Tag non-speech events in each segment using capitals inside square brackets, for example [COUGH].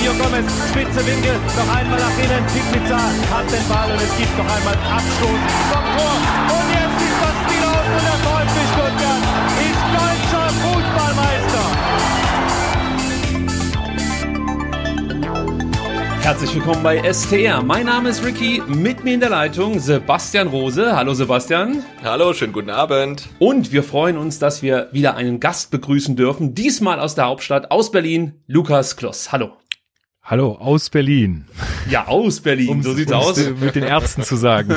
Mario Gomez, spitze Winkel, noch einmal nach innen. Pizza hat den Ball und es gibt noch einmal Abstoß vom Tor. Und jetzt ist das Spiel aus und der VfB Stuttgart ist deutscher Fußballmeister. Herzlich willkommen bei STR. Mein Name ist Ricky, mit mir in der Leitung Sebastian Rose. Hallo Sebastian. Hallo, schönen guten Abend. Und wir freuen uns, dass wir wieder einen Gast begrüßen dürfen. Diesmal aus der Hauptstadt, aus Berlin, Lukas Kloss. Hallo. Hallo, aus Berlin. Ja, aus Berlin, um, so sieht's aus. [LAUGHS] Mit den Ärzten zu sagen.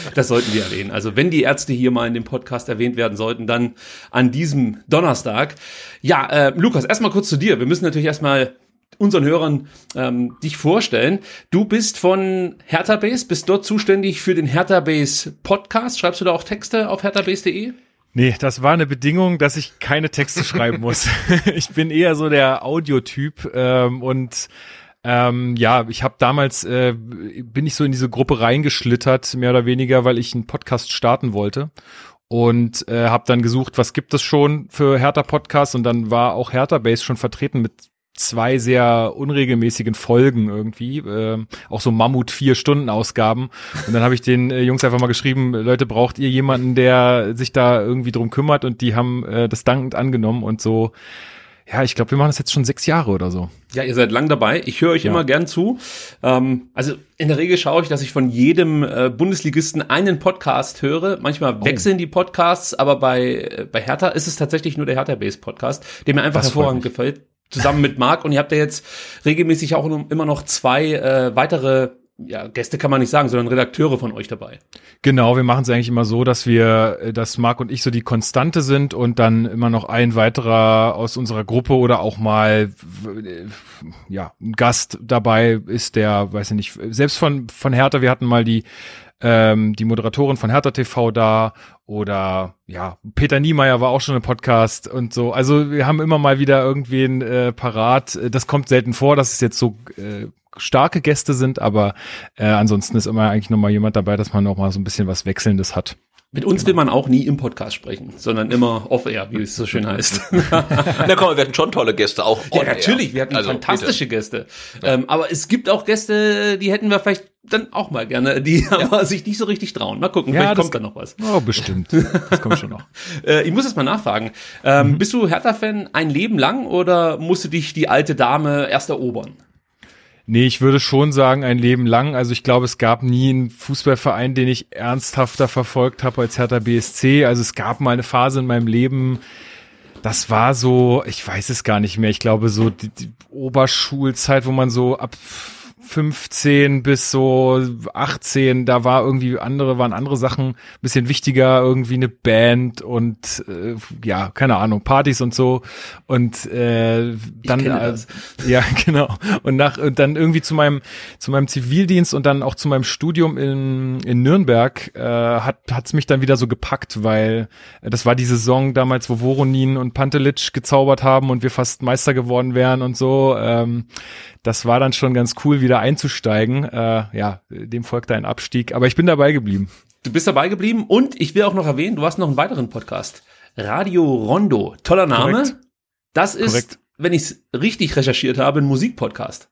[LAUGHS] das sollten wir erwähnen. Also wenn die Ärzte hier mal in dem Podcast erwähnt werden sollten, dann an diesem Donnerstag. Ja, äh, Lukas, erstmal kurz zu dir. Wir müssen natürlich erstmal unseren Hörern ähm, dich vorstellen. Du bist von Hertha Base, bist dort zuständig für den Hertha Base Podcast. Schreibst du da auch Texte auf herthabase.de? Nee, das war eine Bedingung, dass ich keine Texte schreiben muss. [LAUGHS] ich bin eher so der Audiotyp ähm, und ähm, ja, ich habe damals äh, bin ich so in diese Gruppe reingeschlittert, mehr oder weniger, weil ich einen Podcast starten wollte und äh, habe dann gesucht, was gibt es schon für Hertha Podcasts und dann war auch Hertha Base schon vertreten mit zwei sehr unregelmäßigen Folgen irgendwie, äh, auch so Mammut vier Stunden Ausgaben. Und dann habe ich den äh, Jungs einfach mal geschrieben, Leute, braucht ihr jemanden, der sich da irgendwie drum kümmert? Und die haben äh, das dankend angenommen und so. Ja, ich glaube, wir machen das jetzt schon sechs Jahre oder so. Ja, ihr seid lang dabei. Ich höre euch ja. immer gern zu. Ähm, also in der Regel schaue ich, dass ich von jedem äh, Bundesligisten einen Podcast höre. Manchmal oh. wechseln die Podcasts, aber bei, äh, bei Hertha ist es tatsächlich nur der Hertha Base Podcast, der mir einfach das hervorragend gefällt zusammen mit Marc und ihr habt ja jetzt regelmäßig auch immer noch zwei äh, weitere ja, Gäste kann man nicht sagen, sondern Redakteure von euch dabei. Genau, wir machen es eigentlich immer so, dass wir, äh, dass Marc und ich so die Konstante sind und dann immer noch ein weiterer aus unserer Gruppe oder auch mal äh, ja, ein Gast dabei ist, der, weiß ich nicht, selbst von, von Hertha, wir hatten mal die ähm, die Moderatorin von Hertha TV da oder ja, Peter Niemeyer war auch schon im Podcast und so. Also wir haben immer mal wieder irgendwen äh, parat. Das kommt selten vor, dass es jetzt so äh, starke Gäste sind, aber äh, ansonsten ist immer eigentlich noch mal jemand dabei, dass man noch mal so ein bisschen was Wechselndes hat. Mit uns will man auch nie im Podcast sprechen, sondern immer off-air, wie es so schön heißt. [LAUGHS] Na komm, wir hatten schon tolle Gäste, auch Ja, natürlich, wir hatten also, fantastische bitte. Gäste. Ja. Ähm, aber es gibt auch Gäste, die hätten wir vielleicht dann auch mal gerne, die ja. aber sich nicht so richtig trauen. Mal gucken, ja, vielleicht kommt da noch was. Oh, bestimmt. Das kommt schon noch. [LAUGHS] äh, ich muss jetzt mal nachfragen. Ähm, mhm. Bist du Hertha-Fan ein Leben lang oder musste dich die alte Dame erst erobern? Nee, ich würde schon sagen, ein Leben lang. Also ich glaube, es gab nie einen Fußballverein, den ich ernsthafter verfolgt habe als Hertha BSC. Also es gab mal eine Phase in meinem Leben, das war so, ich weiß es gar nicht mehr. Ich glaube, so die, die Oberschulzeit, wo man so ab 15 bis so 18, da war irgendwie andere, waren andere Sachen bisschen wichtiger, irgendwie eine Band und äh, ja, keine Ahnung, Partys und so. Und äh, dann äh, ja, [LAUGHS] genau. Und nach und dann irgendwie zu meinem zu meinem Zivildienst und dann auch zu meinem Studium in, in Nürnberg äh, hat hat's mich dann wieder so gepackt, weil äh, das war die Saison damals, wo Voronin und Pantelic gezaubert haben und wir fast Meister geworden wären und so. Ähm, das war dann schon ganz cool, wieder einzusteigen. Äh, ja, dem folgte ein Abstieg, aber ich bin dabei geblieben. Du bist dabei geblieben und ich will auch noch erwähnen, du hast noch einen weiteren Podcast. Radio Rondo. Toller Name. Korrekt. Das ist, Korrekt. wenn ich es richtig recherchiert habe, ein Musikpodcast.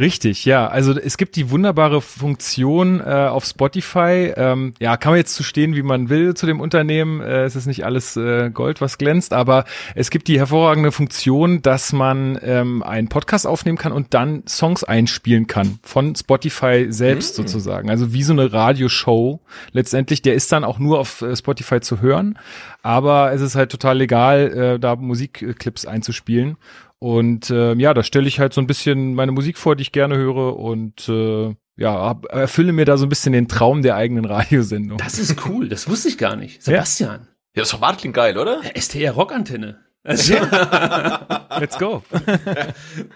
Richtig, ja. Also es gibt die wunderbare Funktion äh, auf Spotify. Ähm, ja, kann man jetzt zu stehen, wie man will zu dem Unternehmen. Äh, es ist nicht alles äh, Gold, was glänzt, aber es gibt die hervorragende Funktion, dass man ähm, einen Podcast aufnehmen kann und dann Songs einspielen kann von Spotify selbst mhm. sozusagen. Also wie so eine Radioshow letztendlich. Der ist dann auch nur auf äh, Spotify zu hören, aber es ist halt total legal, äh, da Musikclips einzuspielen. Und äh, ja, da stelle ich halt so ein bisschen meine Musik vor, die ich gerne höre und äh, ja, erfülle mir da so ein bisschen den Traum der eigenen [LAUGHS] Radiosendung. Das ist cool, das wusste ich gar nicht. Sebastian. Ja, das Format klingt geil, oder? Ja, STR Rockantenne. Also, [LAUGHS] Let's go.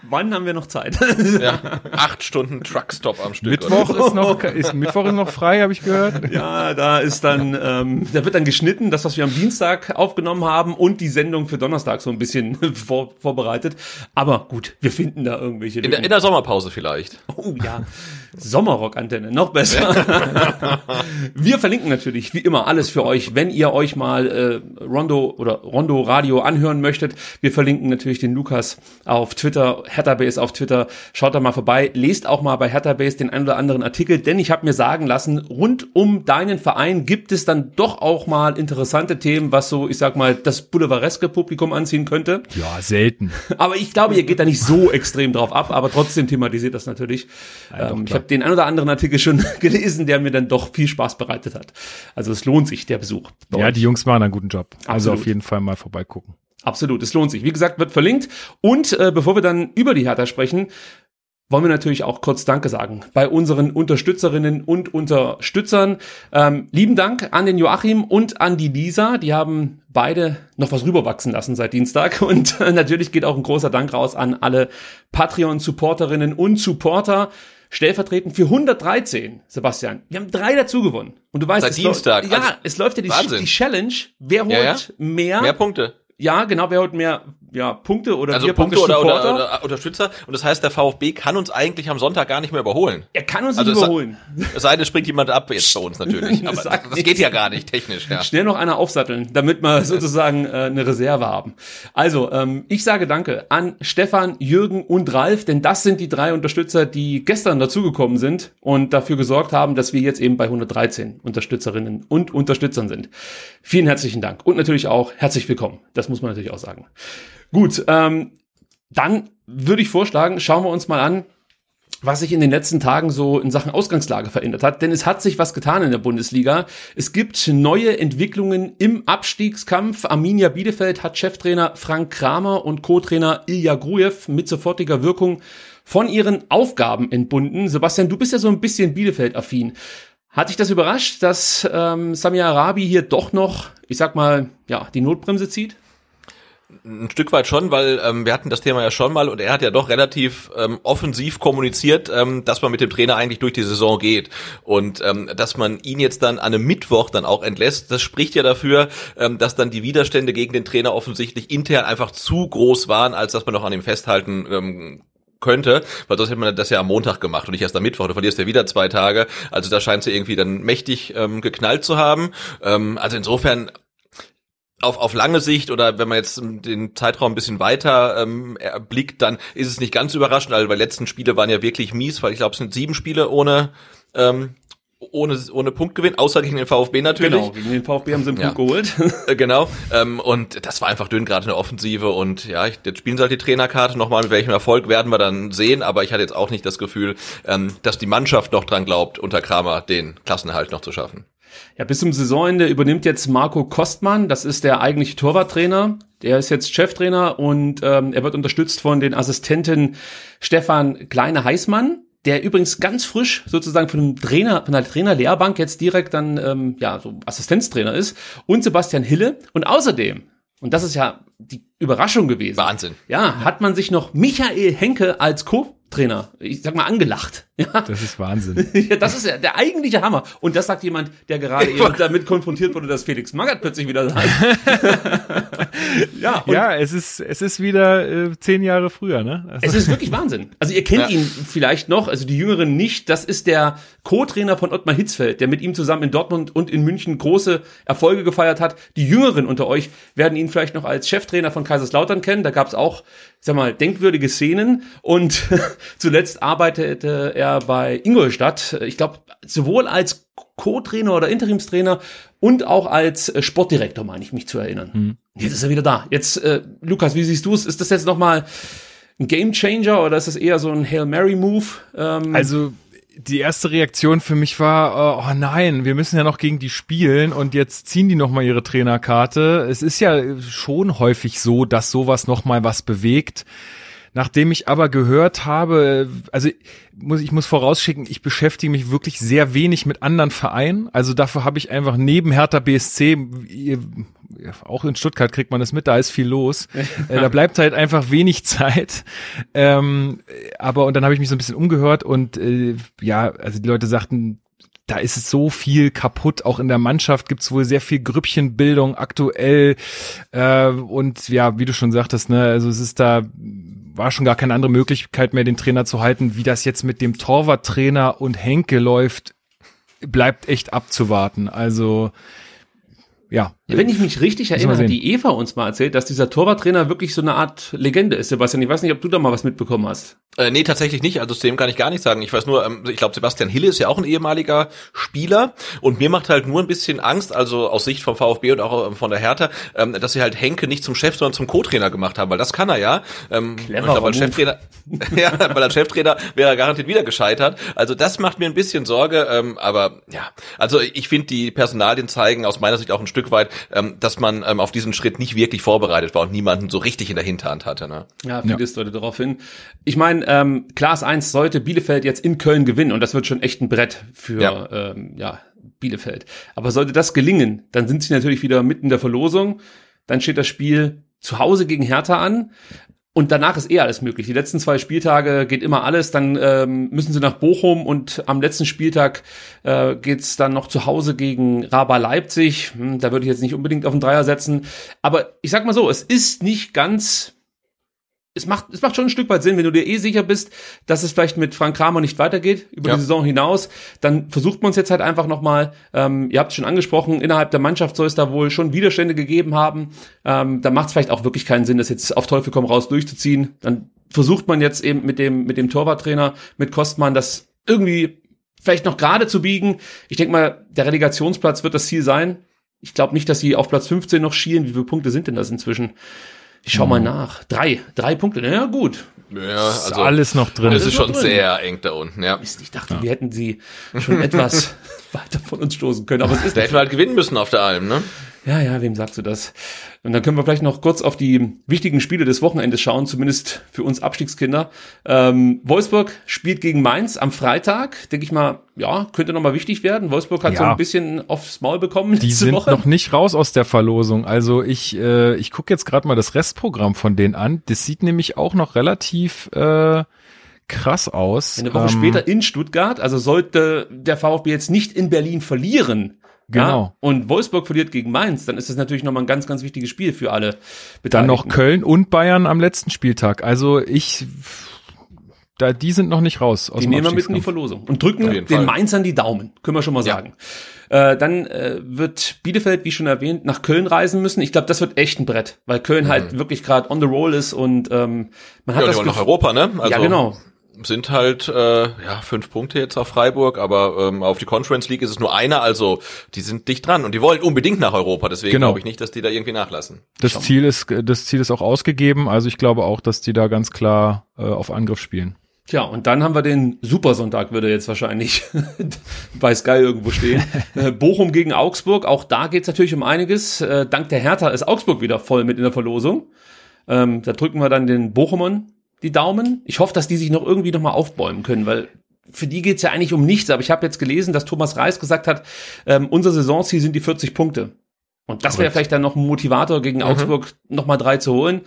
Wann haben wir noch Zeit? ja, acht Stunden Truckstop am Stück. Mittwoch ist noch ist, Mittwoch ist noch frei, habe ich gehört. Ja, da ist dann, ähm, da wird dann geschnitten, das, was wir am Dienstag aufgenommen haben und die Sendung für Donnerstag so ein bisschen [LAUGHS] vor, vorbereitet. Aber gut, wir finden da irgendwelche. In der, in der Sommerpause vielleicht. Oh ja. Sommerrock-Antenne, noch besser. [LAUGHS] wir verlinken natürlich wie immer alles für euch, wenn ihr euch mal äh, Rondo oder Rondo Radio anhören möchtet. Wir verlinken natürlich den Lukas auf Twitter, Hertha-Base auf Twitter. Schaut da mal vorbei, lest auch mal bei Hertha-Base den ein oder anderen Artikel, denn ich habe mir sagen lassen, rund um deinen Verein gibt es dann doch auch mal interessante Themen, was so, ich sag mal, das boulevardeske Publikum anziehen könnte. Ja, selten. Aber ich glaube, ihr geht da nicht so extrem drauf ab, aber trotzdem thematisiert das natürlich. Ja, ähm, ich habe den ein oder anderen Artikel schon [LAUGHS] gelesen, der mir dann doch viel Spaß bereitet hat. Also es lohnt sich, der Besuch. Ja, die Jungs machen einen guten Job. Also Absolut. Also auf jeden Fall mal vorbeigucken. Absolut, es lohnt sich. Wie gesagt, wird verlinkt. Und äh, bevor wir dann über die Hertha sprechen, wollen wir natürlich auch kurz Danke sagen bei unseren Unterstützerinnen und Unterstützern. Ähm, lieben Dank an den Joachim und an die Lisa. Die haben beide noch was rüberwachsen lassen seit Dienstag. [LAUGHS] Und äh, natürlich geht auch ein großer Dank raus an alle Patreon-Supporterinnen und Supporter. Stellvertretend für 113, Sebastian. Wir haben drei dazu gewonnen. Und du weißt, seit Dienstag. Ja, also, es läuft ja die, die, Challenge. Wer holt ja, ja. mehr? Mehr Punkte. Ja, genau, wer holt mehr ja, Punkte oder also Punkte oder, oder, oder, Unterstützer. Und das heißt, der VfB kann uns eigentlich am Sonntag gar nicht mehr überholen. Er kann uns also nicht überholen. Es sei denn, springt jemand ab jetzt bei uns [LAUGHS] natürlich. Aber das, das geht ja gar nicht technisch. Ja. Schnell noch einer aufsatteln, damit wir [LAUGHS] sozusagen äh, eine Reserve haben. Also, ähm, ich sage Danke an Stefan, Jürgen und Ralf, denn das sind die drei Unterstützer, die gestern dazugekommen sind und dafür gesorgt haben, dass wir jetzt eben bei 113 Unterstützerinnen und Unterstützern sind. Vielen herzlichen Dank und natürlich auch herzlich willkommen. Das muss man natürlich auch sagen. Gut, ähm, dann würde ich vorschlagen, schauen wir uns mal an, was sich in den letzten Tagen so in Sachen Ausgangslage verändert hat. Denn es hat sich was getan in der Bundesliga. Es gibt neue Entwicklungen im Abstiegskampf. Arminia Bielefeld hat Cheftrainer Frank Kramer und Co-Trainer Ilja Grujew mit sofortiger Wirkung von ihren Aufgaben entbunden. Sebastian, du bist ja so ein bisschen Bielefeld-affin. Hat dich das überrascht, dass ähm, Samia Arabi hier doch noch, ich sag mal, ja, die Notbremse zieht? Ein Stück weit schon, weil ähm, wir hatten das Thema ja schon mal und er hat ja doch relativ ähm, offensiv kommuniziert, ähm, dass man mit dem Trainer eigentlich durch die Saison geht und ähm, dass man ihn jetzt dann an einem Mittwoch dann auch entlässt, das spricht ja dafür, ähm, dass dann die Widerstände gegen den Trainer offensichtlich intern einfach zu groß waren, als dass man noch an ihm festhalten ähm, könnte, weil sonst hätte man das ja am Montag gemacht und nicht erst am Mittwoch. Du verlierst ja wieder zwei Tage. Also da scheint sie irgendwie dann mächtig ähm, geknallt zu haben. Ähm, also insofern auf, auf lange Sicht oder wenn man jetzt den Zeitraum ein bisschen weiter ähm, erblickt, dann ist es nicht ganz überraschend, weil die letzten Spiele waren ja wirklich mies, weil ich glaube, es sind sieben Spiele ohne ähm, ohne, ohne Punktgewinn, außer gegen den VfB natürlich. Genau, gegen den VfB haben sie einen Punkt geholt. [LAUGHS] Äh, genau. Ähm, und das war einfach dünn, gerade in der Offensive. Und ja, jetzt spielen sie halt die Trainerkarte nochmal. Mit welchem Erfolg werden wir dann sehen. Aber ich hatte jetzt auch nicht das Gefühl, ähm, dass die Mannschaft noch dran glaubt, unter Kramer den Klassenerhalt noch zu schaffen. Ja, bis zum Saisonende übernimmt jetzt Marco Kostmann, das ist der eigentliche Torwarttrainer. Der ist jetzt Cheftrainer und ähm, er wird unterstützt von den Assistenten Stefan Kleine-Heißmann, der übrigens ganz frisch sozusagen von einem Trainer, von der Trainerlehrbank jetzt direkt dann ähm, ja so Assistenztrainer ist und Sebastian Hille und außerdem und das ist ja die Überraschung gewesen. Wahnsinn. Ja, hat man sich noch Michael Henke als Co-Trainer, ich sag mal, angelacht. [LAUGHS] Ja. Das ist Wahnsinn. [LAUGHS] ja, das ist ja der eigentliche Hammer. Und das sagt jemand, der gerade eben damit konfrontiert wurde, dass Felix Magath plötzlich wieder da ist. [LAUGHS] ja, ja, es ist, es ist wieder äh, zehn Jahre früher, ne? Also. Es ist wirklich Wahnsinn. Also ihr kennt ja. ihn vielleicht noch, also die Jüngeren nicht. Das ist der Co-Trainer von Ottmar Hitzfeld, der mit ihm zusammen in Dortmund und in München große Erfolge gefeiert hat. Die Jüngeren unter euch werden ihn vielleicht noch als Cheftrainer von Kaiserslautern kennen. Da gab es auch, sag mal, denkwürdige Szenen. Und [LAUGHS] zuletzt arbeitete er bei Ingolstadt, ich glaube, sowohl als Co-Trainer oder Interimstrainer und auch als äh, Sportdirektor, meine ich mich zu erinnern. Hm. Jetzt ist er wieder da. Jetzt, äh, Lukas, wie siehst du es? Ist das jetzt nochmal ein Game Changer oder ist das eher so ein Hail Mary Move? Ähm, also die erste Reaktion für mich war, oh nein, wir müssen ja noch gegen die spielen und jetzt ziehen die nochmal ihre Trainerkarte. Es ist ja schon häufig so, dass sowas nochmal was bewegt. Nachdem ich aber gehört habe, also muss, ich muss vorausschicken, ich beschäftige mich wirklich sehr wenig mit anderen Vereinen. Also dafür habe ich einfach neben Hertha BSC, auch in Stuttgart kriegt man das mit, da ist viel los. [LAUGHS] Äh, da bleibt halt einfach wenig Zeit. Ähm, aber und dann habe ich mich so ein bisschen umgehört und äh, ja, also die Leute sagten, da ist es so viel kaputt. Auch in der Mannschaft gibt es wohl sehr viel Grüppchenbildung aktuell. Äh, und ja, wie du schon sagtest, ne, also es ist da war schon gar keine andere Möglichkeit mehr, den Trainer zu halten. Wie das jetzt mit dem Torwarttrainer und Henke läuft, bleibt echt abzuwarten. Also ja. Wenn ich mich richtig erinnere, hat die Eva uns mal erzählt, dass dieser Torwarttrainer wirklich so eine Art Legende ist. Sebastian, ich weiß nicht, ob du da mal was mitbekommen hast. Äh, nee, tatsächlich nicht. Also zu dem kann ich gar nichts sagen. Ich weiß nur, ähm, ich glaube, Sebastian Hille ist ja auch ein ehemaliger Spieler und mir macht halt nur ein bisschen Angst, also aus Sicht vom VfB und auch ähm, von der Hertha, ähm, dass sie halt Henke nicht zum Chef, sondern zum Co-Trainer gemacht haben, weil das kann er ja. Ähm, Clever. Glaub, als Cheftrainer, [LAUGHS] ja, weil als Cheftrainer wäre er garantiert wieder gescheitert. Also das macht mir ein bisschen Sorge, ähm, aber ja, also ich finde, die Personalien zeigen aus meiner Sicht auch ein Stück weit, ähm, dass man ähm, auf diesen Schritt nicht wirklich vorbereitet war und niemanden so richtig in der Hinterhand hatte. Ne? Ja, vieles ja. deutet darauf hin. Ich meine, ähm, Class 1 sollte Bielefeld jetzt in Köln gewinnen und das wird schon echt ein Brett für ja. Ähm, ja, Bielefeld. Aber sollte das gelingen, dann sind sie natürlich wieder mitten in der Verlosung. Dann steht das Spiel zu Hause gegen Hertha an. Und danach ist eh alles möglich. Die letzten zwei Spieltage geht immer alles. Dann ähm, müssen sie nach Bochum und am letzten Spieltag äh, geht's dann noch zu Hause gegen Raba Leipzig. Hm, da würde ich jetzt nicht unbedingt auf den Dreier setzen. Aber ich sag mal so, es ist nicht ganz es macht, es macht schon ein Stück weit Sinn, wenn du dir eh sicher bist, dass es vielleicht mit Frank Kramer nicht weitergeht über ja. die Saison hinaus, dann versucht man es jetzt halt einfach nochmal. Ähm, ihr habt es schon angesprochen, innerhalb der Mannschaft soll es da wohl schon Widerstände gegeben haben. Ähm, da macht es vielleicht auch wirklich keinen Sinn, das jetzt auf Teufel komm raus durchzuziehen. Dann versucht man jetzt eben mit dem, mit dem Torwarttrainer, mit Kostmann, das irgendwie vielleicht noch gerade zu biegen. Ich denke mal, der Relegationsplatz wird das Ziel sein. Ich glaube nicht, dass sie auf Platz 15 noch schielen. Wie viele Punkte sind denn das inzwischen? Ich schau mal nach. Drei. Drei Punkte. Na ja, gut. Ja, also ist alles noch drin. Es ist schon drin. sehr eng da unten, ja. Ich dachte, ja. wir hätten sie schon [LAUGHS] etwas weiter von uns stoßen können, aber es ist. Da hätten wir halt gewinnen müssen auf der Alm, ne? Ja, ja, wem sagst du das? Und dann können wir vielleicht noch kurz auf die wichtigen Spiele des Wochenendes schauen, zumindest für uns Abstiegskinder. Ähm, Wolfsburg spielt gegen Mainz am Freitag. Denke ich mal, ja, könnte nochmal wichtig werden. Wolfsburg hat ja. so ein bisschen aufs Maul bekommen. Die sind Woche. noch nicht raus aus der Verlosung. Also ich, äh, ich gucke jetzt gerade mal das Restprogramm von denen an. Das sieht nämlich auch noch relativ äh, krass aus. Eine Woche ähm, später in Stuttgart. Also sollte der VfB jetzt nicht in Berlin verlieren, Genau. Ja, und Wolfsburg verliert gegen Mainz, dann ist das natürlich nochmal ein ganz, ganz wichtiges Spiel für alle Beteiligten. Dann noch Köln und Bayern am letzten Spieltag. Also ich, da, die sind noch nicht raus. Aus die nehmen wir mit in die Verlosung und drücken den Fall. Mainzern die Daumen, können wir schon mal ja. sagen. Äh, dann äh, wird Bielefeld, wie schon erwähnt, nach Köln reisen müssen. Ich glaube, das wird echt ein Brett, weil Köln halt mhm. halt wirklich gerade on the roll ist und ähm, man hat ja, das nach Europa, ne? Also ja, genau sind halt äh, ja fünf Punkte jetzt auf Freiburg, aber ähm, auf die Conference League ist es nur einer, also die sind dicht dran und die wollen unbedingt nach Europa, deswegen genau. glaube ich nicht, dass die da irgendwie nachlassen. Das Ziel ist das Ziel ist auch ausgegeben, also ich glaube auch, dass die da ganz klar äh, auf Angriff spielen. Tja, und dann haben wir den Supersonntag, würde jetzt wahrscheinlich [LAUGHS] bei Sky irgendwo stehen. [LAUGHS] Äh, Bochum gegen Augsburg, auch da geht's natürlich um einiges. Äh, dank der Hertha ist Augsburg wieder voll mit in der Verlosung. Ähm, da drücken wir dann den Bochumern die Daumen. Ich hoffe, dass die sich noch irgendwie noch mal aufbäumen können, weil für die geht's ja eigentlich um nichts. Aber ich habe jetzt gelesen, dass Thomas Reis gesagt hat, ähm, unser Saisonziel sind die 40 Punkte. Und das wäre vielleicht dann noch ein Motivator gegen mhm. Augsburg noch mal drei zu holen.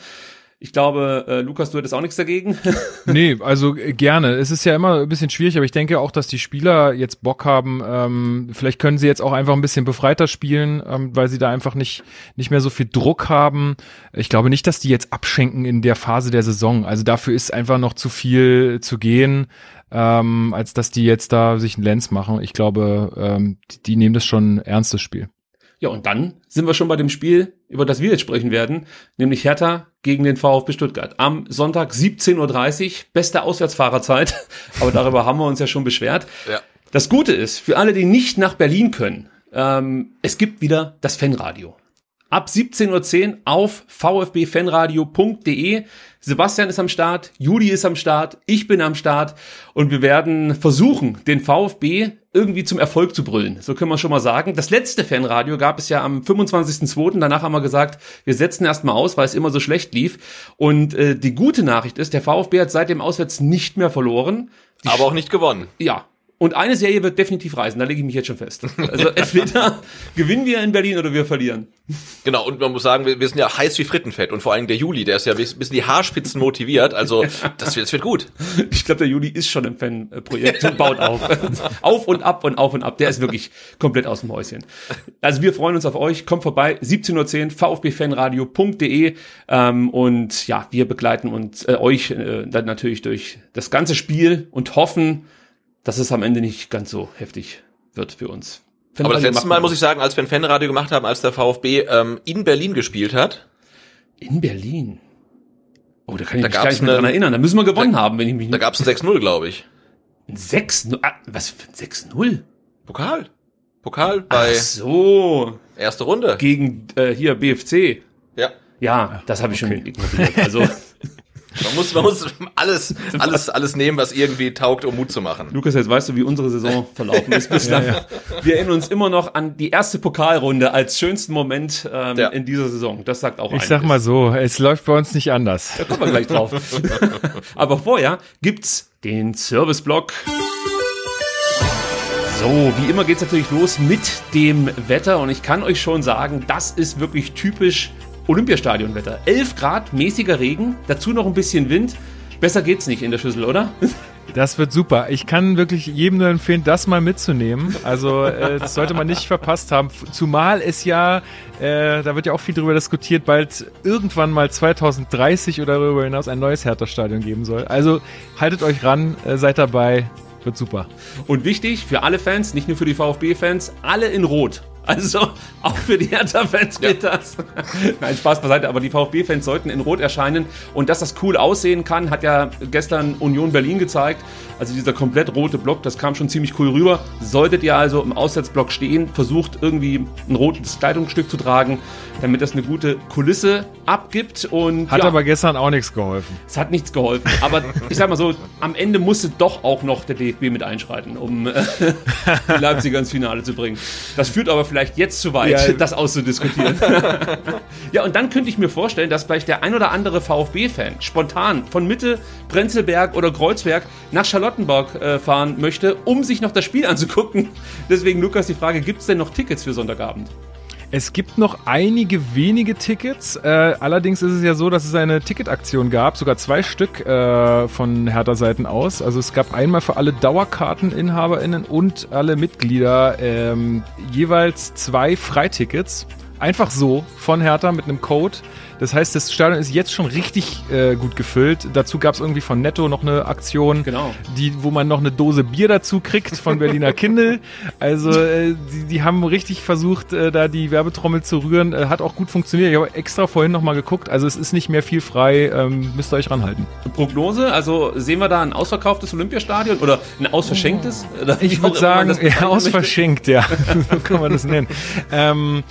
Ich glaube, äh, Lukas, du hättest auch nichts dagegen. [LAUGHS] nee, also äh, gerne. Es ist ja immer ein bisschen schwierig, aber ich denke auch, dass die Spieler jetzt Bock haben. Ähm, vielleicht können sie jetzt auch einfach ein bisschen befreiter spielen, ähm, weil sie da einfach nicht, nicht mehr so viel Druck haben. Ich glaube nicht, dass die jetzt abschenken in der Phase der Saison. Also dafür ist einfach noch zu viel zu gehen, ähm, als dass die jetzt da sich einen Lenz machen. Ich glaube, ähm, die, die nehmen das schon ernst, das Spiel. Ja, und dann sind wir schon bei dem Spiel, über das wir jetzt sprechen werden, nämlich Hertha gegen den VfB Stuttgart. Am Sonntag 17.30 Uhr, beste Auswärtsfahrerzeit, [LAUGHS] aber darüber haben wir uns ja schon beschwert. Ja. Das Gute ist, für alle, die nicht nach Berlin können, ähm, es gibt wieder das Fanradio. Ab 17.10 Uhr auf vfbfanradio.de Sebastian ist am Start, Juli ist am Start, ich bin am Start und wir werden versuchen, den VfB irgendwie zum Erfolg zu brüllen. So können wir schon mal sagen. Das letzte Fanradio gab es ja am 25.02. Danach haben wir gesagt, wir setzen erstmal aus, weil es immer so schlecht lief. Und äh, die gute Nachricht ist, der VfB hat seit dem Auswärts nicht mehr verloren. Die Aber auch nicht gewonnen. Ja, und eine Serie wird definitiv reisen, da lege ich mich jetzt schon fest. Also entweder [LAUGHS] gewinnen wir in Berlin oder wir verlieren. Genau, und man muss sagen, wir, wir sind ja heiß wie Frittenfett und vor allem der Juli, der ist ja bis, bis die Haarspitzen motiviert, also [LAUGHS] das wird, das wird gut. Ich glaube, der Juli ist schon im Fanprojekt und baut auf. [LAUGHS] auf und ab und auf und ab, der ist wirklich komplett aus dem Häuschen. Also wir freuen uns auf euch, kommt vorbei, 17.10 Uhr, vfbfanradio.de ähm, und ja, wir begleiten uns äh, euch äh, dann natürlich durch das ganze Spiel und hoffen, dass es am Ende nicht ganz so heftig wird für uns. Aber das letzte Mal muss ich sagen, als wir ein Fanradio gemacht haben, als der VfB ähm, in Berlin gespielt hat. In Berlin? Oh, da kann ich da mich gar nicht mehr dran erinnern. Da müssen wir gewonnen da, haben, wenn ich mich nicht... Da gab es ein 6-0, glaube ich. Ein 6-0? Ah, was für ein 6-0? Pokal. Pokal bei... Ach so. Erste Runde. Gegen äh, hier BFC. Ja. Ja, das habe ich okay. schon ignoriert. Also [LAUGHS] Man muss, man muss alles, [LAUGHS] alles, alles nehmen, was irgendwie taugt, um Mut zu machen. Lukas, jetzt weißt du, wie unsere Saison [LAUGHS] verlaufen ist bislang. Ja, ja. Wir erinnern uns immer noch an die erste Pokalrunde als schönsten Moment ähm, ja. in dieser Saison. Das sagt auch Ich einiges. sag mal so, es läuft bei uns nicht anders. Da kommen wir gleich drauf. [LAUGHS] Aber vorher gibt's den Serviceblock. So, wie immer geht's natürlich los mit dem Wetter und ich kann euch schon sagen, das ist wirklich typisch Olympiastadionwetter. 11 Grad, mäßiger Regen, dazu noch ein bisschen Wind. Besser geht's nicht in der Schüssel, oder? [LAUGHS] Das wird super. Ich kann wirklich jedem nur empfehlen, das mal mitzunehmen. Also äh, das sollte man nicht verpasst haben. Zumal es ja, äh, da wird ja auch viel drüber diskutiert, bald irgendwann mal 2030 oder darüber hinaus ein neues Hertha-Stadion geben soll. Also haltet euch ran, äh, seid dabei, wird super. Und wichtig für alle Fans, nicht nur für die VfB-Fans, alle in Rot. Also auch für die Hertha-Fans geht ja. das. Nein, Spaß beiseite, aber die VfB-Fans sollten in Rot erscheinen. Und dass das cool aussehen kann, hat ja gestern Union Berlin gezeigt. Also dieser komplett rote Block, das kam schon ziemlich cool rüber. Solltet ihr also im Auswärtsblock stehen, versucht irgendwie ein rotes Kleidungsstück zu tragen, damit das eine gute Kulisse abgibt. Und hat ja, aber gestern auch nichts geholfen. Es hat nichts geholfen. Aber ich sag mal so, am Ende musste doch auch noch der DFB mit einschreiten, um äh, die Leipziger ins Finale zu bringen. Das führt aber vielleicht jetzt zu weit, ja. das auszudiskutieren. [LAUGHS] ja, und dann könnte ich mir vorstellen, dass vielleicht der ein oder andere VfB-Fan spontan von Mitte, Prenzlberg oder Kreuzberg nach Charlottenburg äh, fahren möchte, um sich noch das Spiel anzugucken. Deswegen, Lukas, die Frage, gibt es denn noch Tickets für Sonntagabend? Es gibt noch einige wenige Tickets. Äh, allerdings ist es ja so, dass es eine Ticketaktion gab, sogar zwei Stück äh, von Hertha Seiten aus. Also es gab einmal für alle DauerkarteninhaberInnen und alle Mitglieder ähm, jeweils zwei Freitickets. Einfach so von Hertha mit einem Code. Das heißt, das Stadion ist jetzt schon richtig äh, gut gefüllt. Dazu gab es irgendwie von Netto noch eine Aktion, genau. die, wo man noch eine Dose Bier dazu kriegt von Berliner Kindle. Also äh, die, die haben richtig versucht, äh, da die Werbetrommel zu rühren. Äh, hat auch gut funktioniert. Ich habe extra vorhin nochmal geguckt. Also es ist nicht mehr viel frei. Ähm, müsst ihr euch ranhalten. Prognose? Also sehen wir da ein ausverkauftes Olympiastadion oder ein ausverschenktes? Oh. Ich würde sagen, ja, ausverschenkt, ja. [LAUGHS] so kann man das nennen. Ähm,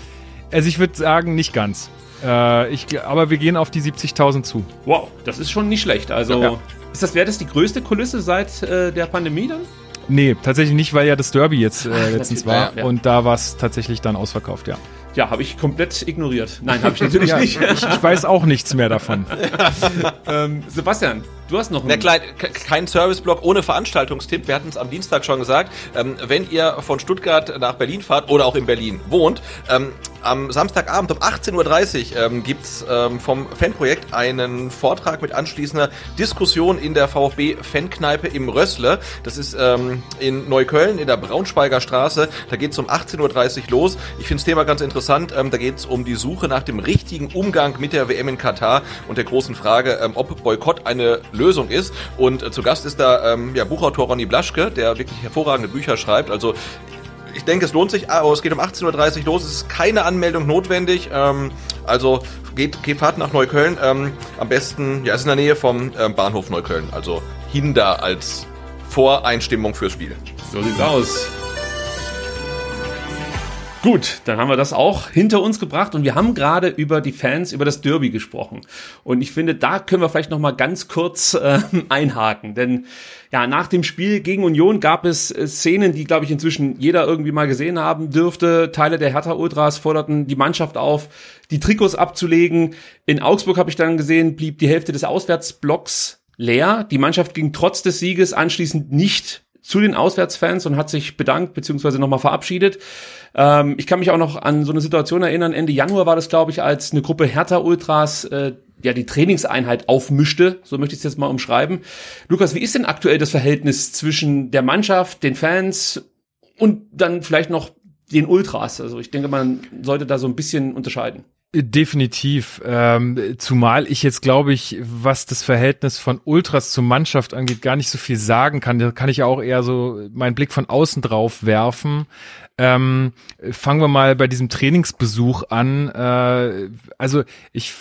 also ich würde sagen, nicht ganz. Äh, ich, aber wir gehen auf die 70.000 zu. Wow, das ist schon nicht schlecht. Also ja. ist das wäre das die größte Kulisse seit äh, der Pandemie dann? Nee, tatsächlich nicht, weil ja das Derby jetzt äh, letztens war ja, ja. und da war es tatsächlich dann ausverkauft, ja. Ja, habe ich komplett ignoriert. Nein, habe ich natürlich [LAUGHS] ja, nicht. Ich, ich, weiß auch nichts mehr davon. [LAUGHS] ähm, Sebastian, du hast noch einen. Na, kein Serviceblock ohne Veranstaltungstipp. Wir hatten es am Dienstag schon gesagt. Ähm, wenn ihr von Stuttgart nach Berlin fahrt oder auch in Berlin wohnt, ähm, am Samstagabend um 18.30 Uhr ähm, gibt's ähm, vom Fanprojekt einen Vortrag mit anschließender Diskussion in der VfB-Fankneipe im Rössle. Das ist ähm, in Neukölln in der Braunschweiger Straße. Da geht's um 18.30 Uhr los. Ich finde das Thema ganz interessant. Ähm, da geht's um die Suche nach dem richtigen Umgang mit der WM in Katar und der großen Frage, ähm, ob Boykott eine Lösung ist. Und äh, zu Gast ist da ähm, ja, Buchautor Ronny Blaschke, der wirklich hervorragende Bücher schreibt. Also ich denke, es lohnt sich. Aber es geht um 18.30 Uhr los. Es ist keine Anmeldung notwendig. Ähm, also geht, geht Fahrt nach Neukölln. Ähm, am besten, ja, ist in der Nähe vom ähm, Bahnhof Neukölln. Also hin da als Voreinstimmung fürs Spiel. So sieht's aus. Gut, dann haben wir das auch hinter uns gebracht und wir haben gerade über die Fans, über das Derby gesprochen. Und ich finde, da können wir vielleicht noch mal ganz kurz äh, einhaken, denn ja, nach dem Spiel gegen Union gab es äh, Szenen, die glaube ich inzwischen jeder irgendwie mal gesehen haben dürfte. Teile der Hertha Ultras forderten die Mannschaft auf, die Trikots abzulegen. In Augsburg habe ich dann gesehen, blieb die Hälfte des Auswärtsblocks leer. Die Mannschaft ging trotz des Sieges anschließend nicht zu den Auswärtsfans und hat sich bedankt bzw. nochmal verabschiedet. Ähm, ich kann mich auch noch an so eine Situation erinnern. Ende Januar war das, glaube ich, als eine Gruppe Hertha-Ultras äh, ja die Trainingseinheit aufmischte, so möchte ich es jetzt mal umschreiben. Lukas, wie ist denn aktuell das Verhältnis zwischen der Mannschaft, den Fans und dann vielleicht noch den Ultras? Also ich denke, man sollte da so ein bisschen unterscheiden. Definitiv. Ähm, zumal ich jetzt, glaube ich, was das Verhältnis von Ultras zur Mannschaft angeht, gar nicht so viel sagen kann. Da kann ich auch eher so meinen Blick von außen drauf werfen. Ähm, fangen wir mal bei diesem Trainingsbesuch an. Äh, also ich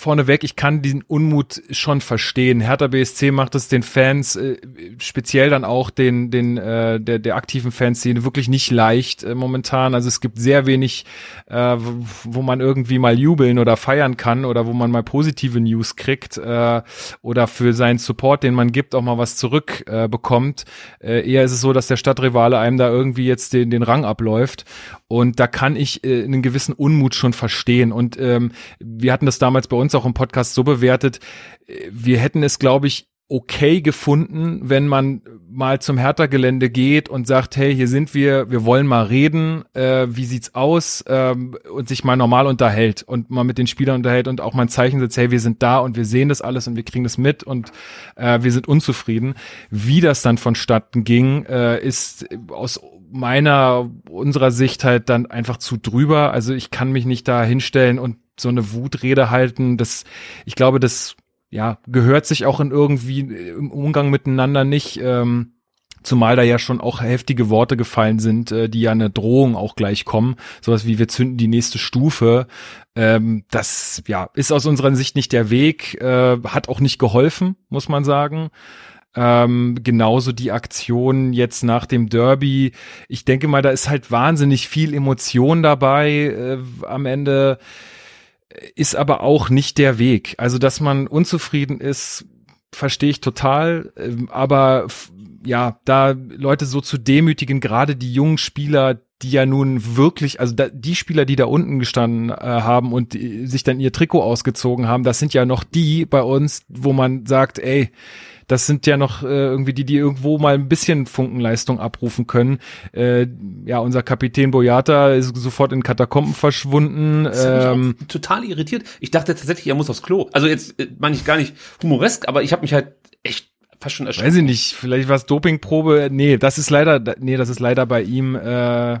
vorneweg, ich kann diesen Unmut schon verstehen. Hertha BSC macht es den Fans, äh, speziell dann auch den, den äh, der, der aktiven Fanszene wirklich nicht leicht äh, momentan. Also es gibt sehr wenig, äh, wo man irgendwie mal jubeln oder feiern kann oder wo man mal positive News kriegt äh, oder für seinen Support, den man gibt, auch mal was zurück äh, bekommt. Äh, eher ist es so, dass der Stadtrivale einem da irgendwie jetzt den, den Rang abläuft. Und da kann ich äh, einen gewissen Unmut schon verstehen. Und ähm, wir hatten das damals bei uns auch im Podcast so bewertet, wir hätten es, glaube ich, okay gefunden, wenn man mal zum Hertha-Gelände geht und sagt, hey, hier sind wir, wir wollen mal reden, äh, wie sieht's aus ähm, und sich mal normal unterhält und mal mit den Spielern unterhält und auch mal ein Zeichen setzt, hey, wir sind da und wir sehen das alles und wir kriegen das mit und äh, wir sind unzufrieden. Wie das dann vonstatten ging, äh, ist aus meiner, unserer Sicht halt dann einfach zu drüber. Also ich kann mich nicht da hinstellen und so eine Wutrede halten. Das, ich glaube, das ja gehört sich auch in irgendwie im Umgang miteinander nicht. Ähm, Zumal da ja schon auch heftige Worte gefallen sind, äh, die ja eine Drohung auch gleich kommen. Sowas wie wir zünden die nächste Stufe. Ähm, das ja ist aus unserer Sicht nicht der Weg, äh, hat auch nicht geholfen, muss man sagen. Ähm, genauso die Aktion jetzt nach dem Derby. Ich denke mal, da ist halt wahnsinnig viel Emotion dabei äh, am Ende ist aber auch nicht der Weg. Also, dass man unzufrieden ist, verstehe ich total. Ähm, aber ja, da Leute so zu demütigen, gerade die jungen Spieler, die ja nun wirklich, also da, die Spieler, die da unten gestanden äh, haben und die, sich dann ihr Trikot ausgezogen haben, das sind ja noch die bei uns, wo man sagt, ey, das sind ja noch äh, irgendwie die, die irgendwo mal ein bisschen Funkenleistung abrufen können. Äh, ja, unser Kapitän Boyata ist sofort in Katakomben verschwunden. Ähm, total irritiert. Ich dachte tatsächlich, er muss aufs Klo. Also jetzt äh, meine ich gar nicht humoresk, aber ich habe mich halt echt fast schon erschrocken. Weiß ich nicht, vielleicht war es Dopingprobe. Nee, das ist leider, nee, das ist leider bei ihm äh,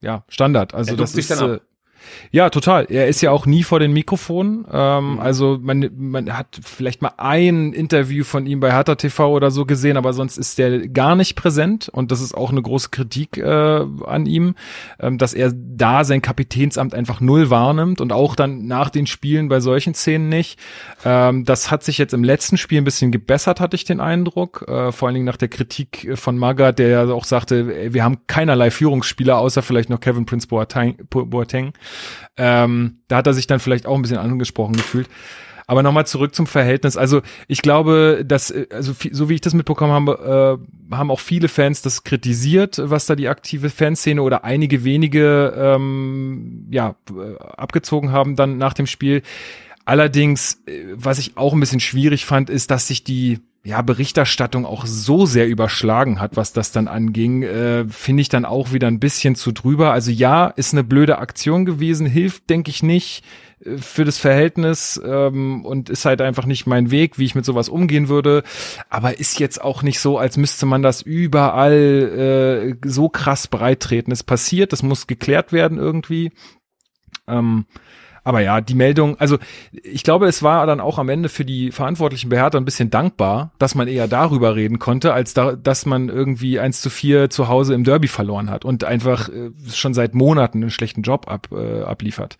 ja Standard. Also das ist äh, ja, total. Er ist ja auch nie vor den Mikrofonen. Ähm, mhm. Also man, man hat vielleicht mal ein Interview von ihm bei Hertha TV oder so gesehen, aber sonst ist der gar nicht präsent. Und das ist auch eine große Kritik äh, an ihm, ähm, dass er da sein Kapitänsamt einfach null wahrnimmt und auch dann nach den Spielen bei solchen Szenen nicht. Ähm, das hat sich jetzt im letzten Spiel ein bisschen gebessert, hatte ich den Eindruck. Äh, vor allen Dingen nach der Kritik von Magath, der ja auch sagte, wir haben keinerlei Führungsspieler, außer vielleicht noch Kevin Prince Boateng. Boateng. Ähm, da hat er sich dann vielleicht auch ein bisschen angesprochen gefühlt. Aber nochmal zurück zum Verhältnis. Also ich glaube, dass, äh, also so wie ich das mitbekommen habe, äh, haben auch viele Fans das kritisiert, was da die aktive Fanszene oder einige wenige ähm, ja äh, abgezogen haben dann nach dem Spiel. Allerdings, äh, was ich auch ein bisschen schwierig fand, ist, dass sich die ja, Berichterstattung auch so sehr überschlagen hat, was das dann anging, äh, finde ich dann auch wieder ein bisschen zu drüber. Also ja, ist eine blöde Aktion gewesen, hilft, denke ich nicht äh, für das Verhältnis ähm, und ist halt einfach nicht mein Weg, wie ich mit sowas umgehen würde. Aber ist jetzt auch nicht so, als müsste man das überall äh, so krass breit treten. Es passiert, das muss geklärt werden irgendwie. Ähm, aber ja, die Meldung, also ich glaube, es war dann auch am Ende für die Verantwortlichen bei ein bisschen dankbar, dass man eher darüber reden konnte, als da, dass man irgendwie eins zu vier zu Hause im Derby verloren hat und einfach äh, schon seit Monaten einen schlechten Job ab, äh, abliefert.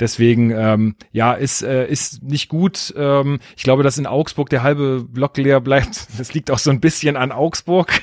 Deswegen, ähm, ja, ist, äh, ist nicht gut. Ähm, ich glaube, dass in Augsburg der halbe Block leer bleibt. [LAUGHS] Das liegt auch so ein bisschen an Augsburg.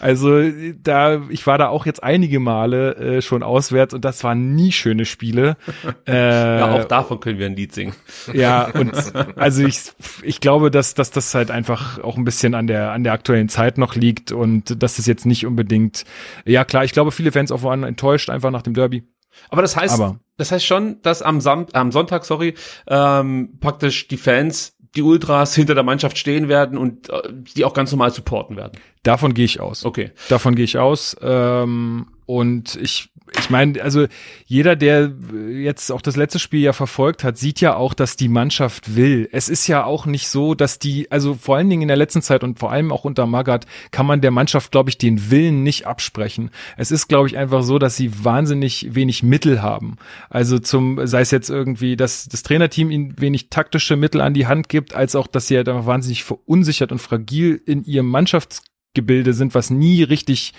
Also da, ich war da auch jetzt einige Male äh, schon auswärts und das waren nie schöne Spiele. [LAUGHS] Äh, ja, auch davon können wir ein Lied singen. Ja, und [LAUGHS] also ich, ich glaube, dass, dass das halt einfach auch ein bisschen an der, an der aktuellen Zeit noch liegt und dass das jetzt nicht unbedingt, ja klar, ich glaube, viele Fans auch waren enttäuscht einfach nach dem Derby. Aber das heißt, Aber. das heißt schon, dass am, Sam am Sonntag, sorry, ähm, praktisch die Fans, die Ultras hinter der Mannschaft stehen werden und äh, die auch ganz normal supporten werden. Davon gehe ich aus. Okay. Davon gehe ich aus. Ähm, und ich ich meine, also jeder, der jetzt auch das letzte Spiel ja verfolgt hat, sieht ja auch, dass die Mannschaft will. Es ist ja auch nicht so, dass die, also vor allen Dingen in der letzten Zeit und vor allem auch unter Magath, kann man der Mannschaft, glaube ich, den Willen nicht absprechen. Es ist, glaube ich, einfach so, dass sie wahnsinnig wenig Mittel haben. Also zum, sei es jetzt irgendwie, dass das Trainerteam ihnen wenig taktische Mittel an die Hand gibt, als auch, dass sie halt einfach wahnsinnig verunsichert und fragil in ihrem Mannschafts Gebilde sind, was nie richtig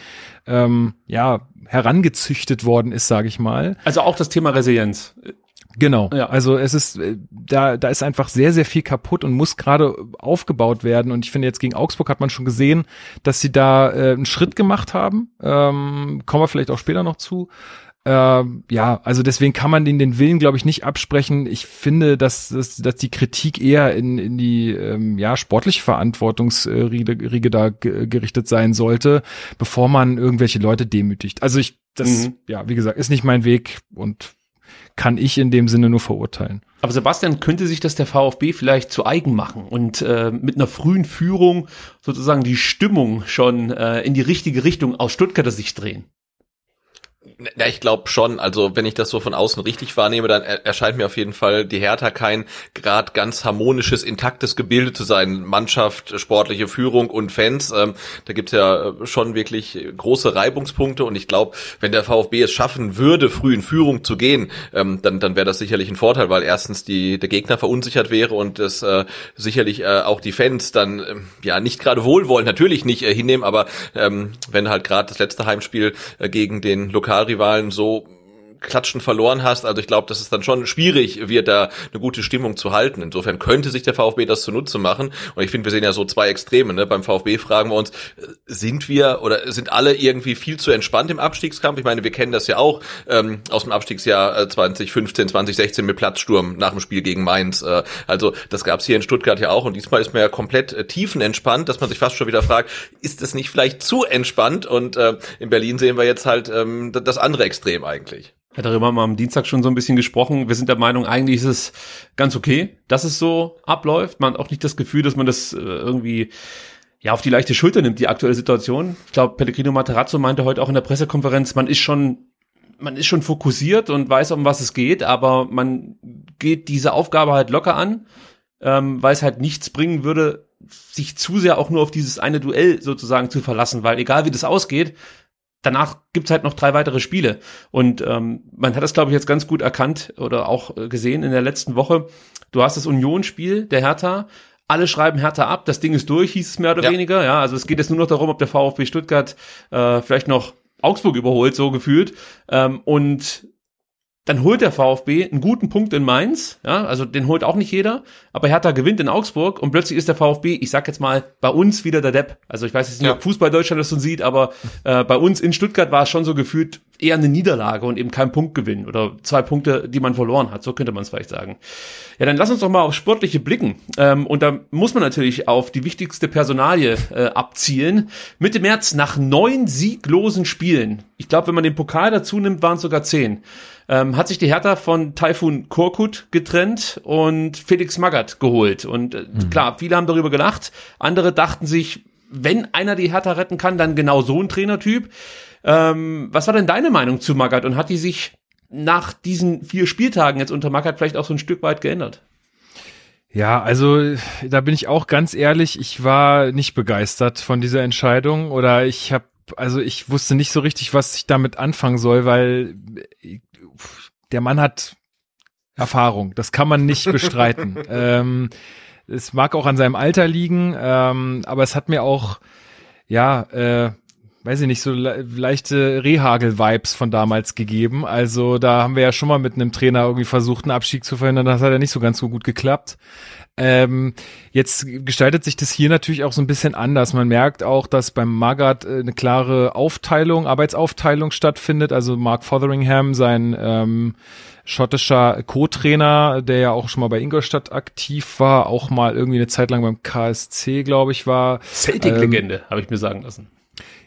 ähm, ja herangezüchtet worden ist, sage ich mal. Also auch das Thema Resilienz. Genau. Ja. Also es ist äh, da da ist einfach sehr sehr viel kaputt und muss gerade aufgebaut werden und ich finde jetzt gegen Augsburg hat man schon gesehen, dass sie da äh, einen Schritt gemacht haben. Ähm, kommen wir vielleicht auch später noch zu. Äh, ja, also deswegen kann man den den Willen, glaube ich, nicht absprechen. Ich finde, dass, dass, dass die Kritik eher in, in die ähm, ja, sportliche Verantwortungsriege da gerichtet sein sollte, bevor man irgendwelche Leute demütigt. Also ich, das, mhm. ja, wie gesagt, ist nicht mein Weg und kann ich in dem Sinne nur verurteilen. Aber Sebastian, könnte sich das der VfB vielleicht zu eigen machen und äh, mit einer frühen Führung sozusagen die Stimmung schon äh, in die richtige Richtung aus Stuttgarter Sicht drehen? Ja, ich glaube schon. Also wenn ich das so von außen richtig wahrnehme, dann erscheint mir auf jeden Fall die Hertha kein gerade ganz harmonisches, intaktes Gebilde zu sein. Mannschaft, sportliche Führung und Fans. Ähm, da gibt's ja äh, schon wirklich große Reibungspunkte und ich glaube, wenn der VfB es schaffen würde, früh in Führung zu gehen, ähm, dann, dann wäre das sicherlich ein Vorteil, weil erstens die, der Gegner verunsichert wäre und das äh, sicherlich äh, auch die Fans dann äh, ja nicht gerade wohlwollend, natürlich nicht äh, hinnehmen, aber ähm, wenn halt gerade das letzte Heimspiel äh, gegen den Lokal Lokalrivalen so Klatschen verloren hast. Also ich glaube, dass es dann schon schwierig wird, da eine gute Stimmung zu halten. Insofern könnte sich der VfB das zunutze machen. Und ich finde, wir sehen ja so zwei Extreme. Ne? Beim VfB fragen wir uns, sind wir oder sind alle irgendwie viel zu entspannt im Abstiegskampf? Ich meine, wir kennen das ja auch ähm, aus dem Abstiegsjahr 2015, äh, 2016 mit Platzsturm nach dem Spiel gegen Mainz. Äh, also das gab es hier in Stuttgart ja auch. Und diesmal ist man ja komplett äh, tiefenentspannt, dass man sich fast schon wieder fragt, ist es nicht vielleicht zu entspannt? Und äh, in Berlin sehen wir jetzt halt ähm, das andere Extrem eigentlich. Ja, darüber haben wir am Dienstag schon so ein bisschen gesprochen. Wir sind der Meinung, eigentlich ist es ganz okay, dass es so abläuft. Man hat auch nicht das Gefühl, dass man das äh, irgendwie ja auf die leichte Schulter nimmt, die aktuelle Situation. Ich glaube, Pellegrino Materazzo meinte heute auch in der Pressekonferenz, man ist schon man ist schon fokussiert und weiß, um was es geht, aber man geht diese Aufgabe halt locker an, ähm, weil es halt nichts bringen würde, sich zu sehr auch nur auf dieses eine Duell sozusagen zu verlassen, weil egal wie das ausgeht, danach gibt's halt noch drei weitere Spiele. Und ähm, man hat das, glaube ich, jetzt ganz gut erkannt oder auch äh, gesehen in der letzten Woche. Du hast das Union-Spiel der Hertha. Alle schreiben Hertha ab, das Ding ist durch, hieß es mehr oder ja. weniger. Ja, also es geht jetzt nur noch darum, ob der VfB Stuttgart äh, vielleicht noch Augsburg überholt, so gefühlt. Ähm, und dann holt der VfB einen guten Punkt in Mainz, ja, also den holt auch nicht jeder, aber Hertha gewinnt in Augsburg und plötzlich ist der VfB, ich sag jetzt mal, bei uns wieder der Depp. Also ich weiß jetzt nicht, ja. ob Fußball Deutschland das so sieht, aber äh, bei uns in Stuttgart war es schon so gefühlt eher eine Niederlage und eben kein Punktgewinn oder zwei Punkte, die man verloren hat. So könnte man es vielleicht sagen. Ja, dann lass uns doch mal auf Sportliche blicken. Ähm, und da muss man natürlich auf die wichtigste Personalie äh, abzielen. Mitte März nach neun sieglosen Spielen. Ich glaube, wenn man den Pokal dazu nimmt, waren es sogar zehn. Ähm, hat sich die Hertha von Taifun Korkut getrennt und Felix Magath geholt. Und äh, mhm. klar, viele haben darüber gelacht. Andere dachten sich, wenn einer die Hertha retten kann, dann genau so ein Trainertyp. Ähm, was war denn deine Meinung zu Magath und hat die sich nach diesen vier Spieltagen jetzt unter Magath vielleicht auch so ein Stück weit geändert? Ja, also da bin ich auch ganz ehrlich, ich war nicht begeistert von dieser Entscheidung oder ich habe, also ich wusste nicht so richtig, was ich damit anfangen soll, weil der Mann hat Erfahrung, das kann man nicht bestreiten. [LAUGHS] ähm, es mag auch an seinem Alter liegen, ähm, aber es hat mir auch, ja, äh, weiß ich nicht, so le leichte Rehagel-Vibes von damals gegeben. Also da haben wir ja schon mal mit einem Trainer irgendwie versucht, einen Abstieg zu verhindern. Das hat ja nicht so ganz so gut geklappt. Ähm, jetzt gestaltet sich das hier natürlich auch so ein bisschen anders. Man merkt auch, dass beim Magath äh, eine klare Aufteilung, Arbeitsaufteilung stattfindet. Also Mark Fotheringham, sein ähm, schottischer Co-Trainer, der ja auch schon mal bei Ingolstadt aktiv war, auch mal irgendwie eine Zeit lang beim KSC, glaube ich, war. Celtic-Legende, ähm, habe ich mir sagen lassen.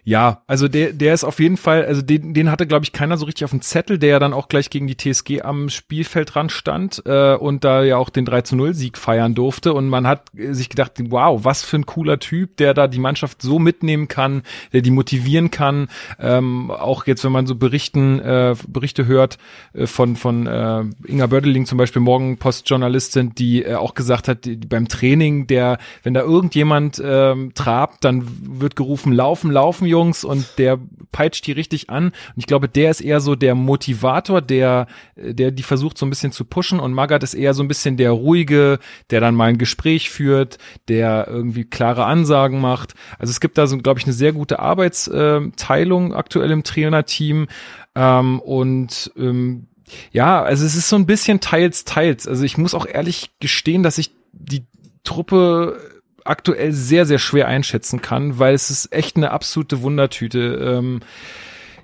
Ja, also der, der ist auf jeden Fall, also den, den hatte, glaube ich, keiner so richtig auf dem Zettel, der ja dann auch gleich gegen die TSG am Spielfeldrand stand äh, und da ja auch den 3 zu 0 Sieg feiern durfte. Und man hat sich gedacht, wow, was für ein cooler Typ, der da die Mannschaft so mitnehmen kann, der die motivieren kann. Ähm, auch jetzt, wenn man so Berichten, äh, Berichte hört äh, von, von äh, Inga Bördeling zum Beispiel, Morgenpost-Journalistin, die äh, auch gesagt hat, die, beim Training, der, wenn da irgendjemand ähm, trabt, dann wird gerufen, laufen, laufen, Jungs und der peitscht die richtig an. Und ich glaube, der ist eher so der Motivator, der, der die versucht so ein bisschen zu pushen und Magath ist eher so ein bisschen der ruhige, der dann mal ein Gespräch führt, der irgendwie klare Ansagen macht. Also es gibt da so, glaube ich, eine sehr gute Arbeitsteilung aktuell im Trainerteam ähm, und ähm, ja, also es ist so ein bisschen teils, teils. Also ich muss auch ehrlich gestehen, dass ich die Truppe aktuell sehr, sehr schwer einschätzen kann, weil es ist echt eine absolute Wundertüte. Ähm,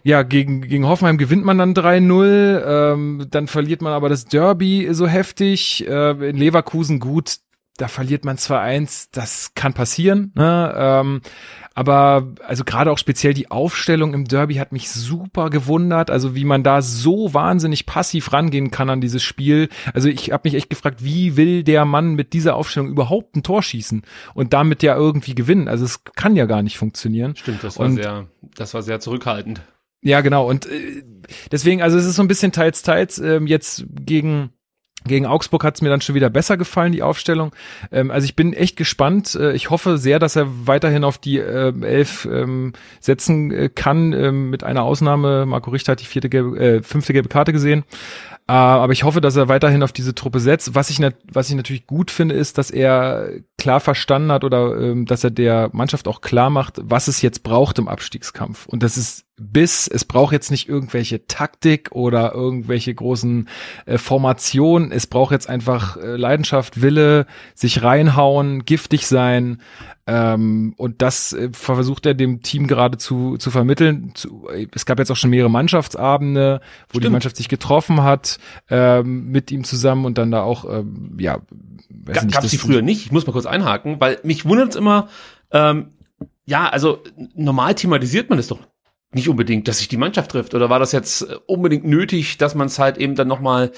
ja, gegen, gegen Hoffenheim gewinnt man dann 3-0, ähm, dann verliert man aber das Derby so heftig, äh, in Leverkusen gut, da verliert man 2-1, das kann passieren, ne? ähm, aber also gerade auch speziell die Aufstellung im Derby hat mich super gewundert. Also wie man da so wahnsinnig passiv rangehen kann an dieses Spiel. Also ich habe mich echt gefragt, wie will der Mann mit dieser Aufstellung überhaupt ein Tor schießen und damit ja irgendwie gewinnen? Also es kann ja gar nicht funktionieren. Stimmt, das war und, sehr, das war sehr zurückhaltend. Ja, genau. Und äh, deswegen, also es ist so ein bisschen teils, teils äh, jetzt gegen gegen Augsburg hat es mir dann schon wieder besser gefallen, die Aufstellung. Ähm, also ich bin echt gespannt. Äh, ich hoffe sehr, dass er weiterhin auf die äh, elf ähm, setzen äh, kann. Ähm, mit einer Ausnahme. Marco Richter hat die vierte gelbe, äh, fünfte gelbe Karte gesehen. Äh, aber ich hoffe, dass er weiterhin auf diese Truppe setzt. Was ich, was ich natürlich gut finde, ist, dass er klar verstanden hat oder ähm, dass er der Mannschaft auch klar macht, was es jetzt braucht im Abstiegskampf. Und das ist bis, es braucht jetzt nicht irgendwelche Taktik oder irgendwelche großen äh, Formationen. Es braucht jetzt einfach äh, Leidenschaft, Wille, sich reinhauen, giftig sein. Ähm, und das äh, versucht er dem Team gerade zu, zu vermitteln. Zu, es gab jetzt auch schon mehrere Mannschaftsabende, wo Stimmt. die Mannschaft sich getroffen hat ähm, mit ihm zusammen und dann da auch, ähm, ja, weiß Gab es die früher nicht? Ich muss mal kurz einhaken, weil mich wundert es immer, ähm, ja, also normal thematisiert man das doch nicht unbedingt, dass sich die Mannschaft trifft? Oder war das jetzt äh, unbedingt nötig, dass man es halt eben dann nochmal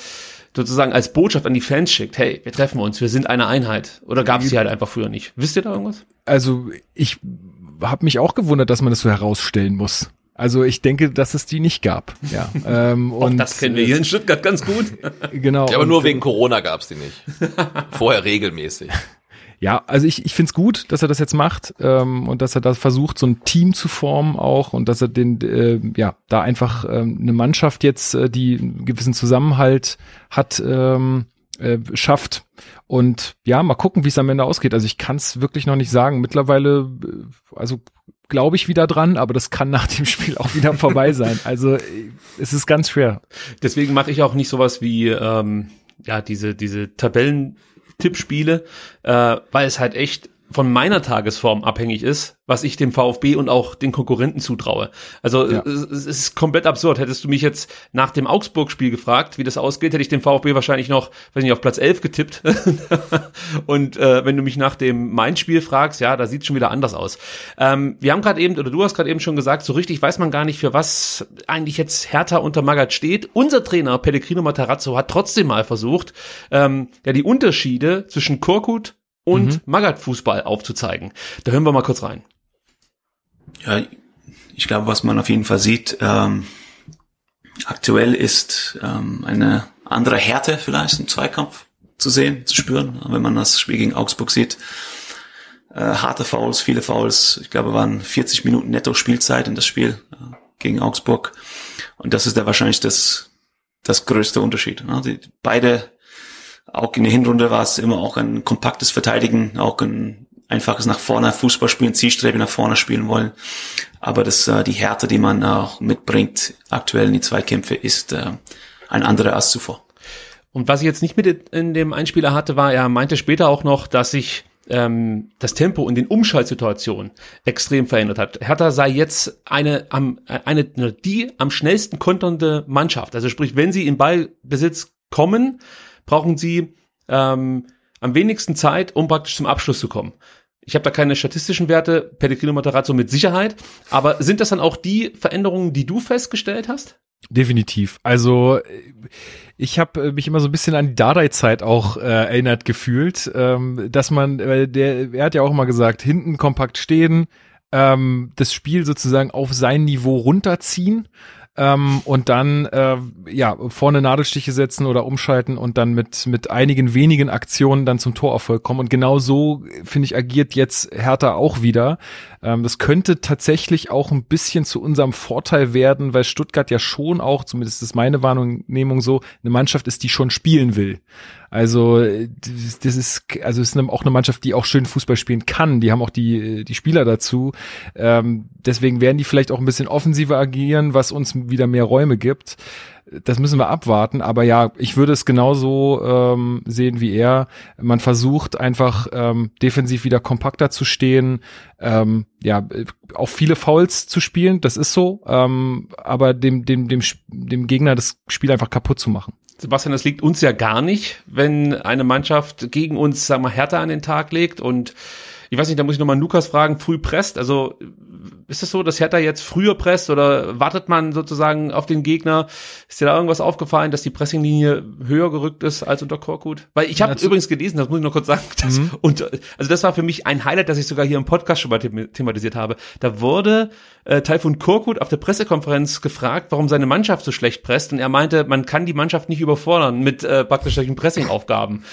sozusagen als Botschaft an die Fans schickt, hey, wir treffen uns, wir sind eine Einheit? Oder gab es die halt einfach früher nicht? Wisst ihr da irgendwas? Also ich habe mich auch gewundert, dass man das so herausstellen muss. Also ich denke, dass es die nicht gab. Ja. [LAUGHS] Ähm, und das kennen wir hier in Stuttgart ganz gut. [LAUGHS] genau. Ja, aber nur wegen Corona gab es die nicht. [LAUGHS] Vorher regelmäßig. Ja, also ich, ich finde es gut, dass er das jetzt macht ähm, und dass er da versucht, so ein Team zu formen auch und dass er den, äh, ja, da einfach ähm, eine Mannschaft jetzt, äh, die einen gewissen Zusammenhalt hat, ähm, äh, schafft. Und ja, mal gucken, wie es am Ende ausgeht. Also ich kann es wirklich noch nicht sagen. Mittlerweile, äh, also glaube ich wieder dran, aber das kann [LAUGHS] nach dem Spiel auch wieder vorbei sein. Also es ist ganz schwer. Deswegen mache ich auch nicht sowas wie ähm, ja diese diese Tabellen Tippspiele, äh, weil es halt echt von meiner Tagesform abhängig ist, was ich dem VfB und auch den Konkurrenten zutraue. Also ja. es, ist komplett absurd. Hättest du mich jetzt nach dem Augsburg-Spiel gefragt, wie das ausgeht, hätte ich dem VfB wahrscheinlich noch, weiß nicht, auf Platz 11 getippt. [LAUGHS] und äh, wenn du mich nach dem Main-Spiel fragst, ja, da sieht schon wieder anders aus. Ähm, wir haben gerade eben, oder du hast gerade eben schon gesagt, so richtig weiß man gar nicht, für was eigentlich jetzt Hertha unter Magath steht. Unser Trainer Pellegrino Matarazzo hat trotzdem mal versucht, ähm, ja, die Unterschiede zwischen Korkut und mhm. Magath-Fußball aufzuzeigen. Da hören wir mal kurz rein. Ja, ich glaube, was man auf jeden Fall sieht, ähm, aktuell ist ähm, eine andere Härte vielleicht im Zweikampf zu sehen, zu spüren, wenn man das Spiel gegen Augsburg sieht. Äh, harte Fouls, viele Fouls. Ich glaube, waren 40 Minuten netto Spielzeit in das Spiel äh, gegen Augsburg. Und das ist da wahrscheinlich das, das größte Unterschied. Ne? Die, beide auch in der Hinrunde war es immer auch ein kompaktes Verteidigen, auch ein einfaches nach vorne Fußball spielen, Zielstrebe nach vorne spielen wollen. Aber das, äh, die Härte, die man auch mitbringt, aktuell in die Zweikämpfe, ist äh, ein anderer als zuvor. Und was ich jetzt nicht mit in dem Einspieler hatte, war, er meinte später auch noch, dass sich ähm, das Tempo in den Umschaltsituationen extrem verändert hat. Hertha sei jetzt eine, am, eine die am schnellsten konternde Mannschaft. Also sprich, wenn sie in Ballbesitz kommen, brauchen sie ähm, am wenigsten Zeit, um praktisch zum Abschluss zu kommen. Ich habe da keine statistischen Werte, Pellegrino Matarazzo mit Sicherheit, aber sind das dann auch die Veränderungen, die du festgestellt hast? Definitiv. Also ich habe mich immer so ein bisschen an die Dardai-Zeit auch äh, erinnert gefühlt, ähm, dass man, weil der, er hat ja auch immer gesagt, hinten kompakt stehen, ähm, das Spiel sozusagen auf sein Niveau runterziehen ähm, und dann äh, ja vorne Nadelstiche setzen oder umschalten und dann mit mit einigen wenigen Aktionen dann zum Torerfolg kommen. Und genau so finde ich agiert jetzt Hertha auch wieder. Ähm, das könnte tatsächlich auch ein bisschen zu unserem Vorteil werden, weil Stuttgart ja schon auch, zumindest ist meine Wahrnehmung so, eine Mannschaft ist, die schon spielen will. Also das ist also es ist auch eine Mannschaft, die auch schön Fußball spielen kann. Die haben auch die die Spieler dazu. Ähm, deswegen werden die vielleicht auch ein bisschen offensiver agieren, was uns wieder mehr Räume gibt. Das müssen wir abwarten. Aber ja, ich würde es genauso ähm, sehen wie er. Man versucht einfach ähm, defensiv wieder kompakter zu stehen. Ähm, ja, auch viele Fouls zu spielen. Das ist so. Ähm, aber dem dem dem dem Gegner das Spiel einfach kaputt zu machen. Sebastian, das liegt uns ja gar nicht, wenn eine Mannschaft gegen uns, sagen wir, härter an den Tag legt und ich weiß nicht, da muss ich nochmal Lukas fragen, früh presst. Also ist es so, dass Hertha jetzt früher presst oder wartet man sozusagen auf den Gegner? Ist dir da irgendwas aufgefallen, dass die Pressinglinie höher gerückt ist als unter Korkut? Weil ich habe übrigens gelesen, das muss ich noch kurz sagen, dass mhm. und also das war für mich ein Highlight, das ich sogar hier im Podcast schon mal thematisiert habe. Da wurde äh, Taifun Korkut auf der Pressekonferenz gefragt, warum seine Mannschaft so schlecht presst und er meinte, man kann die Mannschaft nicht überfordern mit äh, praktisch solchen Pressingaufgaben.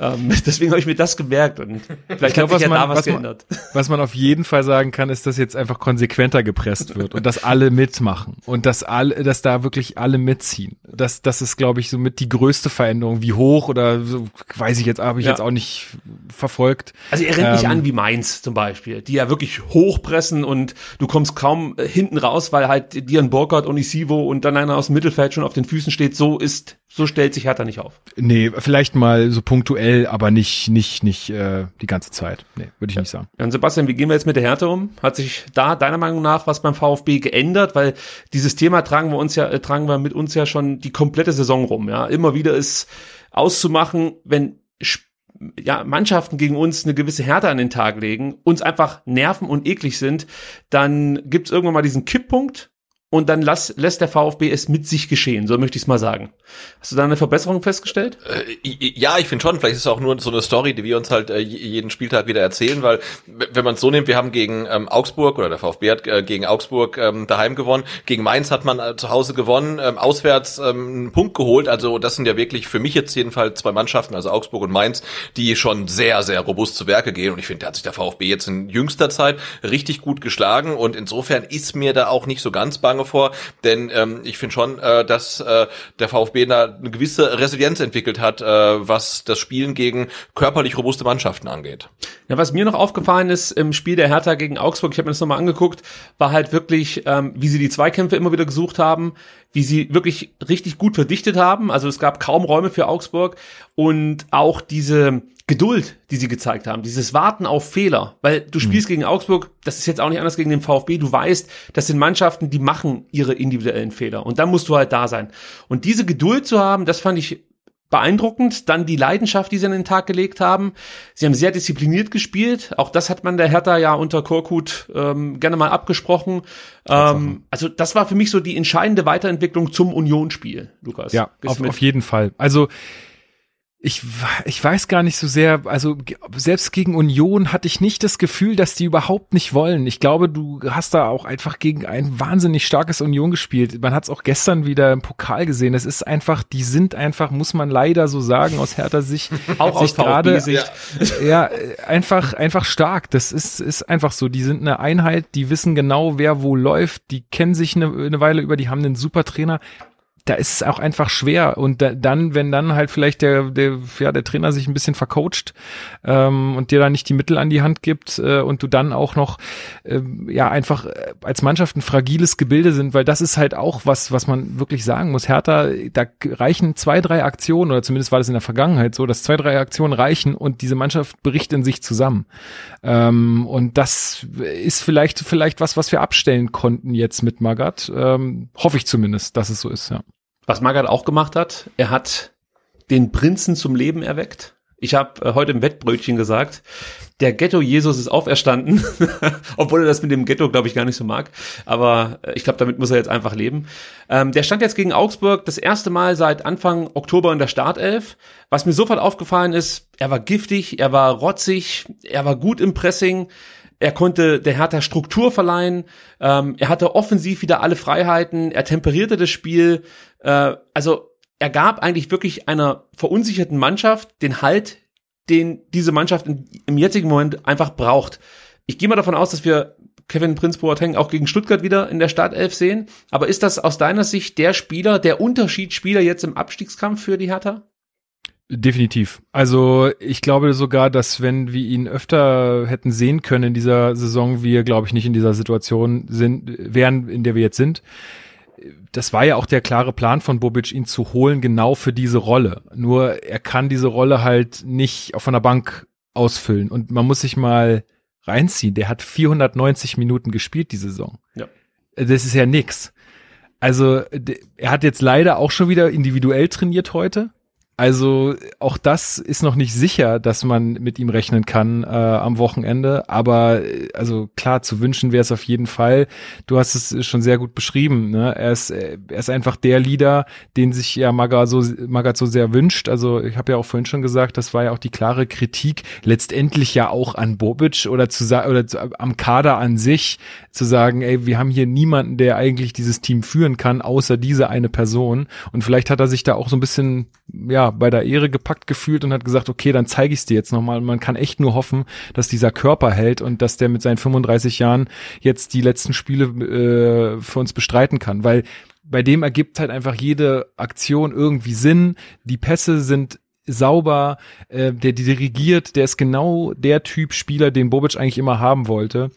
Ähm, [LAUGHS] deswegen habe ich mir das gemerkt und vielleicht glaub, hat sich ja man, da was, was geändert. Man, was man auf jeden Fall sagen kann, ist, dass jetzt einfach konsequenter gepresst wird und dass alle mitmachen und dass alle, dass da wirklich alle mitziehen. Das, das ist, glaube ich, somit die größte Veränderung. Wie hoch oder so, weiß ich jetzt, habe ich ja. jetzt auch nicht verfolgt. Also er rennt ähm, nicht an wie Mainz zum Beispiel, die ja wirklich hochpressen und du kommst kaum äh, hinten raus, weil halt Dian Burkhardt, Onisivo und dann einer aus dem Mittelfeld schon auf den Füßen steht. So ist, so stellt sich Hertha nicht auf. Nee, vielleicht mal so punktuell, aber nicht, nicht, nicht äh, die ganze Zeit. Nee, würde ich ja. nicht sagen. Und Sebastian, wie gehen wir jetzt mit der Härte um? Hat sich da deiner Meinung nach was beim VfB geändert? Weil dieses Thema tragen wir uns ja, äh, tragen wir mit uns ja schon die komplette Saison rum. Ja, immer wieder ist auszumachen, wenn ja, Mannschaften gegen uns eine gewisse Härte an den Tag legen, uns einfach nerven und eklig sind, dann gibt's irgendwann mal diesen Kipppunkt und dann lass, lässt der VfB es mit sich geschehen, so möchte ich es mal sagen. Hast du da eine Verbesserung festgestellt? Äh, ja, ich finde schon. Vielleicht ist es auch nur so eine Story, die wir uns halt äh, jeden Spieltag wieder erzählen, weil wenn man es so nimmt, wir haben gegen ähm, Augsburg oder der VfB hat äh, gegen Augsburg ähm, daheim gewonnen, gegen Mainz hat man äh, zu Hause gewonnen, ähm, auswärts ähm, einen Punkt geholt. Also das sind ja wirklich für mich jetzt jedenfalls zwei Mannschaften, also Augsburg und Mainz, die schon sehr, sehr robust zu Werke gehen. Und ich finde, da hat sich der VfB jetzt in jüngster Zeit richtig gut geschlagen und insofern ist mir da auch nicht so ganz bang lange vor, denn ähm, ich finde schon, äh, dass äh, der VfB da eine gewisse Resilienz entwickelt hat, äh, was das Spielen gegen körperlich robuste Mannschaften angeht. Ja, was mir noch aufgefallen ist im Spiel der Hertha gegen Augsburg, ich habe mir das nochmal angeguckt, war halt wirklich, ähm, wie sie die Zweikämpfe immer wieder gesucht haben, wie sie wirklich richtig gut verdichtet haben. Also es gab kaum Räume für Augsburg und auch diese Geduld, die sie gezeigt haben, dieses Warten auf Fehler, weil du spielst mhm. gegen Augsburg, das ist jetzt auch nicht anders gegen den VfB, du weißt, das sind Mannschaften, die machen ihre individuellen Fehler und dann musst du halt da sein. Und diese Geduld zu haben, das fand ich beeindruckend. Dann die Leidenschaft, die sie an den Tag gelegt haben. Sie haben sehr diszipliniert gespielt. Auch das hat man der Hertha ja unter Korkut ähm, gerne mal abgesprochen. Ähm, also das war für mich so die entscheidende Weiterentwicklung zum Unionsspiel, Lukas. Ja, auf, auf jeden Fall. Also ich, ich weiß gar nicht so sehr, also selbst gegen Union hatte ich nicht das Gefühl, dass die überhaupt nicht wollen. Ich glaube, du hast da auch einfach gegen ein wahnsinnig starkes Union gespielt. Man hat es auch gestern wieder im Pokal gesehen. Es ist einfach, die sind einfach, muss man leider so sagen, aus härter Sicht. [LAUGHS] auch aus gerade, Sicht. Ja, einfach, einfach stark. Das ist, ist einfach so. Die sind eine Einheit, die wissen genau, wer wo läuft. Die kennen sich eine, eine Weile über, die haben einen super Trainer da ist es auch einfach schwer. Und da, dann, wenn dann halt vielleicht der, der, ja, der Trainer sich ein bisschen vercoacht ähm, und dir da nicht die Mittel an die Hand gibt äh, und du dann auch noch äh, ja einfach äh, als Mannschaft ein fragiles Gebilde sind, weil das ist halt auch was, was man wirklich sagen muss. Hertha, da reichen zwei, drei Aktionen, oder zumindest war das in der Vergangenheit so, dass zwei, drei Aktionen reichen und diese Mannschaft bricht in sich zusammen. Ähm, und das ist vielleicht, vielleicht was, was wir abstellen konnten jetzt mit Magat. Ähm, hoffe ich zumindest, dass es so ist, ja. Was Magath auch gemacht hat, er hat den Prinzen zum Leben erweckt. Ich habe äh, heute im Wettbrötchen gesagt, der Ghetto-Jesus ist auferstanden, [LAUGHS] obwohl er das mit dem Ghetto, glaube ich, gar nicht so mag. Aber äh, ich glaube, damit muss er jetzt einfach leben. Ähm, der stand jetzt gegen Augsburg das erste Mal seit Anfang Oktober in der Startelf. Was mir sofort aufgefallen ist, er war giftig, er war rotzig, er war gut im Pressing. Er konnte der Hertha Struktur verleihen. Ähm, er hatte offensiv wieder alle Freiheiten. Er temperierte das Spiel. Äh, also er gab eigentlich wirklich einer verunsicherten Mannschaft den Halt, den diese Mannschaft in, im jetzigen Moment einfach braucht. Ich gehe mal davon aus, dass wir Kevin Prinz Boateng auch gegen Stuttgart wieder in der Startelf sehen. Aber ist das aus deiner Sicht der Spieler, der Unterschiedsspieler jetzt im Abstiegskampf für die Hertha? Definitiv. Also ich glaube sogar, dass wenn wir ihn öfter hätten sehen können in dieser Saison, wir, glaube ich, nicht in dieser Situation sind, wären, in der wir jetzt sind. Das war ja auch der klare Plan von Bobic, ihn zu holen, genau für diese Rolle. Nur er kann diese Rolle halt nicht auf einer Bank ausfüllen. Und man muss sich mal reinziehen. Der hat 490 Minuten gespielt, die Saison. Ja. Das ist ja nix. Also er hat jetzt leider auch schon wieder individuell trainiert heute. Also auch das ist noch nicht sicher, dass man mit ihm rechnen kann äh, am Wochenende. Aber also klar, zu wünschen wäre es auf jeden Fall. Du hast es schon sehr gut beschrieben. Ne? Er, ist, er ist einfach der Leader, den sich ja Magat so, Magat so sehr wünscht. Also ich habe ja auch vorhin schon gesagt, das war ja auch die klare Kritik letztendlich ja auch an Bobic oder zu oder zu, am Kader an sich zu sagen, ey, wir haben hier niemanden, der eigentlich dieses Team führen kann, außer diese eine Person. Und vielleicht hat er sich da auch so ein bisschen ja bei der Ehre gepackt gefühlt und hat gesagt, okay, dann zeige ich es dir jetzt nochmal. Man kann echt nur hoffen, dass dieser Körper hält und dass der mit seinen 35 Jahren jetzt die letzten Spiele äh, für uns bestreiten kann. Weil bei dem ergibt halt einfach jede Aktion irgendwie Sinn. Die Pässe sind sauber, äh, der dirigiert, der ist genau der Typ Spieler, den Bobic eigentlich immer haben wollte.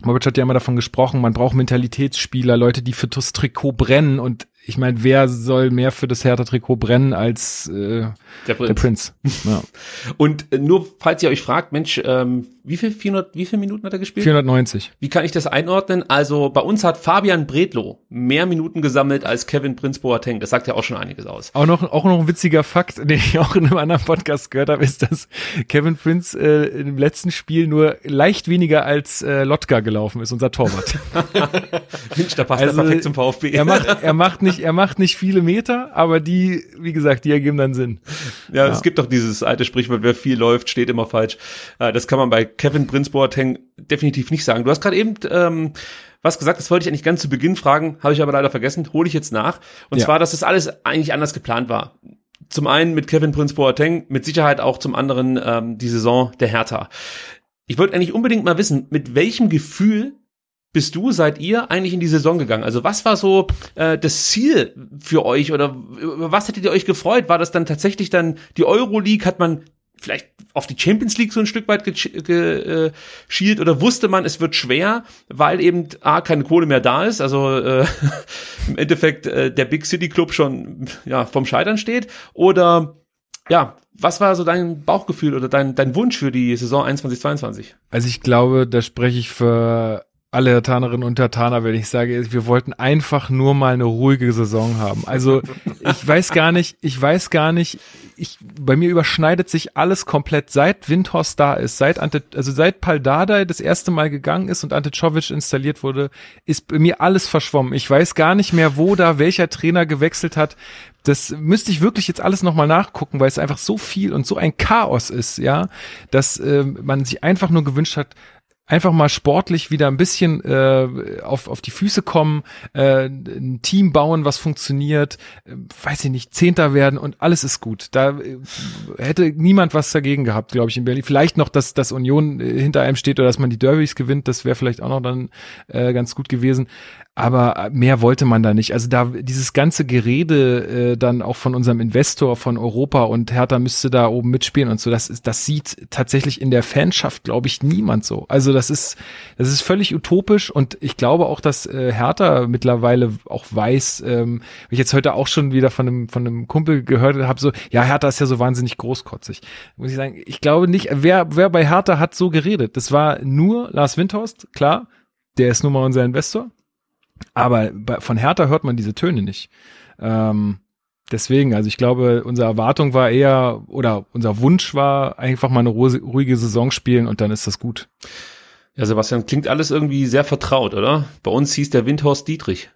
Bobic hat ja immer davon gesprochen, man braucht Mentalitätsspieler, Leute, die für das Trikot brennen und ich meine, wer soll mehr für das Hertha-Trikot brennen als äh, der Prinz? Der Prinz. Ja. [LAUGHS] Und äh, nur falls ihr euch fragt, Mensch, ähm, wie viel, 400, wie viele Minuten hat er gespielt? 490. Wie kann ich das einordnen? Also bei uns hat Fabian Bredlow mehr Minuten gesammelt als Kevin Prinz Boateng. Das sagt ja auch schon einiges aus. Auch noch, auch noch ein witziger Fakt, [LAUGHS] den ich auch in einem anderen Podcast gehört habe, ist, dass Kevin Prinz äh, im letzten Spiel nur leicht weniger als äh, Lotka gelaufen ist, unser Torwart. [LAUGHS] Mensch, da passt also, er perfekt zum VfB. Er macht, er macht nicht, er macht nicht viele Meter, aber die, wie gesagt, die ergeben dann Sinn. Ja, ja. es gibt doch dieses alte Sprichwort, wer viel läuft, steht immer falsch. Äh, das kann man bei Kevin Prince Boateng definitiv nicht sagen. Du hast gerade eben ähm, was gesagt, das wollte ich eigentlich ganz zu Beginn fragen, habe ich aber leider vergessen, hole ich jetzt nach. Und ja. zwar, dass das alles eigentlich anders geplant war. Zum einen mit Kevin Prince Boateng, mit Sicherheit auch zum anderen ähm, die Saison der Hertha. Ich wollte eigentlich unbedingt mal wissen, mit welchem Gefühl bist du, seid ihr eigentlich in die Saison gegangen? Also was war so äh, das Ziel für euch oder über was hättet ihr euch gefreut? War das dann tatsächlich dann die Euroleague? Hat man vielleicht auf die Champions League so ein Stück weit geschielt ge, äh, oder wusste man, es wird schwer, weil eben A, keine Kohle mehr da ist, also äh, [LAUGHS] im Endeffekt äh, der Big City Club schon ja vom Scheitern steht oder ja, was war so dein Bauchgefühl oder dein, dein Wunsch für die Saison 21-22? Also ich glaube, da spreche ich für alle Tatanerinnen und Tataner, wenn ich sage, wir wollten einfach nur mal eine ruhige Saison haben. Also ich weiß gar nicht, ich weiß gar nicht, ich, bei mir überschneidet sich alles komplett, seit Windhorst da ist, seit Ante, also seit Paldada das erste Mal gegangen ist und Ante Czovic installiert wurde, ist bei mir alles verschwommen. Ich weiß gar nicht mehr, wo da welcher Trainer gewechselt hat. Das müsste ich wirklich jetzt alles nochmal nachgucken, weil es einfach so viel und so ein Chaos ist, ja, dass äh, man sich einfach nur gewünscht hat, einfach mal sportlich wieder ein bisschen äh, auf, auf die Füße kommen, äh, ein Team bauen, was funktioniert, äh, weiß ich nicht, Zehnter werden und alles ist gut. Da äh, hätte niemand was dagegen gehabt, glaube ich, in Berlin. Vielleicht noch, dass, dass Union äh, hinter einem steht oder dass man die Derbys gewinnt, das wäre vielleicht auch noch dann äh, ganz gut gewesen aber mehr wollte man da nicht. Also da dieses ganze Gerede äh, dann auch von unserem Investor von Europa und Hertha müsste da oben mitspielen und so, das ist, das sieht tatsächlich in der Fanschaft, glaube ich, niemand so. Also das ist, das ist völlig utopisch und ich glaube auch, dass äh, Hertha mittlerweile auch weiß, ähm, ich jetzt heute auch schon wieder von einem von einem Kumpel gehört habe, so ja Hertha ist ja so wahnsinnig großkotzig. Muss ich sagen, ich glaube nicht. Wer wer bei Hertha hat so geredet? Das war nur Lars Windhorst, klar. Der ist nun mal unser Investor aber bei, von Hertha hört man diese Töne nicht. Ähm, deswegen, also ich glaube, unsere Erwartung war eher, oder unser Wunsch war, einfach mal eine ruhige Saison spielen und dann ist das gut. Ja, Sebastian, klingt alles irgendwie sehr vertraut, oder? Bei uns hieß der Windhorst Dietrich.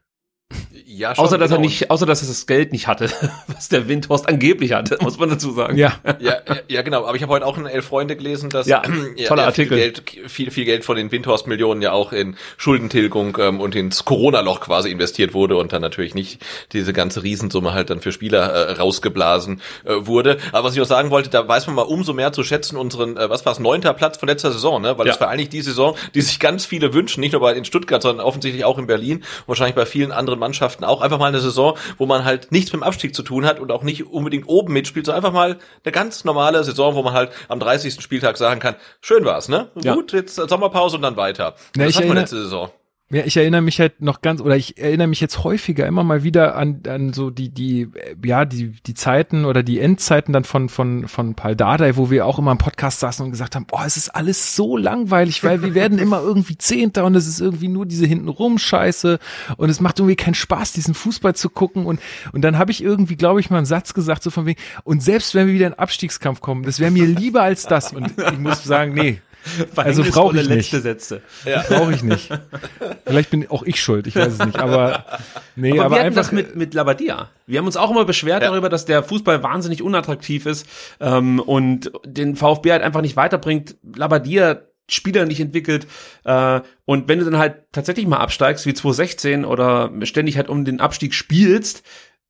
Ja, schon, außer dass genau. er nicht, außer dass er das Geld nicht hatte, [LAUGHS] was der Windhorst angeblich hatte, muss man dazu sagen. Ja, ja, ja, genau. Aber ich habe heute auch in Elf Freunde gelesen, dass ja, [CLEARS THROAT] toller Artikel. Viel Geld, viel, viel Geld von den Windhorst-Millionen ja auch in Schuldentilgung ähm, und ins Corona-Loch quasi investiert wurde und dann natürlich nicht diese ganze Riesensumme halt dann für Spieler äh, rausgeblasen äh, wurde. Aber was ich noch sagen wollte, da weiß man mal umso mehr zu schätzen unseren, äh, was war es, neunter Platz von letzter Saison, ne? Weil ja. das war eigentlich die Saison, die sich ganz viele wünschen, nicht nur bei in Stuttgart, sondern offensichtlich auch in Berlin, wahrscheinlich bei vielen anderen Mannschaften auch einfach mal eine Saison, wo man halt nichts mit dem Abstieg zu tun hat und auch nicht unbedingt oben mitspielt, sondern einfach mal eine ganz normale Saison, wo man halt am 30. Spieltag sagen kann, schön war's, ne? Ja. Gut, jetzt Sommerpause und dann weiter. Ja, das hatten wir letzte Saison. Ja, ich erinnere mich halt noch ganz, oder ich erinnere mich jetzt häufiger immer mal wieder an, an so die, die, ja, die, die Zeiten oder die Endzeiten dann von, von, von Paul Dardai, wo wir auch immer im Podcast saßen und gesagt haben, boah, es ist alles so langweilig, weil wir werden immer irgendwie Zehnter und es ist irgendwie nur diese hintenrum Scheiße und es macht irgendwie keinen Spaß, diesen Fußball zu gucken und, und dann habe ich irgendwie, glaube ich, mal einen Satz gesagt, so von wegen, und selbst wenn wir wieder in Abstiegskampf kommen, das wäre mir lieber als das und ich muss sagen, nee, [LAUGHS] also brauche ich nicht. Sätze. Ja. Brauche ich nicht. Vielleicht bin auch ich schuld, ich weiß es nicht. Aber [LAUGHS] nee, aber, aber wir einfach das mit mit Labadia. Wir haben uns auch immer beschwert ja. darüber, dass der Fußball wahnsinnig unattraktiv ist ähm, und den VfB halt einfach nicht weiterbringt. Labadia Spieler nicht entwickelt. Äh, und wenn du dann halt tatsächlich mal absteigst, wie 2016 oder ständig halt um den Abstieg spielst,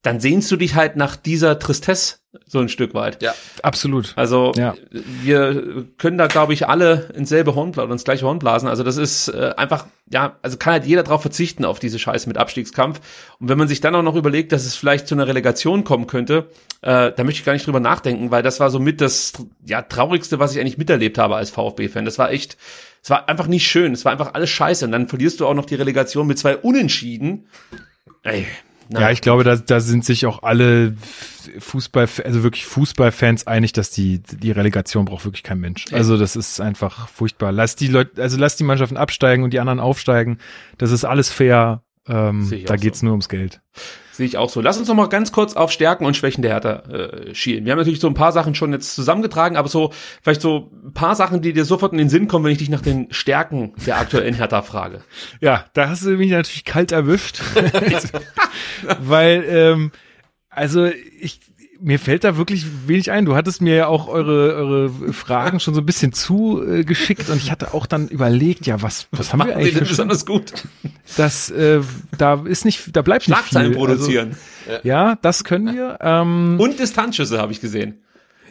dann sehnst du dich halt nach dieser Tristesse so ein Stück weit. Ja, absolut. Also ja. wir können da, glaube ich, alle ins selbe Horn oder ins gleiche Horn blasen. Also das ist äh, einfach, ja, also kann halt jeder drauf verzichten auf diese Scheiße mit Abstiegskampf. Und wenn man sich dann auch noch überlegt, dass es vielleicht zu einer Relegation kommen könnte, äh, da möchte ich gar nicht drüber nachdenken, weil das war so mit das ja traurigste, was ich eigentlich miterlebt habe als VfB-Fan. Das war echt, es war einfach nicht schön. Es war einfach alles Scheiße. Und dann verlierst du auch noch die Relegation mit zwei Unentschieden. Ey, ja, ich glaube, da, da sind sich auch alle Fußball, also wirklich Fußballfans einig, dass die, die Relegation braucht wirklich kein Mensch. Also das ist einfach furchtbar. Lass die Leute, also lass die Mannschaften absteigen und die anderen aufsteigen. Das ist alles fair. Ähm, da geht's so. nur ums Geld. Sehe ich auch so. Lass uns noch mal ganz kurz auf Stärken und Schwächen der Hertha äh, schielen. Wir haben natürlich so ein paar Sachen schon jetzt zusammengetragen, aber so vielleicht so ein paar Sachen, die dir sofort in den Sinn kommen, wenn ich dich nach den Stärken der aktuellen Hertha frage. [LAUGHS] Ja, da hast du mich natürlich kalt erwischt, [LAUGHS] weil ähm, also ich mir fällt da wirklich wenig ein. Du hattest mir ja auch eure, eure Fragen schon so ein bisschen zugeschickt äh, und ich hatte auch dann überlegt, ja, was, was, was haben wir eigentlich? besonders gut. Das, äh, da ist nicht, da bleibt nicht viel. Schlagzeilen produzieren. Also, ja, das können wir. Ähm, und Distanzschüsse habe ich gesehen.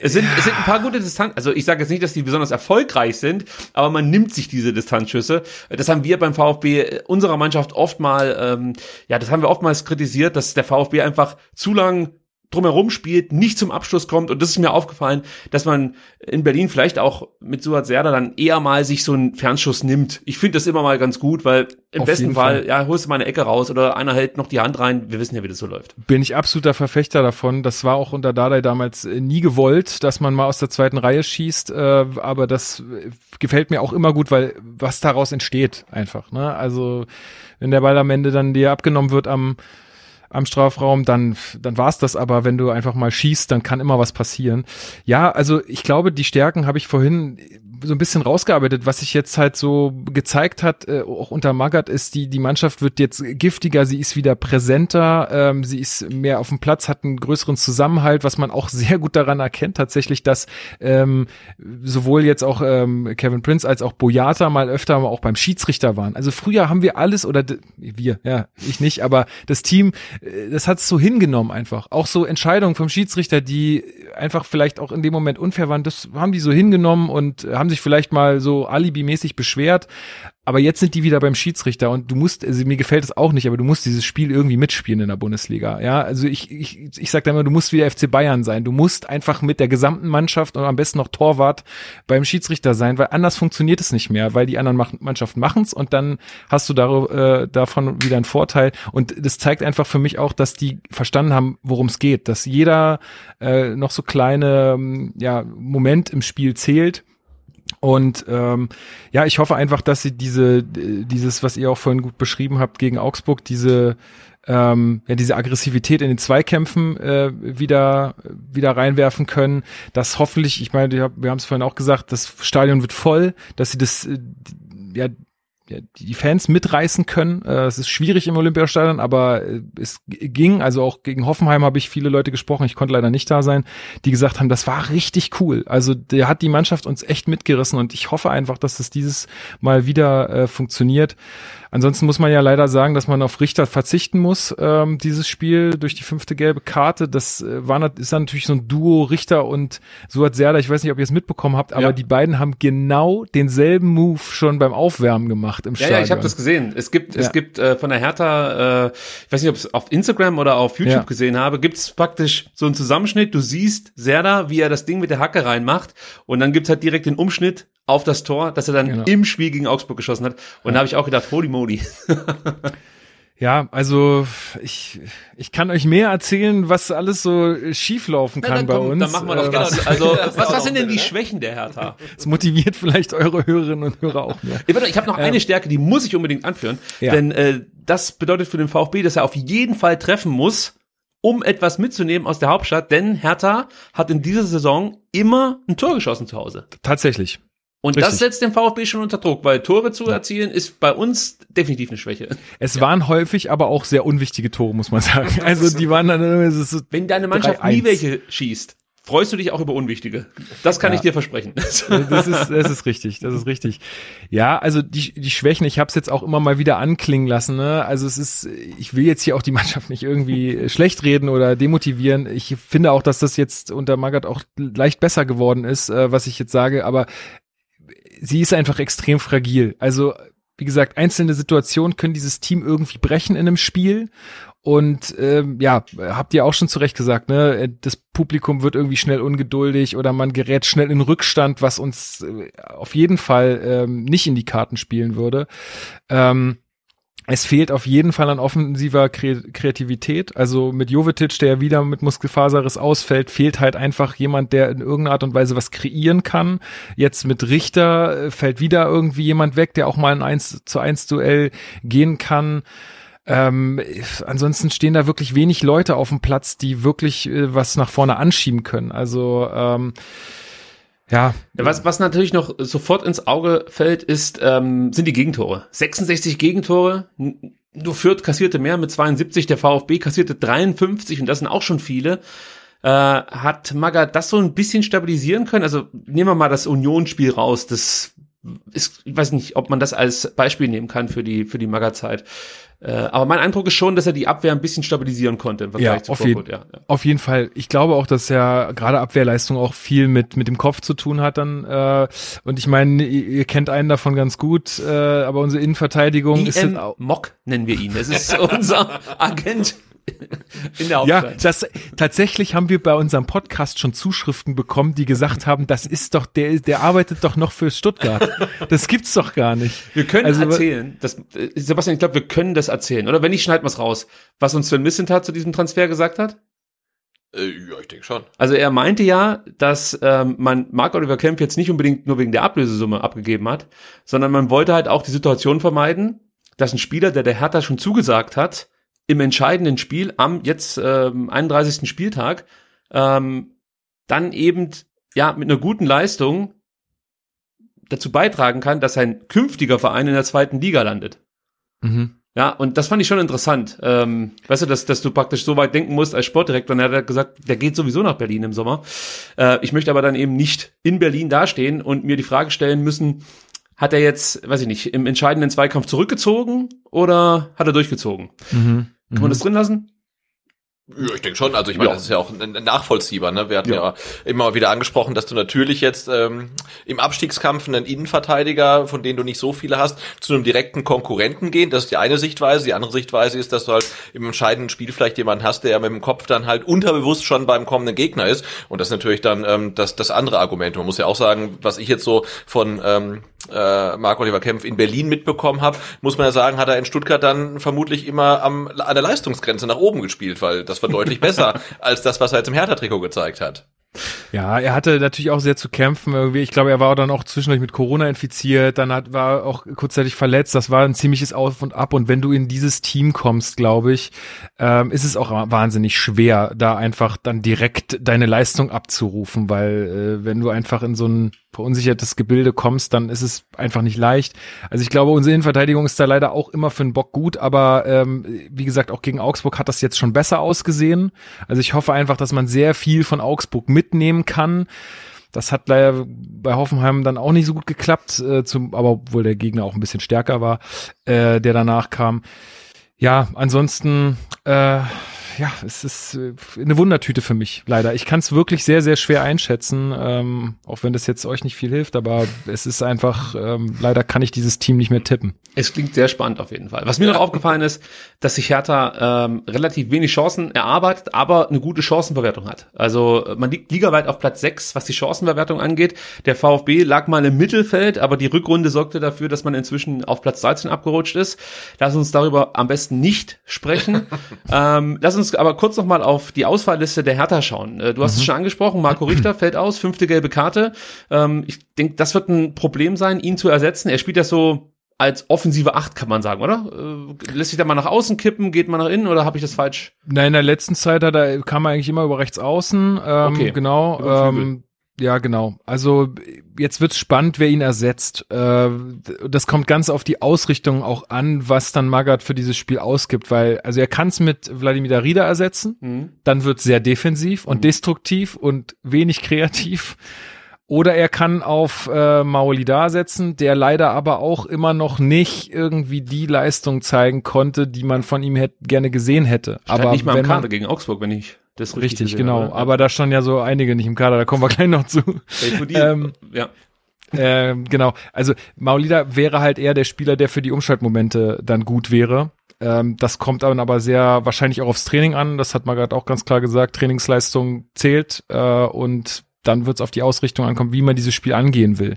Es sind, es sind ein paar gute Distanz, also ich sage jetzt nicht, dass die besonders erfolgreich sind, aber man nimmt sich diese Distanzschüsse. Das haben wir beim VfB unserer Mannschaft oft mal, ähm, ja, das haben wir oftmals kritisiert, dass der VfB einfach zu lang drumherum spielt, nicht zum Abschluss kommt. Und das ist mir aufgefallen, dass man in Berlin vielleicht auch mit Suat Serda dann eher mal sich so einen Fernschuss nimmt. Ich finde das immer mal ganz gut, weil im Auf besten Fall, Fall. ja, holst du mal eine Ecke raus oder einer hält noch die Hand rein. Wir wissen ja, wie das so läuft. bin ich absoluter Verfechter davon. Das war auch unter Dardai damals äh, nie gewollt, dass man mal aus der zweiten Reihe schießt. Äh, aber das äh, gefällt mir auch immer gut, weil was daraus entsteht einfach. Ne? Also wenn der Ball am Ende dann dir abgenommen wird am am Strafraum, dann, dann war's das. Aber wenn du einfach mal schießt, dann kann immer was passieren. Ja, also ich glaube, die Stärken habe ich vorhin so ein bisschen rausgearbeitet. Was sich jetzt halt so gezeigt hat, äh, auch unter Magath, ist, die, die Mannschaft wird jetzt giftiger, sie ist wieder präsenter, ähm, sie ist mehr auf dem Platz, hat einen größeren Zusammenhalt, was man auch [LAUGHS] sehr gut daran erkennt, tatsächlich, dass ähm, sowohl jetzt auch ähm, Kevin Prince als auch Boyata mal öfter auch beim Schiedsrichter waren. Also früher haben wir alles, oder wir, ja, ich nicht, aber das Team, äh, das hat es so hingenommen einfach. Auch so Entscheidungen vom Schiedsrichter, die einfach vielleicht auch in dem Moment unfair waren, das haben die so hingenommen und haben sich vielleicht mal so alibimäßig beschwert. Aber jetzt sind die wieder beim Schiedsrichter und du musst, also mir gefällt es auch nicht, aber du musst dieses Spiel irgendwie mitspielen in der Bundesliga. Ja, also ich, ich, ich sag da immer, du musst wieder FC Bayern sein. Du musst einfach mit der gesamten Mannschaft und am besten noch Torwart beim Schiedsrichter sein, weil anders funktioniert es nicht mehr, weil die anderen Mach Mannschaften machen's und dann hast du dar äh, davon wieder einen Vorteil. Und das zeigt einfach für mich auch, dass die verstanden haben, worum es geht, dass jeder äh, noch so kleine ja, Moment im Spiel zählt. Und ähm, ja, ich hoffe einfach, dass sie diese, dieses, was ihr auch vorhin gut beschrieben habt gegen Augsburg, diese ähm, ja, diese Aggressivität in den Zweikämpfen äh, wieder wieder reinwerfen können. Dass hoffentlich, ich meine, wir haben es vorhin auch gesagt, das Stadion wird voll, dass sie das äh, ja, die Fans mitreißen können. Äh, Es ist schwierig im Olympiastadion, aber äh, es ging. Also auch gegen Hoffenheim habe ich viele Leute gesprochen. Ich konnte leider nicht da sein, die gesagt haben, das war richtig cool. Also der hat die Mannschaft uns echt mitgerissen und ich hoffe einfach, dass das dieses Mal wieder äh, funktioniert. Ansonsten muss man ja leider sagen, dass man auf Richter verzichten muss, ähm, dieses Spiel durch die fünfte gelbe Karte. Das äh, war ist dann natürlich so ein Duo Richter und Suat Serdar. Ich weiß nicht, ob ihr es mitbekommen habt, aber Ja. die beiden haben genau denselben Move schon beim Aufwärmen gemacht im Ja, Stadion. ja, ich habe das gesehen. Es gibt, es Ja. gibt äh, von der Hertha, äh, ich weiß nicht, ob es auf Instagram oder auf YouTube gesehen habe, gibt's praktisch so einen Zusammenschnitt. Du siehst Serda, wie er das Ding mit der Hacke reinmacht und dann gibt's halt direkt den Umschnitt auf das Tor, das er dann Genau. im Spiel gegen Augsburg geschossen hat. Und da habe ich auch gedacht, holy moly. [LAUGHS] Ja, also ich, ich kann euch mehr erzählen, was alles so schief laufen kann dann bei komm, uns. Dann machen wir doch Äh, was. was, Also, [LAUGHS] was, was sind denn die Schwächen der Hertha? das motiviert vielleicht eure Hörerinnen und Hörer auch mehr. Ich, ich habe noch eine Stärke, die muss ich unbedingt anführen. Ja. Denn äh, das bedeutet für den VfB, dass er auf jeden Fall treffen muss, um etwas mitzunehmen aus der Hauptstadt. Denn Hertha hat in dieser Saison immer ein Tor geschossen zu Hause. Tatsächlich. Und Richtig. das setzt den VfB schon unter Druck, weil Tore zu erzielen ist bei uns definitiv eine Schwäche. Es waren häufig aber auch sehr unwichtige Tore, muss man sagen. [LAUGHS] Also die waren dann so Wenn deine Mannschaft nie 3-1. welche schießt, freust du dich auch über unwichtige. Das kann Ja. ich dir versprechen. Das ist, das ist richtig, das ist richtig. Ja, also die, die Schwächen, ich habe es jetzt auch immer mal wieder anklingen lassen. Ne? Also es ist, ich will jetzt hier auch die Mannschaft nicht irgendwie schlecht reden oder demotivieren. Ich finde auch, dass das jetzt unter Magath auch leicht besser geworden ist, äh, was ich jetzt sage. Aber sie ist einfach extrem fragil. Also wie gesagt, einzelne Situationen können dieses Team irgendwie brechen in einem Spiel. Und ähm, ja, habt ihr auch schon zu Recht gesagt, ne? Das Publikum wird irgendwie schnell ungeduldig oder man gerät schnell in Rückstand, was uns äh, auf jeden Fall ähm, nicht in die Karten spielen würde. Ähm, es fehlt auf jeden Fall an offensiver Kre Kreativität. Also mit Jovetic, der wieder mit Muskelfaserriss ausfällt, fehlt halt einfach jemand, der in irgendeiner Art und Weise was kreieren kann. Jetzt mit Richter äh, fällt wieder irgendwie jemand weg, der auch mal ein 1 zu 1 Duell gehen kann. Ähm, ansonsten stehen da wirklich wenig Leute auf dem Platz, die wirklich äh, was nach vorne anschieben können. Also ähm, ja, Was, was natürlich noch sofort ins Auge fällt, ist, ähm, sind die Gegentore. 66 Gegentore, nur Fürth kassierte mehr mit 72, der VfB kassierte 53 und das sind auch schon viele. Äh, hat Maga das so ein bisschen stabilisieren können? Also nehmen wir mal das Unionsspiel raus. Das ist, ich weiß nicht, ob man das als Beispiel nehmen kann für die, für die Maga-Zeit. Äh, aber mein Eindruck ist schon, dass er die Abwehr ein bisschen stabilisieren konnte im Vergleich Ja, zu auf jeden- Vorfurt. Ja, ja. Auf jeden Fall. Ich glaube auch, dass ja gerade Abwehrleistung auch viel mit mit dem Kopf zu tun hat dann. Äh, und ich meine, ihr, ihr kennt einen davon ganz gut, äh, aber unsere Innenverteidigung ist IM auch, Mock nennen wir ihn. Das ist [LAUGHS] unser Agent. In der Ja, Hauptstadt. das, tatsächlich haben wir bei unserem Podcast schon Zuschriften bekommen, die gesagt haben, das ist doch, der, der arbeitet doch noch für Stuttgart. Das gibt's doch gar nicht. Wir können Also, erzählen, das, äh, Sebastian, ich glaube, wir können das erzählen. Oder wenn nicht, schneiden wir's raus. Was uns Sven Missentat zu diesem Transfer gesagt hat? Äh, ja, ich denke schon. Also er meinte ja, dass ähm, man Mark Oliver Kempf jetzt nicht unbedingt nur wegen der Ablösesumme abgegeben hat, sondern man wollte halt auch die Situation vermeiden, dass ein Spieler, der der Hertha schon zugesagt hat, im entscheidenden Spiel am jetzt ähm, 31. Spieltag ähm, dann eben ja mit einer guten Leistung dazu beitragen kann, dass ein künftiger Verein in der zweiten Liga landet. Mhm. Ja, und das fand ich schon interessant. Ähm, weißt du, dass, dass du praktisch so weit denken musst als Sportdirektor. Und er hat gesagt, der geht sowieso nach Berlin im Sommer. Äh, ich möchte aber dann eben nicht in Berlin dastehen und mir die Frage stellen müssen, hat er jetzt, weiß ich nicht, im entscheidenden Zweikampf zurückgezogen oder hat er durchgezogen? Mhm. Kann man das drin lassen? Ja, ich denke schon. Also ich meine, Ja. das ist ja auch nachvollziehbar. Ne? Wir hatten Ja. ja. immer wieder angesprochen, dass du natürlich jetzt ähm, im Abstiegskampf einen Innenverteidiger, von denen du nicht so viele hast, zu einem direkten Konkurrenten gehen. Das ist die eine Sichtweise. Die andere Sichtweise ist, dass du halt im entscheidenden Spiel vielleicht jemanden hast, der mit dem Kopf dann halt unterbewusst schon beim kommenden Gegner ist. Und das ist natürlich dann ähm, das, das andere Argument. Man muss ja auch sagen, was ich jetzt so von ähm, äh, Marc-Oliver Kempf in Berlin mitbekommen habe, muss man ja sagen, hat er in Stuttgart dann vermutlich immer am, an der Leistungsgrenze nach oben gespielt, weil das war deutlich [LAUGHS] besser als das, was er jetzt im Hertha-Trikot gezeigt hat. Ja, er hatte natürlich auch sehr zu kämpfen. Irgendwie. Ich glaube, er war dann auch zwischendurch mit Corona infiziert, dann hat, war er auch kurzzeitig verletzt. Das war ein ziemliches Auf und Ab. Und wenn du in dieses Team kommst, glaube ich, ähm, ist es auch wahnsinnig schwer, da einfach dann direkt deine Leistung abzurufen, weil äh, wenn du einfach in so ein verunsichertes Gebilde kommst, dann ist es einfach nicht leicht. Also ich glaube, unsere Innenverteidigung ist da leider auch immer für den Bock gut, aber ähm, wie gesagt, auch gegen Augsburg hat das jetzt schon besser ausgesehen. Also ich hoffe einfach, dass man sehr viel von Augsburg mitnehmen kann. Das hat leider bei Hoffenheim dann auch nicht so gut geklappt, äh, zum, aber obwohl der Gegner auch ein bisschen stärker war, äh, der danach kam. Ja, ansonsten, äh, ja, es ist äh, eine Wundertüte für mich, leider. Ich kann es wirklich sehr, sehr schwer einschätzen, ähm, auch wenn das jetzt euch nicht viel hilft, aber es ist einfach, ähm, leider kann ich dieses Team nicht mehr tippen. Es klingt sehr spannend auf jeden Fall. Was mir noch aufgefallen ist, dass sich Hertha ähm, relativ wenig Chancen erarbeitet, aber eine gute Chancenverwertung hat. Also äh, man liegt ligaweit auf Platz 6, was die Chancenverwertung angeht. Der VfB lag mal im Mittelfeld, aber die Rückrunde sorgte dafür, dass man inzwischen auf Platz 13 abgerutscht ist. Lass uns darüber am besten nicht sprechen. [LAUGHS] ähm, lass uns aber kurz noch mal auf die Ausfallliste der Hertha schauen. Äh, du hast es schon angesprochen, Marco [CLEARS THROAT] Richter fällt aus, fünfte gelbe Karte. Ähm, ich denke, das wird ein Problem sein, ihn zu ersetzen. Er spielt ja so als offensive Acht, kann man sagen, oder? Äh, lässt sich da mal nach außen kippen, geht man nach innen oder habe ich das falsch? Nein, in der letzten Zeit hat er, kam er eigentlich immer über rechts außen. Ähm, Okay. Genau. Ähm, ja, genau. Also jetzt wird's spannend, wer ihn ersetzt. Äh, das kommt ganz auf die Ausrichtung auch an, was dann Magath für dieses Spiel ausgibt, weil also er kann es mit Wladimir Darida ersetzen, dann wird sehr defensiv und destruktiv und wenig kreativ. Oder er kann auf äh, Maolida setzen, der leider aber auch immer noch nicht irgendwie die Leistung zeigen konnte, die man von ihm hätte, gerne gesehen hätte. Aber aber nicht mal im Kader gegen Augsburg, wenn ich das richtig, Richtig, gesehen genau. habe. Aber da standen ja so einige nicht im Kader, da kommen wir gleich noch zu. [LAUGHS] Ähm, ja. Ähm, genau. Also Maulida wäre halt eher der Spieler, der für die Umschaltmomente dann gut wäre. Ähm, das kommt dann aber sehr wahrscheinlich auch aufs Training an. Das hat Magath auch ganz klar gesagt. Trainingsleistung zählt äh, und dann wird es auf die Ausrichtung ankommen, wie man dieses Spiel angehen will.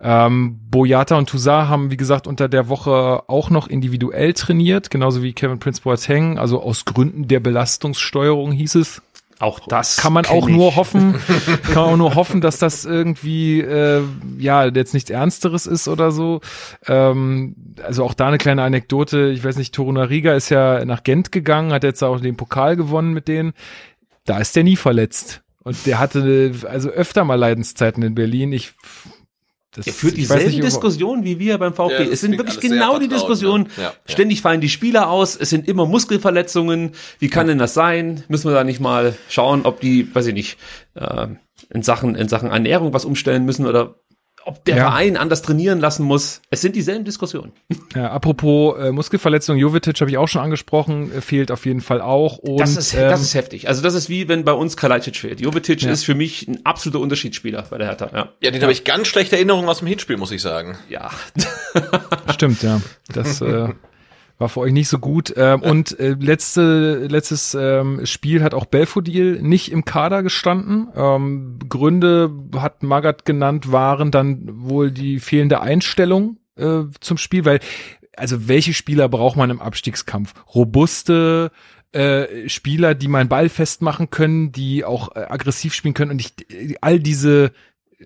Ähm, Boyata und Toussaint haben, wie gesagt, unter der Woche auch noch individuell trainiert, genauso wie Kevin Prince Boateng, also aus Gründen der Belastungssteuerung hieß es. Auch das kann man auch ich. nur hoffen, [LAUGHS] kann man auch nur hoffen, dass das irgendwie äh, ja jetzt nichts Ernsteres ist oder so. Ähm, also auch da eine kleine Anekdote. Ich weiß nicht, Torunariga ist ja nach Gent gegangen, hat jetzt auch den Pokal gewonnen mit denen. Da ist der nie verletzt und der hatte also öfter mal Leidenszeiten in Berlin. Ich das, Er führt dieselben Diskussionen wie wir beim VfB. Ja, es sind wirklich genau die vertraut, Diskussionen. ne? Ja, ja. Ständig fallen die Spieler aus. Es sind immer Muskelverletzungen. Wie kann denn das sein? Müssen wir da nicht mal schauen, ob die, weiß ich nicht, äh, in Sachen in Sachen Ernährung was umstellen müssen oder ob der Ja. Verein anders trainieren lassen muss. Es sind dieselben Diskussionen. Ja, apropos äh, Muskelverletzung, Jovetic habe ich auch schon angesprochen, äh, fehlt auf jeden Fall auch. Und, Das ist, ähm, das ist heftig. Also das ist wie wenn bei uns Kalajdzic fehlt. Jovetic Ja. ist für mich ein absoluter Unterschiedsspieler bei der Hertha. Ja. Ja, den habe ich ganz schlechte Erinnerungen aus dem Hinspiel, muss ich sagen. ja. Stimmt, ja. Das äh, [LAUGHS] war für euch nicht so gut. Ähm, und äh, letzte, letztes ähm, Spiel hat auch Belfodil nicht im Kader gestanden. Ähm, Gründe hat Magath genannt, waren dann wohl die fehlende Einstellung äh, zum Spiel, weil also welche Spieler braucht man im Abstiegskampf? Robuste äh, Spieler, die mal Ball festmachen können, die auch äh, aggressiv spielen können und ich, all diese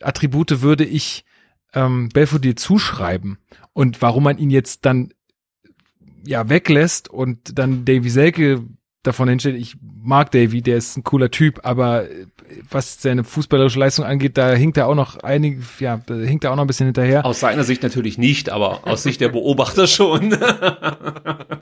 Attribute würde ich ähm, Belfodil zuschreiben. Und warum man ihn jetzt dann ja weglässt und dann Davy Selke davon hinstellt, ich mag Davy, der ist ein cooler Typ, aber was seine fußballerische Leistung angeht, da hinkt er auch noch einige, ja, da hinkt er auch noch ein bisschen hinterher. Aus seiner Sicht natürlich nicht, aber aus Sicht der Beobachter schon.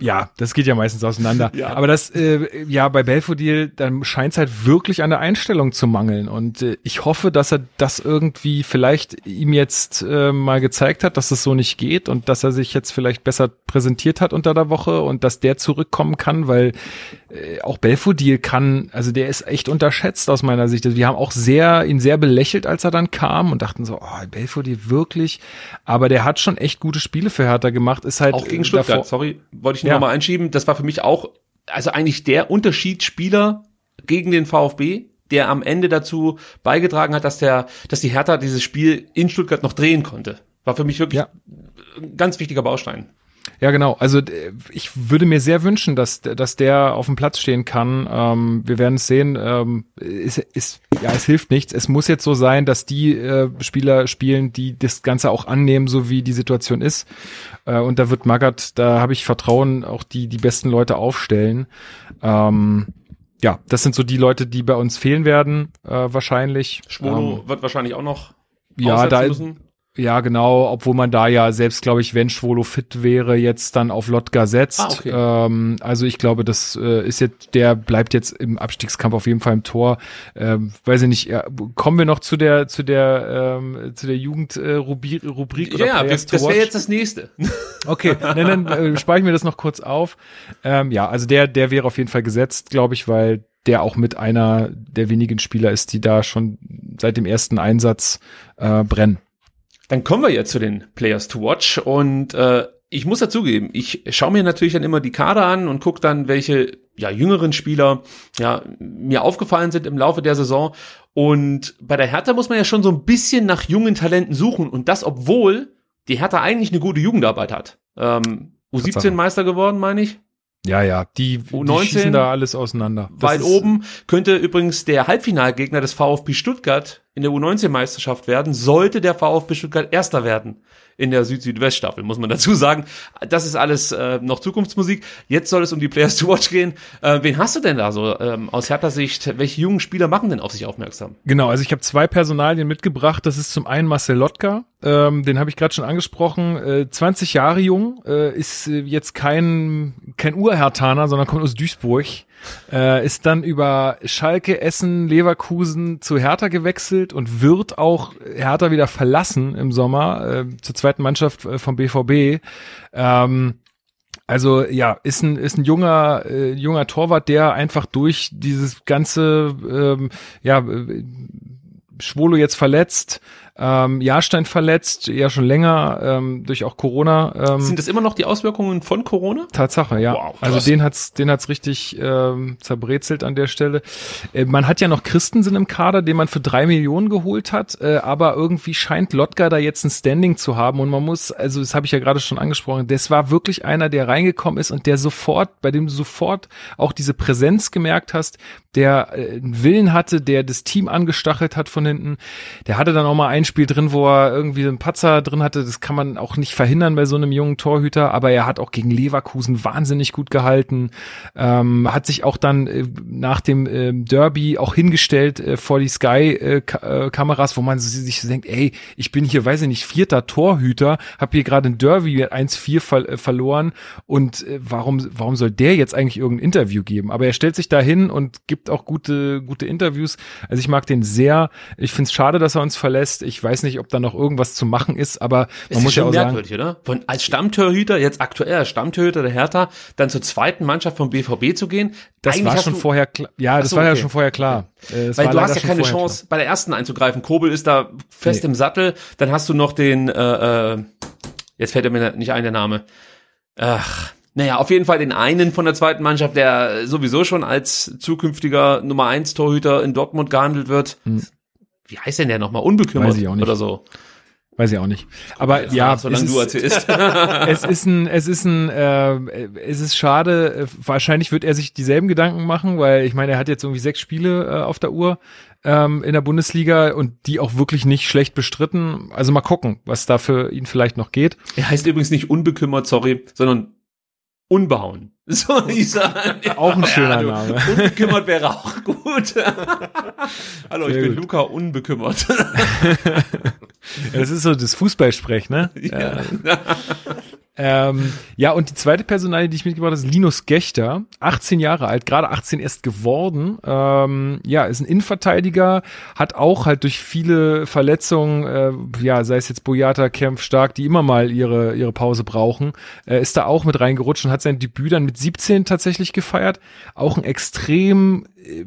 ja, das geht ja meistens auseinander. Ja. Aber das, äh, ja, bei Belfodil, dann scheint es halt wirklich an der Einstellung zu mangeln. Und äh, ich hoffe, dass er das irgendwie vielleicht ihm jetzt äh, mal gezeigt hat, dass es so nicht geht und dass er sich jetzt vielleicht besser präsentiert hat unter der Woche und dass der zurückkommen kann, weil äh, auch Belfodil kann, also der ist echt unterschätzt aus meiner Sicht. Also wir haben auch sehr, ihn sehr belächelt, als er dann kam und dachten so, oh, Belfodil wirklich. Aber der hat schon echt gute Spiele für Hertha gemacht. Ist halt auch gegen Stuttgart, davor, sorry, wollte ich nur ja. noch mal einschieben. Das war für mich auch, also eigentlich der Unterschiedsspieler gegen den VfB, der am Ende dazu beigetragen hat, dass der, dass die Hertha dieses Spiel in Stuttgart noch drehen konnte. War für mich wirklich ja. ein ganz wichtiger Baustein. Ja, genau. Also ich würde mir sehr wünschen, dass, dass der auf dem Platz stehen kann. Ähm, wir werden es sehen. Ähm, ist, ist, ja, es hilft nichts. Es muss jetzt so sein, dass die äh, Spieler spielen, die das Ganze auch annehmen, so wie die Situation ist. Äh, und da wird Magath, da habe ich Vertrauen, auch die die besten Leute aufstellen. Ähm, ja, das sind so die Leute, die bei uns fehlen werden, äh, wahrscheinlich. Schwolo ähm, wird wahrscheinlich auch noch ja, da, müssen. Ja, genau, obwohl man da ja selbst, glaube ich, wenn Schwolo fit wäre, jetzt dann auf Lotka setzt. Ah, okay. ähm, also ich glaube, das äh, ist jetzt, der bleibt jetzt im Abstiegskampf auf jeden Fall im Tor. Ähm, weiß ich nicht, ja, kommen wir noch zu der, zu der, ähm, zu der Jugendrubrik äh, Rubrik Ja, das, das wäre jetzt das nächste. [LAUGHS] Okay, dann, dann äh, spare ich mir das noch kurz auf. Ähm, ja, also der, der wäre auf jeden Fall gesetzt, glaube ich, weil der auch mit einer der wenigen Spieler ist, die da schon seit dem ersten Einsatz äh, brennen. Dann kommen wir jetzt zu den Players to Watch und äh, ich muss dazugeben, ich schaue mir natürlich dann immer die Kader an und gucke dann, welche ja, jüngeren Spieler ja, mir aufgefallen sind im Laufe der Saison. Und bei der Hertha muss man ja schon so ein bisschen nach jungen Talenten suchen und das, obwohl die Hertha eigentlich eine gute Jugendarbeit hat. Ähm, U17 Meister geworden, meine ich. Ja, ja, die, U19, die schießen da alles auseinander. Das weit oben könnte übrigens der Halbfinalgegner des VfB Stuttgart in der U19-Meisterschaft werden, sollte der VfB Stuttgart Erster werden in der Süd-Südwest-Staffel, muss man dazu sagen. Das ist alles äh, noch Zukunftsmusik. Jetzt soll es um die Players to Watch gehen. Äh, wen hast du denn da so ähm, aus Hertha Sicht? Welche jungen Spieler machen denn auf sich aufmerksam? Genau, also ich habe zwei Personalien mitgebracht. Das ist zum einen Marcel Lotka, ähm, den habe ich gerade schon angesprochen. Äh, 20 Jahre jung, äh, ist äh, jetzt kein, kein Urhertaner, sondern kommt aus Duisburg. Äh, ist dann über Schalke, Essen, Leverkusen zu Hertha gewechselt und wird auch Hertha wieder verlassen im Sommer äh, zur zweiten Mannschaft äh, vom BVB. Ähm, also ja, ist ein ist ein junger äh, junger Torwart, der einfach durch dieses ganze ähm, ja äh, Schwolo jetzt verletzt, ähm, Jahrstein verletzt, ja schon länger, ähm, durch auch Corona. Ähm, Sind das immer noch die Auswirkungen von Corona? Tatsache, ja. Wow, also den hat's, den hat's richtig ähm, zerbrezelt an der Stelle. Äh, man hat ja noch Christensen im Kader, den man für drei Millionen geholt hat, äh, aber irgendwie scheint Lotka da jetzt ein Standing zu haben und man muss, also das habe ich ja gerade schon angesprochen, das war wirklich einer, der reingekommen ist und der sofort, bei dem du sofort auch diese Präsenz gemerkt hast, der äh, einen Willen hatte, der das Team angestachelt hat von hinten. Der hatte dann auch mal ein Spiel drin, wo er irgendwie einen Patzer drin hatte. Das kann man auch nicht verhindern bei so einem jungen Torhüter, aber er hat auch gegen Leverkusen wahnsinnig gut gehalten. Ähm, hat sich auch dann äh, nach dem äh, Derby auch hingestellt äh, vor die Sky-Kameras, äh, wo man sich denkt, ey, ich bin hier, weiß ich nicht, vierter Torhüter, habe hier gerade ein Derby 1-4 ver äh, verloren und äh, warum, warum soll der jetzt eigentlich irgendein Interview geben? Aber er stellt sich da hin und gibt auch gute, gute Interviews. Also ich mag den sehr. Ich finde es schade, dass er uns verlässt. Ich weiß nicht, ob da noch irgendwas zu machen ist, aber man es muss ja auch merkwürdig, sagen, oder? Von als Stammtorhüter, jetzt aktuell als Stammtorhüter der Hertha, dann zur zweiten Mannschaft vom BVB zu gehen. Das war schon vorher klar. Ja, das so, war okay. ja schon vorher klar. Äh, Weil du hast ja keine Chance, klar. bei der ersten einzugreifen. Kobel ist da fest nee. im Sattel. Dann hast du noch den, äh, äh, jetzt fällt er mir nicht ein der Name. Ach, Naja, auf jeden Fall den einen von der zweiten Mannschaft, der sowieso schon als zukünftiger Nummer 1 Torhüter in Dortmund gehandelt wird. Hm. Wie heißt denn der nochmal? Unbekümmert Weiß ich auch nicht. oder so. Weiß ich auch nicht. Aber ja, solange es du Atheist. [LAUGHS] es ist ein, es ist ein, äh, es ist schade. Äh, Wahrscheinlich wird er sich dieselben Gedanken machen, weil ich meine, er hat jetzt irgendwie sechs Spiele äh, auf der Uhr ähm, in der Bundesliga und die auch wirklich nicht schlecht bestritten. Also mal gucken, was da für ihn vielleicht noch geht. er heißt übrigens nicht unbekümmert, sorry, sondern unbehauen. [LAUGHS] So ich sagen. Auch ein schöner du, Name. Unbekümmert wäre auch gut. [LAUGHS] Hallo, Sehr ich bin gut. Luca unbekümmert. [LAUGHS] Ja, Das ist so das Fußballsprech, ne? Ja. Ähm, ja, und die zweite Personalie, die ich mitgebracht habe, ist Linus Gechter, 18 Jahre alt, gerade 18 erst geworden. Ähm, ja, ist ein Innenverteidiger, hat auch halt durch viele Verletzungen, äh, ja, sei es jetzt Boyata, Kempf, Stark, die immer mal ihre, ihre Pause brauchen, äh, ist da auch mit reingerutscht und hat sein Debüt dann mit 17 tatsächlich gefeiert. Auch ein extrem äh,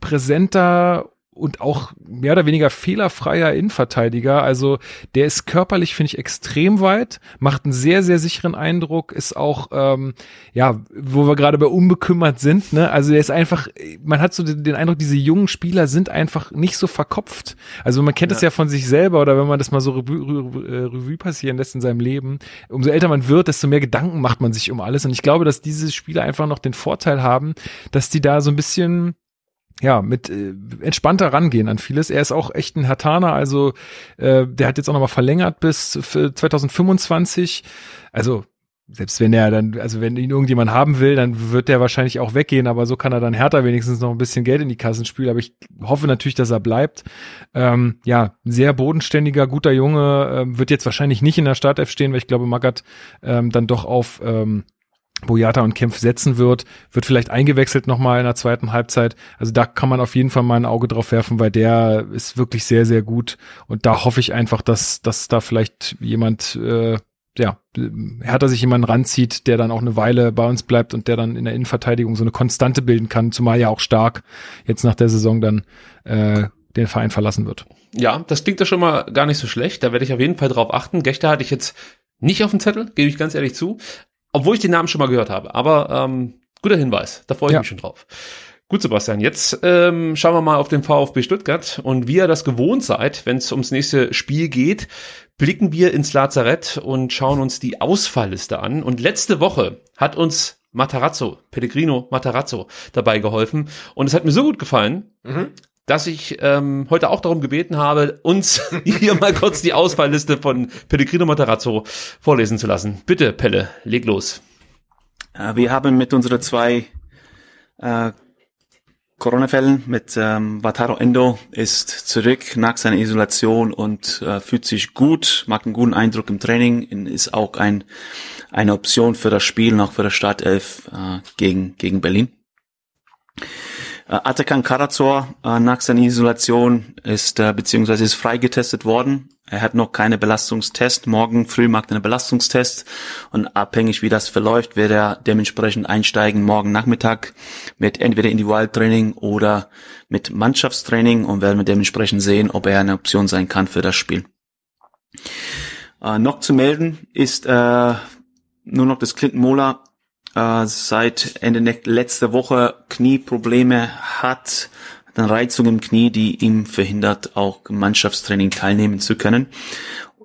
präsenter und auch mehr oder weniger fehlerfreier Innenverteidiger. Also der ist körperlich, finde ich, extrem weit, macht einen sehr, sehr sicheren Eindruck, ist auch, ähm, ja, wo wir gerade bei unbekümmert sind, ne? Also der ist einfach, man hat so den, den Eindruck, diese jungen Spieler sind einfach nicht so verkopft. Also man kennt es ja. von sich selber oder wenn man das mal so Revue, Revue, äh, Revue passieren lässt in seinem Leben, umso älter man wird, desto mehr Gedanken macht man sich um alles. Und ich glaube, dass diese Spieler einfach noch den Vorteil haben, dass die da so ein bisschen ja, mit äh, entspannter rangehen an vieles. Er ist auch echt ein Hertaner, also äh, der hat jetzt auch nochmal verlängert bis für 2025. Also selbst wenn er dann, also wenn ihn irgendjemand haben will, dann wird der wahrscheinlich auch weggehen, aber so kann er dann härter wenigstens noch ein bisschen Geld in die Kassen spülen. Aber ich hoffe natürlich, dass er bleibt. Ähm, ja, sehr bodenständiger, guter Junge, ähm, wird jetzt wahrscheinlich nicht in der Startelf stehen, weil ich glaube, Magath ähm, dann doch auf ähm, Boyata und Kempf setzen wird, wird vielleicht eingewechselt nochmal in der zweiten Halbzeit. Also da kann man auf jeden Fall mal ein Auge drauf werfen, weil der ist wirklich sehr, sehr gut. Und da hoffe ich einfach, dass, dass da vielleicht jemand, äh, ja, härter sich jemand ranzieht, der dann auch eine Weile bei uns bleibt und der dann in der Innenverteidigung so eine Konstante bilden kann, zumal ja auch stark jetzt nach der Saison dann äh, den Verein verlassen wird. Ja, das klingt ja schon mal gar nicht so schlecht. Da werde ich auf jeden Fall drauf achten. Gechter hatte ich jetzt nicht auf dem Zettel, gebe ich ganz ehrlich zu. Obwohl ich den Namen schon mal gehört habe. Aber ähm, guter Hinweis, da freue ich Ja. mich schon drauf. Gut, Sebastian, jetzt ähm, schauen wir mal auf den VfB Stuttgart. Und wie ihr das gewohnt seid, wenn es ums nächste Spiel geht, blicken wir ins Lazarett und schauen uns die Ausfallliste an. Und letzte Woche hat uns Matarazzo, Pellegrino Matarazzo, dabei geholfen. Und es hat mir so gut gefallen, dass ich ähm, heute auch darum gebeten habe, uns [LAUGHS] hier mal kurz die Ausfallliste von Pellegrino Matarazzo vorlesen zu lassen. Bitte, Pelle, leg los. Äh, Wir haben mit unseren zwei äh, Corona-Fällen mit ähm, Wataru Endo ist zurück nach seiner Isolation und äh, fühlt sich gut, macht einen guten Eindruck im Training, ist auch ein, eine Option für das Spiel, noch für das Startelf äh, gegen, gegen Berlin. Äh, Atakan Karazor äh, nach seiner Isolation ist äh, beziehungsweise ist freigetestet worden. Er hat noch keine Belastungstest. Morgen früh macht er einen Belastungstest und abhängig wie das verläuft, wird er dementsprechend einsteigen morgen Nachmittag mit entweder Individualtraining oder mit Mannschaftstraining und werden wir dementsprechend sehen, ob er eine Option sein kann für das Spiel. Äh, noch zu melden ist äh, nur noch das Clinton Mola äh, seit Ende letzter Woche Knieprobleme hat, eine Reizung im Knie, die ihm verhindert, auch im Mannschaftstraining teilnehmen zu können,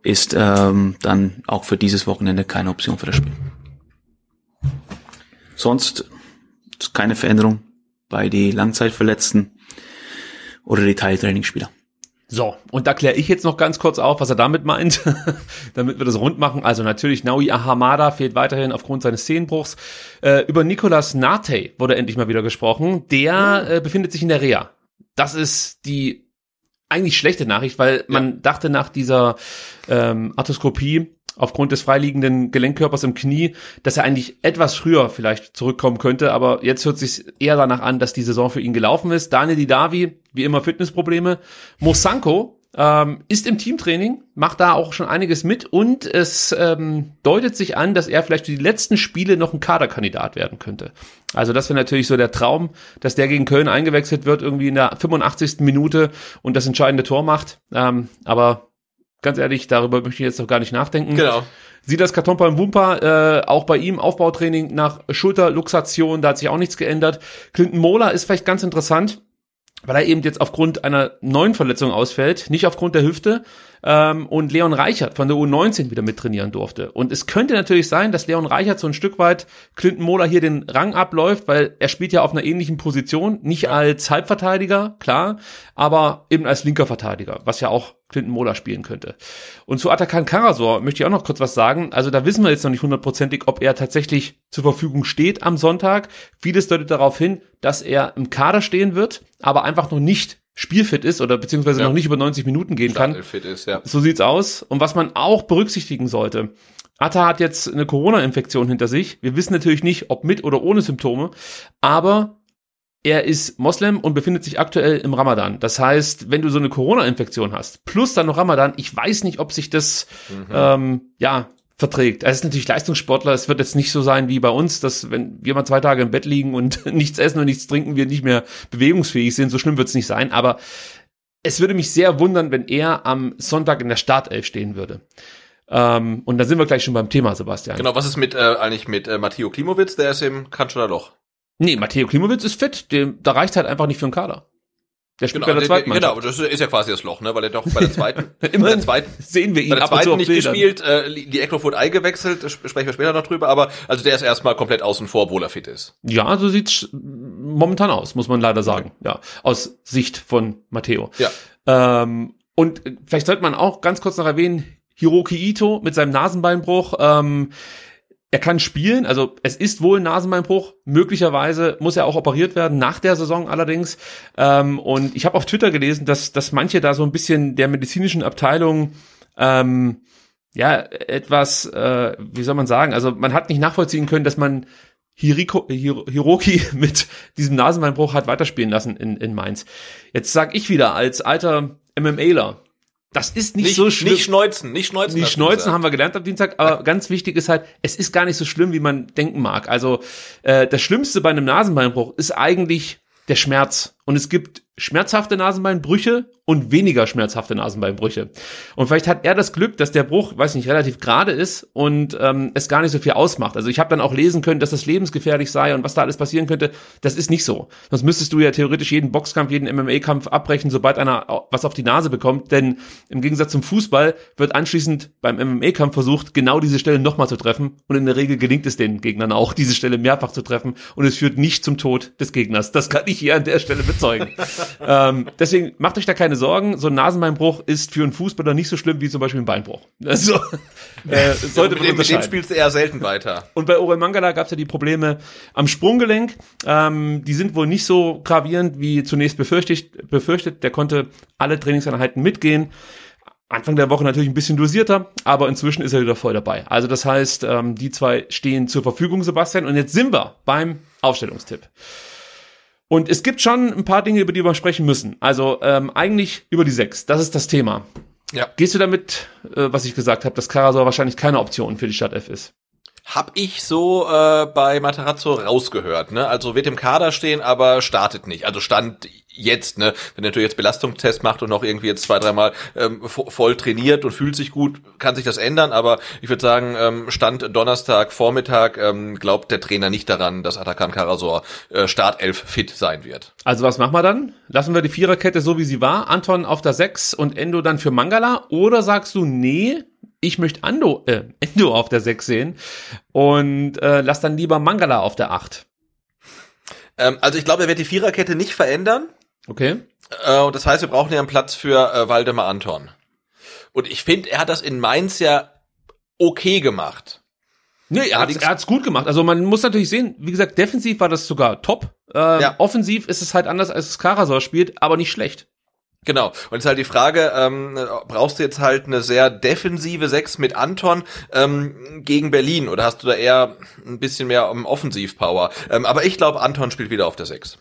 ist ähm, dann auch für dieses Wochenende keine Option für das Spiel. Sonst keine Veränderung bei die Langzeitverletzten oder die Teiltrainingsspieler. So, und da kläre ich jetzt noch ganz kurz auf, was er damit meint, [LAUGHS] damit wir das rund machen. Also natürlich, Naui Ahamada fehlt weiterhin aufgrund seines Zehenbruchs. Äh, über Nicolas Nate wurde endlich mal wieder gesprochen. Der äh, befindet sich in der Reha. Das ist die eigentlich schlechte Nachricht, weil man dachte nach dieser ähm, Arthroskopie aufgrund des freiliegenden Gelenkkörpers im Knie, dass er eigentlich etwas früher vielleicht zurückkommen könnte, aber jetzt hört sich eher danach an, dass die Saison für ihn gelaufen ist. Daniel Didavi, wie immer Fitnessprobleme. Mosanko ähm, ist im Teamtraining, macht da auch schon einiges mit und es ähm, deutet sich an, dass er vielleicht für die letzten Spiele noch ein Kaderkandidat werden könnte. Also das wäre natürlich so der Traum, dass der gegen Köln eingewechselt wird, irgendwie in der 85. Minute und das entscheidende Tor macht. Ähm, aber ganz ehrlich, darüber möchte ich jetzt noch gar nicht nachdenken. Genau. Silas Katompa im Wumpa, äh, auch bei ihm Aufbautraining nach Schulterluxation, da hat sich auch nichts geändert. Clinton Mola ist vielleicht ganz interessant, weil er eben jetzt aufgrund einer neuen Verletzung ausfällt, nicht aufgrund der Hüfte. Ähm, und Leon Reichert von der U19 wieder mittrainieren durfte. Und es könnte natürlich sein, dass Leon Reichert so ein Stück weit Clinton Mola hier den Rang abläuft, weil er spielt ja auf einer ähnlichen Position, nicht ja. als Halbverteidiger, klar, aber eben als linker Verteidiger, was ja auch Clinton Mola spielen könnte. Und zu Atakan Karasor möchte ich auch noch kurz was sagen. Also da wissen wir jetzt noch nicht hundertprozentig, ob er tatsächlich zur Verfügung steht am Sonntag. Vieles deutet darauf hin, dass er im Kader stehen wird, aber einfach noch nicht spielfit ist oder beziehungsweise ja. noch nicht über 90 Minuten gehen kann. Ist, ja. So sieht's aus. Und was man auch berücksichtigen sollte, Atta hat jetzt eine Corona-Infektion hinter sich. Wir wissen natürlich nicht, ob mit oder ohne Symptome, aber er ist Moslem und befindet sich aktuell im Ramadan. Das heißt, wenn du so eine Corona-Infektion hast, plus dann noch Ramadan, ich weiß nicht, ob sich das mhm. ähm, ja verträgt. Er ist natürlich Leistungssportler. Es wird jetzt nicht so sein wie bei uns, dass wenn wir mal zwei Tage im Bett liegen und [LAUGHS] nichts essen und nichts trinken, wir nicht mehr bewegungsfähig sind. So schlimm wird es nicht sein. Aber es würde mich sehr wundern, wenn er am Sonntag in der Startelf stehen würde. Ähm, und da sind wir gleich schon beim Thema, Sebastian. Genau, was ist mit äh, eigentlich mit äh, Matteo Klimowitz? Der ist im Kanzler Loch. Nee, Matteo Klimowitz ist fit. Dem, da reicht halt einfach nicht für den Kader. Der spielt genau, bei der zweiten Mannschaft. Genau, das ist ja quasi das Loch, ne? Weil er doch bei der zweiten, [LAUGHS] Immer bei der zweiten sehen wir ihn bei der zweiten nicht gespielt, äh, die Eckloff wurde eingewechselt, sprechen wir später noch drüber, aber also der ist erstmal komplett außen vor, obwohl er fit ist. Ja, so sieht's momentan aus, muss man leider sagen. Ja, aus Sicht von Matteo. Ja. Ähm, und vielleicht sollte man auch ganz kurz noch erwähnen, Hiroki Ito mit seinem Nasenbeinbruch. Ähm, er kann spielen, also es ist wohl ein Nasenbeinbruch. Möglicherweise muss er auch operiert werden, nach der Saison allerdings. Ähm, und ich habe auf Twitter gelesen, dass, dass manche da so ein bisschen der medizinischen Abteilung ähm, ja etwas, äh, wie soll man sagen, also man hat nicht nachvollziehen können, dass man Hiriko, Hir Hiroki [LAUGHS] mit diesem Nasenbeinbruch hat weiterspielen lassen in, in Mainz. Jetzt sag ich wieder als alter MMAler, das ist nicht, nicht, so schlimm. Nicht schneuzen, nicht schneuzen. Nicht schneuzen haben wir gelernt am Dienstag, aber ganz wichtig ist halt, es ist gar nicht so schlimm, wie man denken mag. Also äh, das Schlimmste bei einem Nasenbeinbruch ist eigentlich der Schmerz. Und es gibt schmerzhafte Nasenbeinbrüche und weniger schmerzhafte Nasenbeinbrüche. Und vielleicht hat er das Glück, dass der Bruch, weiß nicht, relativ gerade ist und ähm, es gar nicht so viel ausmacht. Also ich habe dann auch lesen können, dass das lebensgefährlich sei und was da alles passieren könnte. Das ist nicht so. Sonst müsstest du ja theoretisch jeden Boxkampf, jeden MMA-Kampf abbrechen, sobald einer was auf die Nase bekommt. Denn im Gegensatz zum Fußball wird anschließend beim MMA-Kampf versucht, genau diese Stelle nochmal zu treffen. Und in der Regel gelingt es den Gegnern auch, diese Stelle mehrfach zu treffen. Und es führt nicht zum Tod des Gegners. Das kann ich hier an der Stelle bezeugen. [LAUGHS] ähm, deswegen macht euch da keine Sorgen. So ein Nasenbeinbruch ist für einen Fußballer nicht so schlimm wie zum Beispiel ein Beinbruch. [LAUGHS] Also, äh, sollte ja, mit, dem, mit dem spielst du eher selten weiter. Und bei Orel Mangala gab es ja die Probleme am Sprunggelenk. Ähm, die sind wohl nicht so gravierend wie zunächst befürchtet. befürchtet. Der konnte alle Trainingseinheiten mitgehen. Anfang der Woche natürlich ein bisschen dosierter, aber inzwischen ist er wieder voll dabei. Also das heißt, ähm, die zwei stehen zur Verfügung, Sebastian. Und jetzt sind wir beim Aufstellungstipp. Und es gibt schon ein paar Dinge, über die wir sprechen müssen. Also ähm, eigentlich über die sechs. Das ist das Thema. Ja. Gehst du damit, äh, was ich gesagt habe, dass Karasor wahrscheinlich keine Option für die Stadt F ist? Hab ich so äh, bei Matarazzo rausgehört, ne? Also wird im Kader stehen, aber startet nicht. Also stand jetzt, ne? Wenn er natürlich jetzt Belastungstest macht und noch irgendwie jetzt zwei, dreimal ähm, voll trainiert und fühlt sich gut, kann sich das ändern. Aber ich würde sagen, ähm, Stand Donnerstag Vormittag ähm, glaubt der Trainer nicht daran, dass Atakan Karasor äh, Startelf fit sein wird. Also was machen wir dann? Lassen wir die Viererkette so wie sie war, Anton auf der Sechs und Endo dann für Mangala? Oder sagst du, nee, ich möchte Ando, äh, Endo auf der 6 sehen und äh, lass dann lieber Mangala auf der 8. Ähm, also ich glaube, er wird die Viererkette nicht verändern. Okay. Äh, und das heißt, wir brauchen ja einen Platz für äh, Waldemar Anton. Und ich finde, er hat das in Mainz ja okay gemacht. Nee, er, hat, er hat's gut gemacht. Also man muss natürlich sehen, wie gesagt, defensiv war das sogar top. Äh, ja. Offensiv ist es halt anders, als es Karasor spielt, aber nicht schlecht. Genau. Und jetzt halt die Frage, ähm, brauchst du jetzt halt eine sehr defensive Sechs mit Anton ähm, gegen Berlin oder hast du da eher ein bisschen mehr um Offensivpower? Ähm, aber ich glaube, Anton spielt wieder auf der Sechs.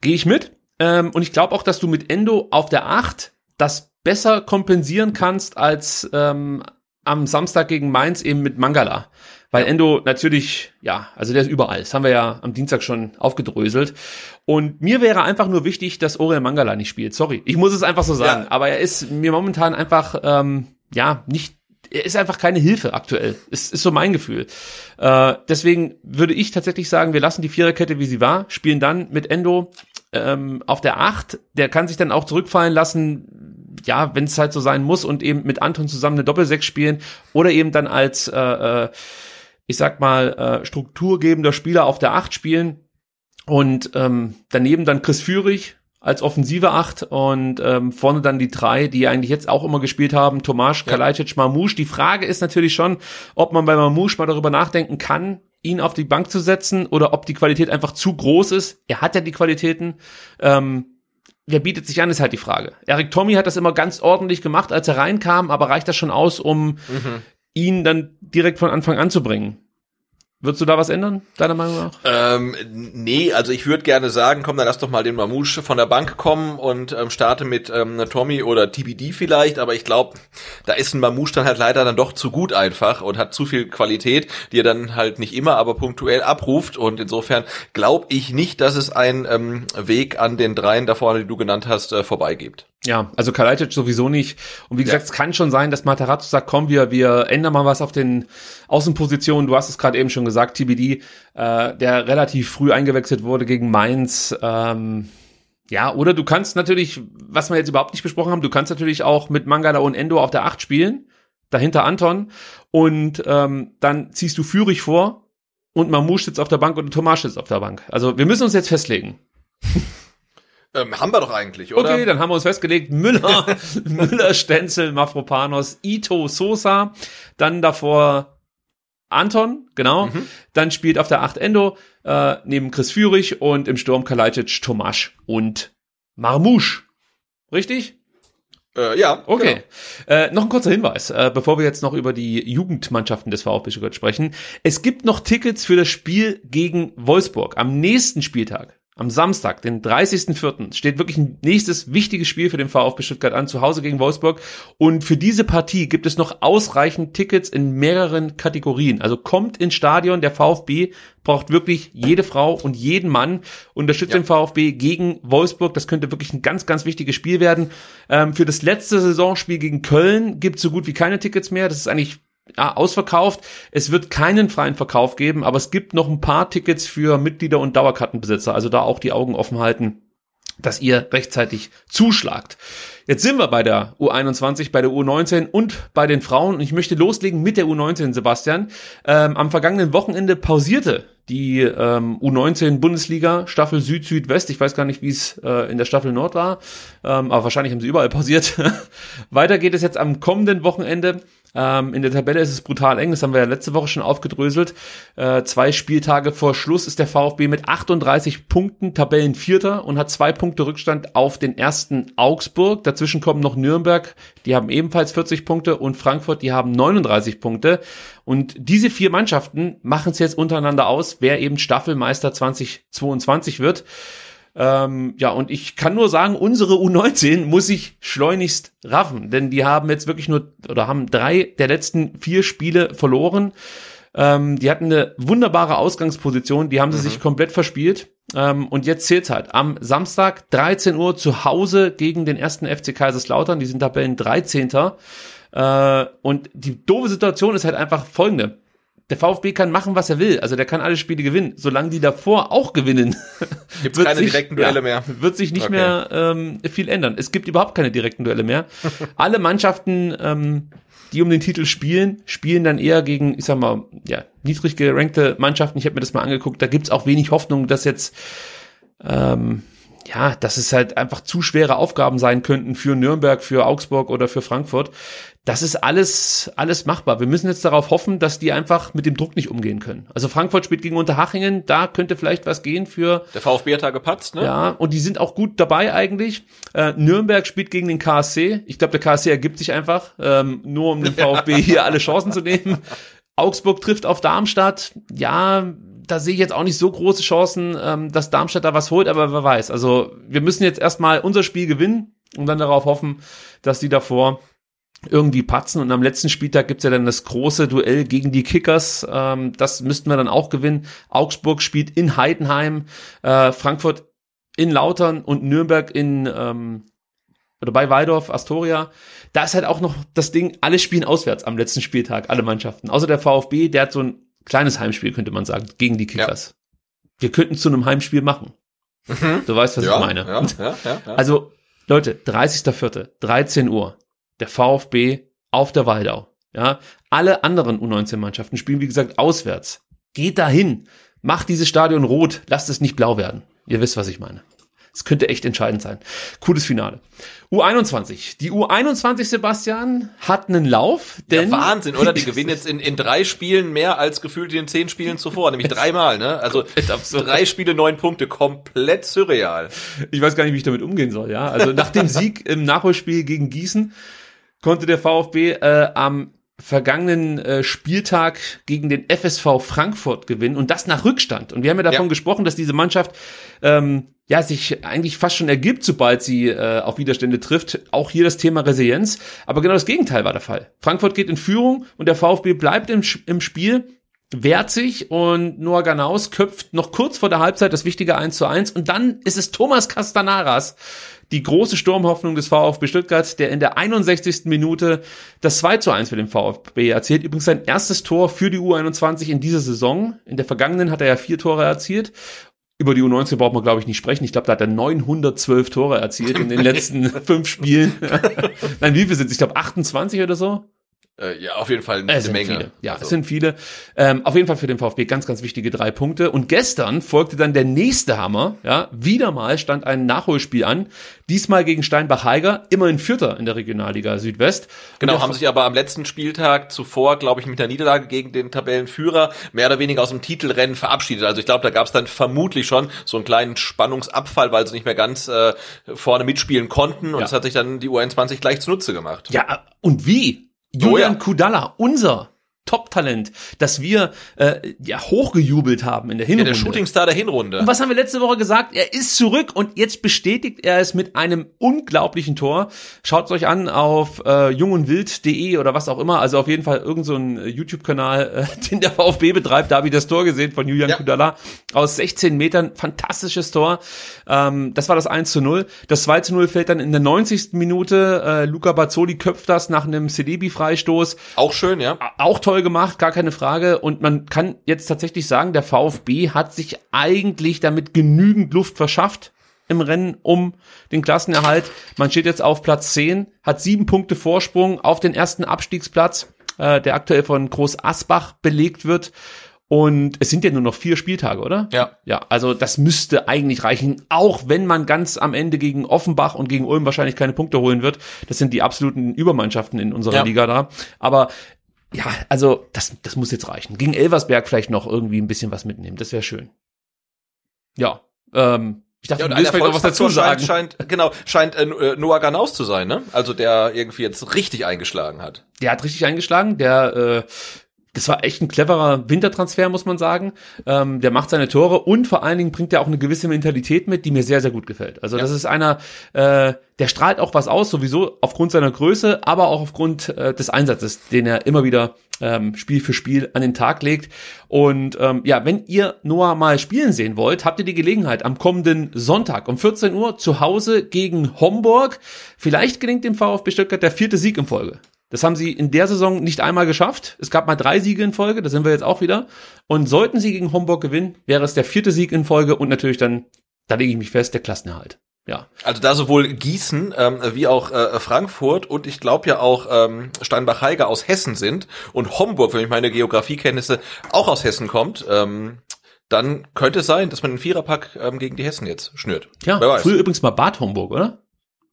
Gehe ich mit. Ähm, und ich glaube auch, dass du mit Endo auf der Acht das besser kompensieren kannst als ähm, am Samstag gegen Mainz eben mit Mangala. Weil ja. Endo natürlich, ja, also der ist überall. Das haben wir ja am Dienstag schon aufgedröselt. Und mir wäre einfach nur wichtig, dass Orel Mangala nicht spielt. Sorry, ich muss es einfach so sagen. Ja. Aber er ist mir momentan einfach, ähm, ja, nicht er ist einfach keine Hilfe aktuell. Ist, ist so mein Gefühl. Äh, deswegen würde ich tatsächlich sagen, wir lassen die Viererkette, wie sie war, spielen dann mit Endo ähm, auf der Acht. Der kann sich dann auch zurückfallen lassen, ja, wenn es halt so sein muss und eben mit Anton zusammen eine Doppelsechs spielen oder eben dann als, äh, äh, ich sag mal, äh, strukturgebender Spieler auf der Acht spielen. Und ähm, daneben dann Chris Führig, als offensive Acht und ähm, vorne dann die drei, die eigentlich jetzt auch immer gespielt haben, Tomasz, ja. Kalajdzic, Mamouche. Die Frage ist natürlich schon, ob man bei Mamouche mal darüber nachdenken kann, ihn auf die Bank zu setzen oder ob die Qualität einfach zu groß ist. Er hat ja die Qualitäten. Ähm, wer bietet sich an, ist halt die Frage. Eric Tommy hat das immer ganz ordentlich gemacht, als er reinkam, aber reicht das schon aus, um mhm. ihn dann direkt von Anfang an zu bringen? Würdest du da was ändern, deiner Meinung nach? Ähm, nee, also ich würde gerne sagen, komm, dann lass doch mal den Mamouche von der Bank kommen und ähm, starte mit ähm, Tommy oder TBD vielleicht, aber ich glaube, da ist ein Mamouche dann halt leider dann doch zu gut einfach und hat zu viel Qualität, die er dann halt nicht immer, aber punktuell abruft und insofern glaube ich nicht, dass es einen ähm, Weg an den dreien da vorne, die du genannt hast, äh, vorbeigibt. Ja, also Kalajdzic sowieso nicht. Und wie gesagt, ja. es kann schon sein, dass Matarazzo sagt, komm, wir, wir ändern mal was auf den Außenpositionen. Du hast es gerade eben schon gesagt, TBD, äh, der relativ früh eingewechselt wurde gegen Mainz. Ähm, ja, oder du kannst natürlich, was wir jetzt überhaupt nicht besprochen haben, du kannst natürlich auch mit Mangala und Endo auf der Acht spielen, dahinter Anton, und ähm, dann ziehst du Führig vor und Mamouche sitzt auf der Bank und Tomasch sitzt auf der Bank. Also wir müssen uns jetzt festlegen. [LAUGHS] Ähm, haben wir doch eigentlich, oder? Okay, dann haben wir uns festgelegt. Müller, [LAUGHS] Müller, Stenzel, Mafropanos, Ito, Sosa. Dann davor Anton, genau. Mhm. Dann spielt auf der 8 Endo äh, neben Chris Führig und im Sturm Kalajdzic, Tomasch und Marmouche. Richtig? Äh, ja. Okay. Genau. Äh, noch ein kurzer Hinweis, äh, bevor wir jetzt noch über die Jugendmannschaften des VfB Stuttgart sprechen. Es gibt noch Tickets für das Spiel gegen Wolfsburg am nächsten Spieltag am Samstag, den 30.04., steht wirklich ein nächstes wichtiges Spiel für den VfB Stuttgart an, zu Hause gegen Wolfsburg. Und für diese Partie gibt es noch ausreichend Tickets in mehreren Kategorien. Also kommt ins Stadion, der VfB braucht wirklich jede Frau und jeden Mann, unterstützt ja. den VfB gegen Wolfsburg. Das könnte wirklich ein ganz, ganz wichtiges Spiel werden. Ähm, für das letzte Saisonspiel gegen Köln gibt es so gut wie keine Tickets mehr. Das ist eigentlich ja, ausverkauft. Es wird keinen freien Verkauf geben, aber es gibt noch ein paar Tickets für Mitglieder und Dauerkartenbesitzer. Also da auch die Augen offen halten, dass ihr rechtzeitig zuschlagt. Jetzt sind wir bei der U21, bei der U19 und bei den Frauen. Und ich möchte loslegen mit der U19, Sebastian. Ähm, am vergangenen Wochenende pausierte die ähm, U19 Bundesliga Staffel Süd Südwest. Ich weiß gar nicht, wie es äh, in der Staffel Nord war, ähm, aber wahrscheinlich haben sie überall pausiert. [LAUGHS] Weiter geht es jetzt am kommenden Wochenende ähm, in der Tabelle ist es brutal eng, das haben wir ja letzte Woche schon aufgedröselt. Äh, zwei Spieltage vor Schluss ist der VfB mit 38 Punkten Tabellenvierter und hat zwei Punkte Rückstand auf den ersten Augsburg. Dazwischen kommen noch Nürnberg, die haben ebenfalls 40 Punkte und Frankfurt, die haben 39 Punkte. Und diese vier Mannschaften machen es jetzt untereinander aus, wer eben Staffelmeister 2022 wird. Ähm, ja, und ich kann nur sagen, unsere U19 muss sich schleunigst raffen, denn die haben jetzt wirklich nur oder haben drei der letzten vier Spiele verloren. Ähm, die hatten eine wunderbare Ausgangsposition, die haben sie mhm. sich komplett verspielt. Ähm, und jetzt zählt's halt. Am Samstag 13 Uhr zu Hause gegen den ersten FC Kaiserslautern. Die sind Tabellen 13. Äh, und die doofe Situation ist halt einfach folgende der VfB kann machen, was er will. Also der kann alle Spiele gewinnen. Solange die davor auch gewinnen, [LAUGHS] gibt es keine sich, direkten Duelle ja, mehr. Wird sich nicht okay. mehr ähm, viel ändern. Es gibt überhaupt keine direkten Duelle mehr. [LAUGHS] alle Mannschaften, ähm, die um den Titel spielen, spielen dann eher gegen, ich sag mal, ja, niedrig gerankte Mannschaften. Ich habe mir das mal angeguckt. Da gibt's auch wenig Hoffnung, dass jetzt ähm, ja, dass es halt einfach zu schwere Aufgaben sein könnten für Nürnberg, für Augsburg oder für Frankfurt. Das ist alles, alles machbar. Wir müssen jetzt darauf hoffen, dass die einfach mit dem Druck nicht umgehen können. Also Frankfurt spielt gegen Unterhachingen, da könnte vielleicht was gehen für. Der VfB hat da gepatzt, ne? Ja, und die sind auch gut dabei eigentlich. Äh, Nürnberg spielt gegen den KSC. Ich glaube, der KSC ergibt sich einfach, ähm, nur um dem [LAUGHS] VfB hier alle Chancen zu nehmen. Augsburg trifft auf Darmstadt. Ja, da sehe ich jetzt auch nicht so große Chancen, ähm, dass Darmstadt da was holt, aber wer weiß. Also wir müssen jetzt erstmal unser Spiel gewinnen und dann darauf hoffen, dass die davor irgendwie patzen. Und am letzten Spieltag gibt's ja dann das große Duell gegen die Kickers. Ähm, das müssten wir dann auch gewinnen. Augsburg spielt in Heidenheim, äh, Frankfurt in Lautern und Nürnberg in ähm, oder bei Waldorf Astoria, da ist halt auch noch das Ding, alle spielen auswärts am letzten Spieltag, alle Mannschaften. Außer der VfB, der hat so ein kleines Heimspiel, könnte man sagen, gegen die Kickers. Ja. Wir könnten zu einem Heimspiel machen. Mhm. Du weißt, was ja, ich meine. Ja. Also, Leute, 30.04., 13 Uhr, der VfB auf der Waldau. Ja, alle anderen U19-Mannschaften spielen, wie gesagt, auswärts. Geht dahin, macht dieses Stadion rot, lasst es nicht blau werden. Ihr wisst, was ich meine. Es könnte echt entscheidend sein. Cooles Finale. U21. Die U21, Sebastian, hat einen Lauf. Denn ja, Wahnsinn, oder? Die [LAUGHS] gewinnen jetzt in, in drei Spielen mehr als gefühlt in den zehn Spielen zuvor. Nämlich dreimal, ne? Also drei Spiele, neun Punkte. Komplett surreal. Ich weiß gar nicht, wie ich damit umgehen soll, ja? Also nach dem [LAUGHS] Sieg im Nachholspiel gegen Gießen konnte der VfB äh, am vergangenen äh, Spieltag gegen den FSV Frankfurt gewinnen und das nach Rückstand. Und wir haben ja davon ja. gesprochen, dass diese Mannschaft ähm, ja sich eigentlich fast schon ergibt, sobald sie äh, auf Widerstände trifft. Auch hier das Thema Resilienz. Aber genau das Gegenteil war der Fall. Frankfurt geht in Führung und der VfB bleibt im, im Spiel wehrt sich und Noah Ganaus köpft noch kurz vor der Halbzeit das wichtige 1 zu 1 und dann ist es Thomas Castanaras, die große Sturmhoffnung des VfB Stuttgart, der in der 61. Minute das 2 zu 1 für den VfB erzielt. Übrigens sein erstes Tor für die U21 in dieser Saison. In der vergangenen hat er ja vier Tore erzielt. Über die U19 braucht man, glaube ich, nicht sprechen. Ich glaube, da hat er 912 Tore erzielt in den letzten [LAUGHS] fünf Spielen. [LAUGHS] Nein, wie viel sind es? Ich glaube, 28 oder so. Äh, ja, auf jeden Fall eine es Menge. Viele. Ja, also. es sind viele. Ähm, auf jeden Fall für den VfB ganz, ganz wichtige drei Punkte. Und gestern folgte dann der nächste Hammer. Ja, wieder mal stand ein Nachholspiel an. Diesmal gegen Steinbach-Heiger, immerhin Vierter in der Regionalliga Südwest. Genau, haben sich aber am letzten Spieltag zuvor, glaube ich, mit der Niederlage gegen den Tabellenführer mehr oder weniger aus dem Titelrennen verabschiedet. Also ich glaube, da gab es dann vermutlich schon so einen kleinen Spannungsabfall, weil sie nicht mehr ganz äh, vorne mitspielen konnten. Und ja. das hat sich dann die U21 gleich zunutze gemacht. Ja, und wie? Julian oh ja. Kudalla, unser Top-Talent, das wir äh, ja hochgejubelt haben in der Hinrunde. Ja, der Shootingstar der Hinrunde. Und was haben wir letzte Woche gesagt? Er ist zurück und jetzt bestätigt er es mit einem unglaublichen Tor. Schaut es euch an auf äh, jungundwild.de oder was auch immer. Also auf jeden Fall irgendein so äh, YouTube-Kanal, äh, [LAUGHS] den der VfB betreibt. Da habe ich das Tor gesehen von Julian ja. Kudala aus 16 Metern. Fantastisches Tor. Ähm, das war das 1 zu 0. Das 2 zu 0 fällt dann in der 90. Minute. Äh, Luca Bazzoli köpft das nach einem Celebi-Freistoß. Auch schön, ja. Auch toll toll gemacht, gar keine Frage. Und man kann jetzt tatsächlich sagen, der VfB hat sich eigentlich damit genügend Luft verschafft im Rennen um den Klassenerhalt. Man steht jetzt auf Platz 10, hat sieben Punkte Vorsprung auf den ersten Abstiegsplatz, äh, der aktuell von Groß Asbach belegt wird. Und es sind ja nur noch vier Spieltage, oder? Ja. Ja, also das müsste eigentlich reichen, auch wenn man ganz am Ende gegen Offenbach und gegen Ulm wahrscheinlich keine Punkte holen wird. Das sind die absoluten Übermannschaften in unserer ja. Liga da. Aber ja, also das, das muss jetzt reichen. Gegen Elversberg vielleicht noch irgendwie ein bisschen was mitnehmen. Das wäre schön. Ja, ähm, ich dachte, ja, du willst vielleicht noch was dazu sagen. Scheint, scheint, genau, scheint äh, Noah Ganaus zu sein, ne? Also der irgendwie jetzt richtig eingeschlagen hat. Der hat richtig eingeschlagen. Der äh, das war echt ein cleverer Wintertransfer, muss man sagen. Ähm, der macht seine Tore und vor allen Dingen bringt er auch eine gewisse Mentalität mit, die mir sehr, sehr gut gefällt. Also ja. das ist einer, äh, der strahlt auch was aus, sowieso aufgrund seiner Größe, aber auch aufgrund äh, des Einsatzes, den er immer wieder ähm, Spiel für Spiel an den Tag legt. Und ähm, ja, wenn ihr Noah mal spielen sehen wollt, habt ihr die Gelegenheit am kommenden Sonntag um 14 Uhr zu Hause gegen Homburg. Vielleicht gelingt dem VfB Stuttgart der vierte Sieg in Folge. Das haben sie in der Saison nicht einmal geschafft. Es gab mal drei Siege in Folge, da sind wir jetzt auch wieder. Und sollten sie gegen Homburg gewinnen, wäre es der vierte Sieg in Folge und natürlich dann, da lege ich mich fest, der Klassenerhalt. Ja. Also da sowohl Gießen ähm, wie auch äh, Frankfurt und ich glaube ja auch ähm, Steinbach-Heiger aus Hessen sind und Homburg, wenn ich meine Geografiekenntnisse auch aus Hessen kommt, ähm, dann könnte es sein, dass man den Viererpack ähm, gegen die Hessen jetzt schnürt. Ja, früher übrigens mal Bad Homburg, oder?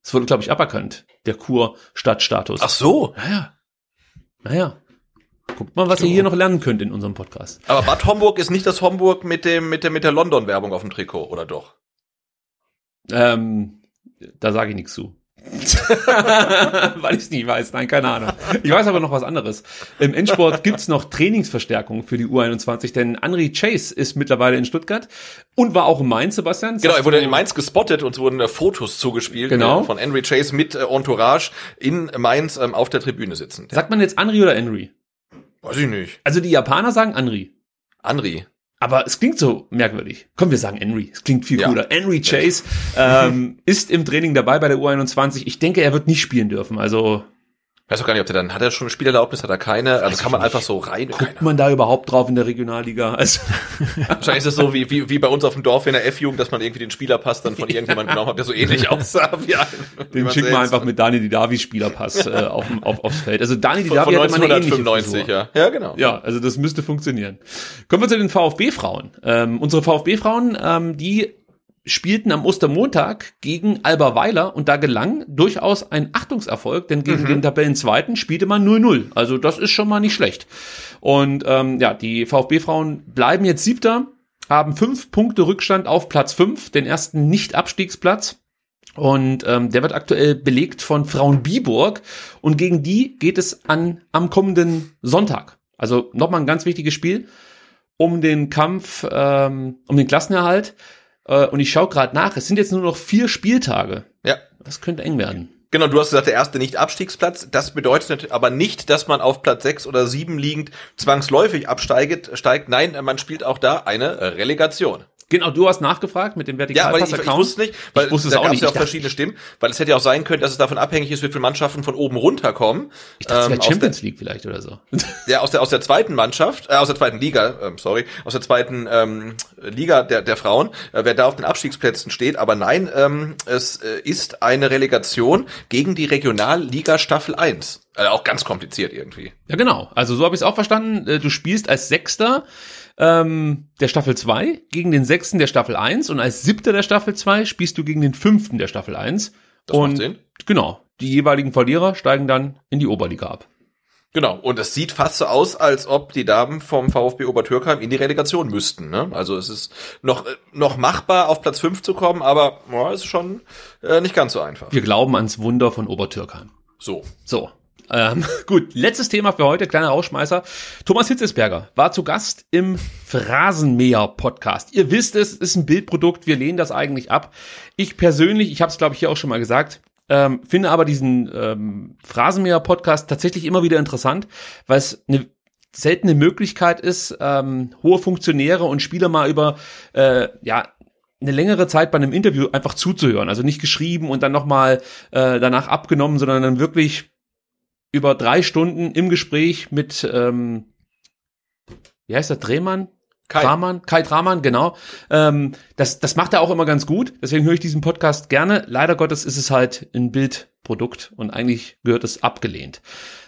Das wurde, glaube ich, aberkannt, der Kur-Stadtstatus. Ach so. Naja. Naja. Guckt mal, was ihr hier noch lernen könnt in unserem Podcast. Aber Bad Homburg ist nicht das Homburg mit dem, mit der, mit der London-Werbung auf dem Trikot, oder doch? Ähm, da sage ich nichts zu. [LAUGHS] Weil ich es nicht weiß. Nein, keine Ahnung. Ich weiß aber noch was anderes. Im Endsport gibt's noch Trainingsverstärkung für die U21, denn Henri Chase ist mittlerweile in Stuttgart und war auch in Mainz, Sebastian. Genau, er wurde in Mainz gespottet und es wurden äh, Fotos zugespielt genau. Äh, von Henry Chase mit äh, Entourage in Mainz ähm, auf der Tribüne sitzend. Sagt man jetzt Henri oder Henry? Weiß ich nicht. Also die Japaner sagen Henri. Henri. Aber es klingt so merkwürdig. Komm, wir sagen Henry. Es klingt viel Ja. cooler. Henry Chase ähm, ist im Training dabei bei der U21. Ich denke, er wird nicht spielen dürfen. Also Weiß auch gar nicht, ob der dann, hat er schon eine Spielerlaubnis, hat er keine? Also kann man einfach so rein. Guckt man da überhaupt drauf in der Regionalliga? Also, [LAUGHS] Wahrscheinlich ist es so wie, wie, wie bei uns auf dem Dorf in der F-Jugend, dass man irgendwie den Spielerpass dann von irgendjemandem genommen hat, der so ähnlich [LAUGHS] aussah wie ein. wie den man schicken wir selbst. einfach mit Dani Didavi Spielerpass äh, auf, auf, aufs Feld. Also Dani von, Didavi von ähnliche 1995, Frisur. ja. Ja, genau. Ja, also das müsste funktionieren. Kommen wir zu den VfB-Frauen. Ähm, unsere VfB-Frauen, ähm, die spielten am Ostermontag gegen Alba Weiler und da gelang durchaus ein Achtungserfolg, denn gegen den Tabellenzweiten spielte man 0-0. Also das ist schon mal nicht schlecht. Und ähm, ja, die VfB-Frauen bleiben jetzt Siebter, haben fünf Punkte Rückstand auf Platz fünf, den ersten Nicht-Abstiegsplatz. Und ähm, der wird aktuell belegt von Frauen Biburg. Und gegen die geht es an am kommenden Sonntag. Also nochmal ein ganz wichtiges Spiel um den Kampf, ähm, um den Klassenerhalt. Äh, und ich schaue gerade nach, es sind jetzt nur noch vier Spieltage. Ja. Das könnte eng werden. Genau, du hast gesagt, der erste Nicht-Abstiegsplatz. Das bedeutet natürlich aber nicht, dass man auf Platz sechs oder sieben liegend zwangsläufig absteigt. Steigt. Nein, man spielt auch da eine Relegation. Genau, du hast nachgefragt mit dem Ja, weil ich, ich Vertikalpass-Account. wusste nicht, weil Ich wusste es da auch gab nicht. ja auch verschiedene Stimmen, weil es hätte ja auch sein können, dass es davon abhängig ist, wie viele Mannschaften von oben runterkommen. Ich dachte, Ähm, aus der- Champions League vielleicht oder so. [LAUGHS] Ja, aus der aus der zweiten Mannschaft, äh, aus der zweiten Liga, ähm, sorry, aus der zweiten ähm, Liga der der Frauen, äh, wer da auf den Abstiegsplätzen steht, aber nein, ähm, es äh, ist eine Relegation gegen die Regionalliga Staffel 1. Also auch ganz kompliziert irgendwie. Ja, genau. Also so habe ich es auch verstanden. Äh, Du spielst als Sechster ähm, der Staffel 2 gegen den Sechsten der Staffel 1 und als Siebter der Staffel 2 spielst du gegen den Fünften der Staffel 1. Das und macht Sinn. genau, die jeweiligen Verlierer steigen dann in die Oberliga ab. Genau, und es sieht fast so aus, als ob die Damen vom VfB Obertürkheim in die Relegation müssten. Ne? Also es ist noch, noch machbar, auf Platz 5 zu kommen, aber ja, es ist schon äh, nicht ganz so einfach. Wir glauben ans Wunder von Obertürkheim. So. So. Ähm, [LAUGHS] gut, letztes Thema für heute, kleiner Rausschmeißer. Thomas Hitzesberger war zu Gast im Phrasenmäher-Podcast. Ihr wisst es, es ist ein Bildprodukt, wir lehnen das eigentlich ab. Ich persönlich, ich habe es glaube ich hier auch schon mal gesagt, ähm, finde aber diesen ähm, Phrasenmäher-Podcast tatsächlich immer wieder interessant, weil es eine seltene Möglichkeit ist, ähm, hohe Funktionäre und Spieler mal über äh, ja eine längere Zeit bei einem Interview einfach zuzuhören. Also nicht geschrieben und dann nochmal äh, danach abgenommen, sondern dann wirklich über drei Stunden im Gespräch mit, ähm, wie heißt der, Drehmann? Kai. Dramann, Kai Dramann, genau. Ähm, das, das macht er auch immer ganz gut. Deswegen höre ich diesen Podcast gerne. Leider Gottes ist es halt ein Bildprodukt und eigentlich gehört es abgelehnt.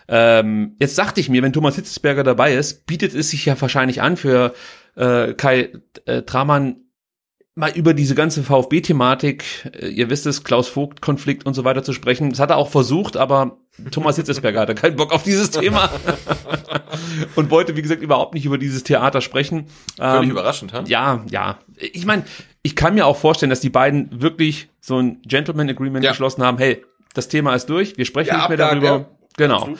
Ähm, jetzt dachte ich mir, wenn Thomas Hitzesberger dabei ist, bietet es sich ja wahrscheinlich an für äh, Kai äh, Dramann mal über diese ganze VfB-Thematik, äh, ihr wisst es, Klaus Vogt-Konflikt und so weiter zu sprechen. Das hat er auch versucht, aber Thomas Hitzesberger hatte keinen Bock auf dieses Thema [LAUGHS] und wollte, wie gesagt, überhaupt nicht über dieses Theater sprechen. Völlig Ähm, überraschend, ha? ja, ja. Ich meine, ich kann mir auch vorstellen, dass die beiden wirklich so ein Gentleman Agreement Ja. geschlossen haben. Hey, das Thema ist durch, wir sprechen Ja, nicht mehr Abgehakt, darüber. ja. Genau. Absolut.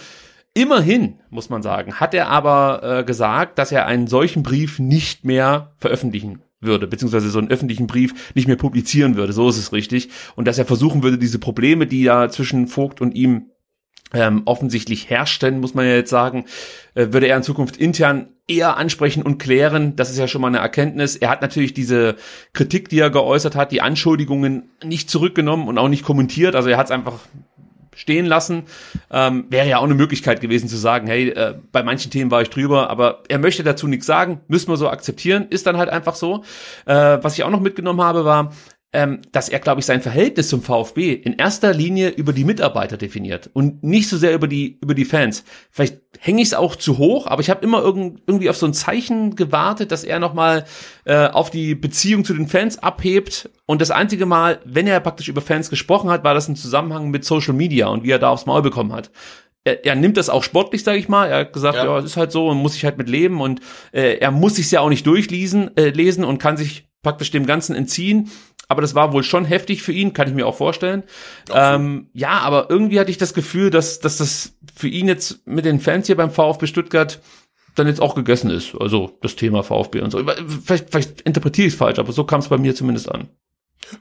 Immerhin, muss man sagen, hat er aber äh, gesagt, dass er einen solchen Brief nicht mehr veröffentlichen würde, beziehungsweise so einen öffentlichen Brief nicht mehr publizieren würde, so ist es richtig. Und dass er versuchen würde, diese Probleme, die ja zwischen Vogt und ihm ähm, offensichtlich herrschten, muss man ja jetzt sagen, äh, würde er in Zukunft intern eher ansprechen und klären. Das ist ja schon mal eine Erkenntnis. Er hat natürlich diese Kritik, die er geäußert hat, die Anschuldigungen nicht zurückgenommen und auch nicht kommentiert. Also er hat es einfach stehen lassen. Ähm, wäre ja auch eine Möglichkeit gewesen zu sagen, hey, äh, bei manchen Themen war ich drüber, aber er möchte dazu nichts sagen, müssen wir so akzeptieren, ist dann halt einfach so. Äh, was ich auch noch mitgenommen habe, war, ähm, dass er, glaube ich, sein Verhältnis zum VfB in erster Linie über die Mitarbeiter definiert und nicht so sehr über die über die Fans. Vielleicht hänge ich es auch zu hoch, aber ich habe immer irgend, irgendwie auf so ein Zeichen gewartet, dass er nochmal äh, auf die Beziehung zu den Fans abhebt. Und das einzige Mal, wenn er praktisch über Fans gesprochen hat, war das im Zusammenhang mit Social Media und wie er da aufs Maul bekommen hat. Er, er nimmt das auch sportlich, sage ich mal. Er hat gesagt, ja. Ja. es ist halt so und muss sich halt mit leben und äh, er muss sich ja auch nicht durchlesen äh, lesen und kann sich praktisch dem Ganzen entziehen. Aber das war wohl schon heftig für ihn, kann ich mir auch vorstellen. Ähm, ja, aber irgendwie hatte ich das Gefühl, dass, dass das für ihn jetzt mit den Fans hier beim VfB Stuttgart dann jetzt auch gegessen ist. Also das Thema VfB und so. Vielleicht, vielleicht interpretiere ich es falsch, aber so kam es bei mir zumindest an.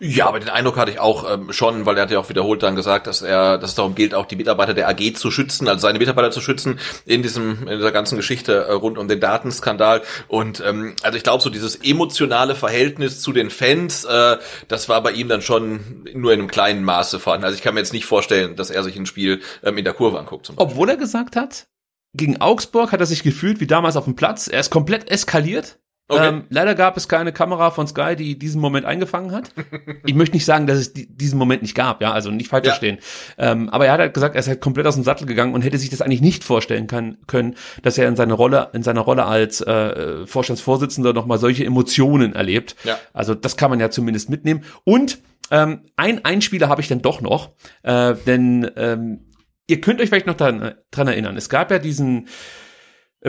Ja, aber den Eindruck hatte ich auch ähm, schon, weil er hat ja auch wiederholt dann gesagt, dass er, dass es darum gilt, auch die Mitarbeiter der AG zu schützen, also seine Mitarbeiter zu schützen in diesem, in dieser ganzen Geschichte äh, rund um den Datenskandal. Und ähm, also ich glaube, so dieses emotionale Verhältnis zu den Fans, äh, das war bei ihm dann schon nur in einem kleinen Maße vorhanden. Also ich kann mir jetzt nicht vorstellen, dass er sich ein Spiel ähm, in der Kurve anguckt. Obwohl er gesagt hat, gegen Augsburg hat er sich gefühlt wie damals auf dem Platz. Er ist komplett eskaliert. Okay. Ähm, leider gab es keine Kamera von Sky, die diesen Moment eingefangen hat. [LAUGHS] Ich möchte nicht sagen, dass es diesen Moment nicht gab, ja, also nicht falsch ja. verstehen. Ähm, aber er hat halt gesagt, er ist halt komplett aus dem Sattel gegangen und hätte sich das eigentlich nicht vorstellen kann, können, dass er in seiner Rolle, in seiner Rolle als äh, Vorstandsvorsitzender nochmal solche Emotionen erlebt. Ja. Also das kann man ja zumindest mitnehmen. Und ähm, ein Einspieler habe ich dann doch noch, äh, denn ähm, ihr könnt euch vielleicht noch dran, dran erinnern. Es gab ja diesen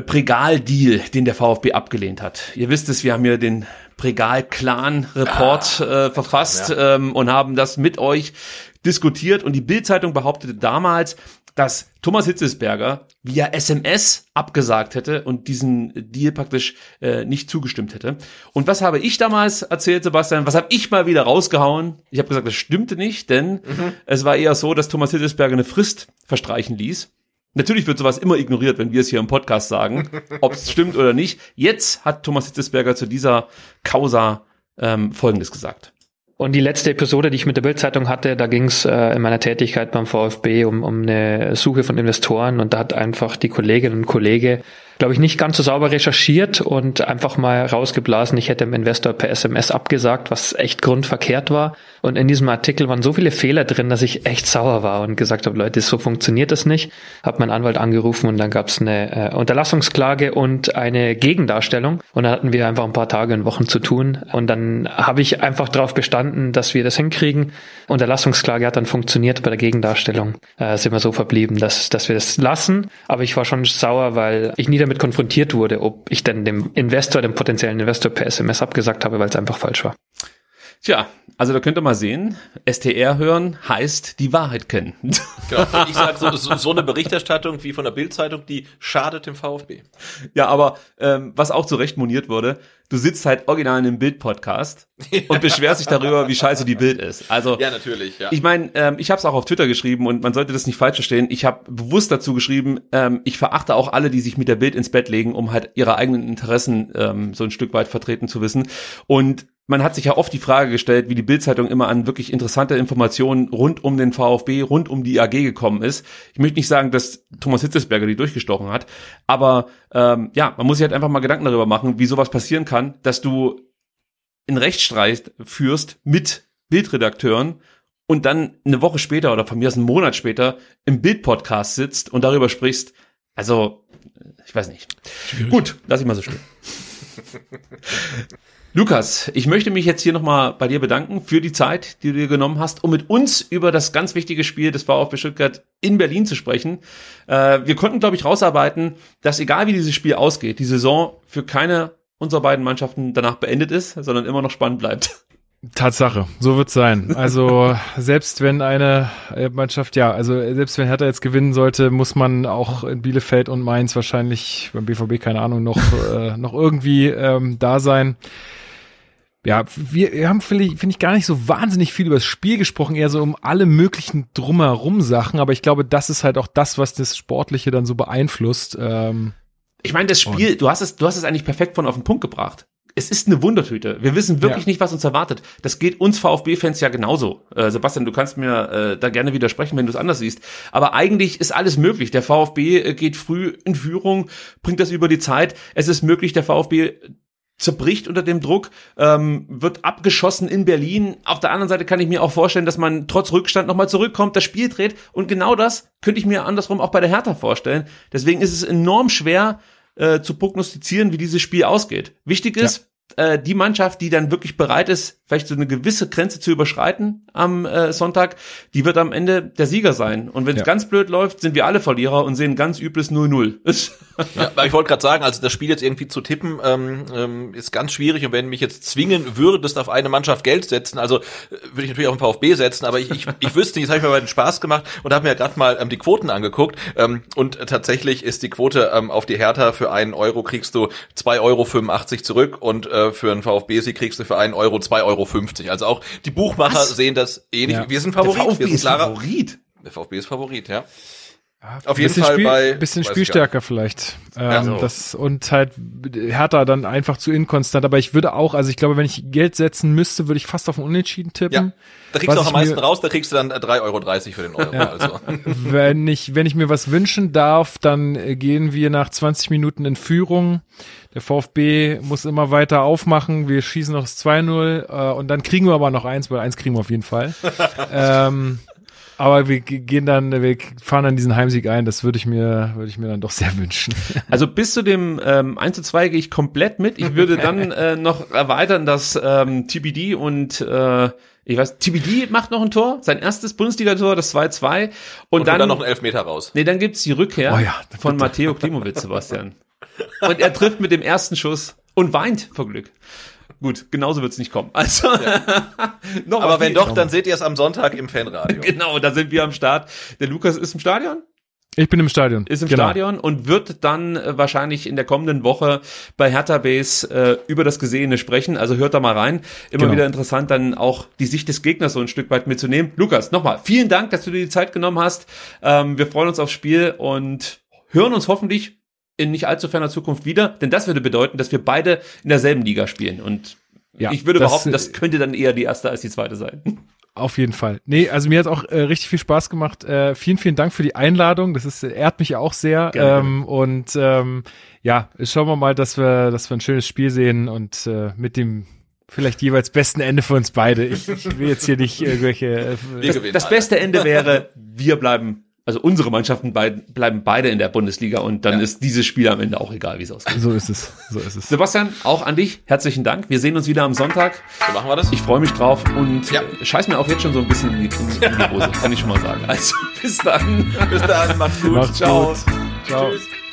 Pregal-Deal, den der VfB abgelehnt hat. Ihr wisst es, wir haben hier den Pregal-Clan-Report ah, äh, verfasst ja. ähm, und haben das mit euch diskutiert. Und die Bild-Zeitung behauptete damals, dass Thomas Hitzesberger via SMS abgesagt hätte und diesen Deal praktisch äh, nicht zugestimmt hätte. Und was habe ich damals erzählt, Sebastian? Was habe ich mal wieder rausgehauen? Ich habe gesagt, das stimmte nicht, denn mhm. es war eher so, dass Thomas Hitzesberger eine Frist verstreichen ließ Natürlich wird sowas immer ignoriert, wenn wir es hier im Podcast sagen, ob es [LAUGHS] stimmt oder nicht. Jetzt hat Thomas Hitzesberger zu dieser Causa ähm, Folgendes gesagt. Und die letzte Episode, die ich mit der Bildzeitung hatte, da ging es äh, in meiner Tätigkeit beim VfB um, um eine Suche von Investoren und da hat einfach die Kollegin und Kollege glaube ich, nicht ganz so sauber recherchiert und einfach mal rausgeblasen, ich hätte dem Investor per SMS abgesagt, was echt grundverkehrt war. Und in diesem Artikel waren so viele Fehler drin, dass ich echt sauer war und gesagt habe, Leute, so funktioniert das nicht. Hab meinen Anwalt angerufen und dann gab es eine äh, Unterlassungsklage und eine Gegendarstellung. Und dann hatten wir einfach ein paar Tage und Wochen zu tun. Und dann habe ich einfach darauf bestanden, dass wir das hinkriegen. Unterlassungsklage hat dann funktioniert. Bei der Gegendarstellung äh, sind wir so verblieben, dass, dass wir das lassen. Aber ich war schon sauer, weil ich nie damit konfrontiert wurde, ob ich denn dem Investor, dem potenziellen Investor per SMS abgesagt habe, weil es einfach falsch war. Tja, also da könnt ihr mal sehen, STR hören heißt die Wahrheit kennen. [LAUGHS] Genau. Ich sage, so, so eine Berichterstattung wie von der Bildzeitung, die schadet dem VfB. Ja, aber ähm, was auch zu Recht moniert wurde, du sitzt halt original in einem Bild-Podcast [LAUGHS] und beschwerst dich darüber, wie scheiße die Bild ist. Also ja, natürlich. Ja. Ich meine, ähm, ich habe es auch auf Twitter geschrieben und man sollte das nicht falsch verstehen. Ich habe bewusst dazu geschrieben, ähm, ich verachte auch alle, die sich mit der Bild ins Bett legen, um halt ihre eigenen Interessen ähm, so ein Stück weit vertreten zu wissen. Und man hat sich ja oft die Frage gestellt, wie die Bildzeitung immer an wirklich interessante Informationen rund um den VfB, rund um die AG gekommen ist. Ich möchte nicht sagen, dass Thomas Hitzesberger die durchgestochen hat, aber ähm, ja, man muss sich halt einfach mal Gedanken darüber machen, wie sowas passieren kann, dass du in Rechtsstreit führst mit Bildredakteuren und dann eine Woche später oder von mir aus einen Monat später im Bildpodcast sitzt und darüber sprichst. Also, ich weiß nicht. Gut, lass ich mal so stehen. [LAUGHS] Lukas, ich möchte mich jetzt hier nochmal bei dir bedanken für die Zeit, die du dir genommen hast, um mit uns über das ganz wichtige Spiel des VfB Stuttgart in Berlin zu sprechen. Äh, wir konnten, glaube ich, rausarbeiten, dass egal wie dieses Spiel ausgeht, die Saison für keine unserer beiden Mannschaften danach beendet ist, sondern immer noch spannend bleibt. Tatsache, so wird's sein. Also selbst wenn eine Mannschaft, ja, also selbst wenn Hertha jetzt gewinnen sollte, muss man auch in Bielefeld und Mainz wahrscheinlich beim BVB keine Ahnung noch [LAUGHS] äh, noch irgendwie ähm, da sein ja, wir, wir haben, finde ich, find ich, gar nicht so wahnsinnig viel über das Spiel gesprochen, eher so um alle möglichen drumherum Sachen, aber ich glaube, das ist halt auch das, was das Sportliche dann so beeinflusst. Ähm, ich meine, das Spiel, du hast es, du hast es eigentlich perfekt von auf den Punkt gebracht. Es ist eine Wundertüte. Wir wissen wirklich ja. nicht, was uns erwartet. Das geht uns VfB-Fans ja genauso. Äh, Sebastian, du kannst mir äh, da gerne widersprechen, wenn du es anders siehst. Aber eigentlich ist alles möglich. Der VfB äh, geht früh in Führung, bringt das über die Zeit. Es ist möglich, der VfB zerbricht unter dem Druck, ähm, wird abgeschossen in Berlin. Auf der anderen Seite kann ich mir auch vorstellen, dass man trotz Rückstand nochmal zurückkommt, das Spiel dreht. Und genau das könnte ich mir andersrum auch bei der Hertha vorstellen. Deswegen ist es enorm schwer äh, zu prognostizieren, wie dieses Spiel ausgeht. Wichtig ist, ja. äh, die Mannschaft, die dann wirklich bereit ist, vielleicht so eine gewisse Grenze zu überschreiten am äh, Sonntag, die wird am Ende der Sieger sein. Und wenn es ja. ganz blöd läuft, sind wir alle Verlierer und sehen ganz übles 0-0. [LAUGHS] ja, ich wollte gerade sagen, also das Spiel jetzt irgendwie zu tippen, ähm, ähm, ist ganz schwierig. Und wenn mich jetzt zwingen würdest, auf eine Mannschaft Geld setzen, also äh, würde ich natürlich auf den VfB setzen, aber ich, ich, ich wüsste nicht, das habe ich mir mal den Spaß gemacht und habe mir gerade mal ähm, die Quoten angeguckt. Ähm, und tatsächlich ist die Quote ähm, auf die Hertha für einen Euro kriegst du zwei Euro 85 zurück und äh, für einen VfB-Sieg kriegst du für einen Euro zwei Euro Euro. Also auch die Buchmacher Was? sehen das ähnlich. Ja. Wir sind Favorit. Der VfB wir sind ist Favorit. Der VfB ist Favorit, ja. Auf jeden Fall Spiel, bei bisschen Spielstärker vielleicht. Ähm, ja, so. das und halt härter dann einfach zu inkonstant. Aber ich würde auch, also ich glaube, wenn ich Geld setzen müsste, würde ich fast auf ein Unentschieden tippen. Ja. Da kriegst du auch am meisten raus, da kriegst du dann 3,30 Euro für den Euro. Ja. Also. [LAUGHS] wenn ich, wenn ich mir was wünschen darf, dann äh, gehen wir nach 20 Minuten in Führung. Der VfB muss immer weiter aufmachen. Wir schießen noch das 2-0 äh, und dann kriegen wir aber noch eins, weil eins kriegen wir auf jeden Fall. [LAUGHS] ähm, aber wir gehen dann, wir fahren dann diesen Heimsieg ein. Das würde ich mir, würde ich mir dann doch sehr wünschen. [LAUGHS] Also bis zu dem ähm, 1 zu 2 gehe ich komplett mit. Ich würde dann [LAUGHS] äh, noch erweitern, dass ähm, TBD und äh, ich weiß, TBD macht noch ein Tor, sein erstes Bundesligator, das 2-2. Und, und dann, dann noch einen Elfmeter raus. Nee, dann gibt's die Rückkehr oh ja, von Matteo Klimowitz, Sebastian. Und er trifft mit dem ersten Schuss und weint vor Glück. Gut, genauso wird's nicht kommen. Also, ja. [LAUGHS] Aber wenn doch, dann seht ihr es am Sonntag im Fanradio. [LAUGHS] genau, da sind wir am Start. Der Lukas ist im Stadion? Ich bin im Stadion. Ist im genau. Stadion und wird dann äh, wahrscheinlich in der kommenden Woche bei Hertha Base äh, über das Gesehene sprechen. Also hört da mal rein. Immer genau. wieder interessant, dann auch die Sicht des Gegners so ein Stück weit mitzunehmen. Lukas, nochmal, vielen Dank, dass du dir die Zeit genommen hast. Ähm, wir freuen uns aufs Spiel und hören uns hoffentlich in nicht allzu ferner Zukunft wieder, denn das würde bedeuten, dass wir beide in derselben Liga spielen. Und ja, ich würde das, behaupten, das könnte dann eher die erste als die zweite sein. Auf jeden Fall. Nee, also mir hat auch äh, richtig viel Spaß gemacht. Äh, vielen, vielen Dank für die Einladung. Das ist, ehrt mich auch sehr. Ähm, und ähm, ja, schauen wir mal, dass wir, dass wir ein schönes Spiel sehen und äh, mit dem vielleicht jeweils besten Ende für uns beide. Ich, ich will jetzt hier nicht irgendwelche. Äh, das, das beste Ende wäre, [LAUGHS] wir bleiben also unsere Mannschaften beid, bleiben beide in der Bundesliga und dann ja. ist dieses Spiel am Ende auch egal, wie es ausgeht. So ist es. So ist es. Sebastian, auch an dich herzlichen Dank. Wir sehen uns wieder am Sonntag. So machen wir das. Ich freue mich drauf und ja. scheiß mir auch jetzt schon so ein bisschen in die, in die Hose, [LAUGHS] kann ich schon mal sagen. Also bis dann. bis dann, macht's gut. Macht's Ciao. Gut. Ciao. Tschüss.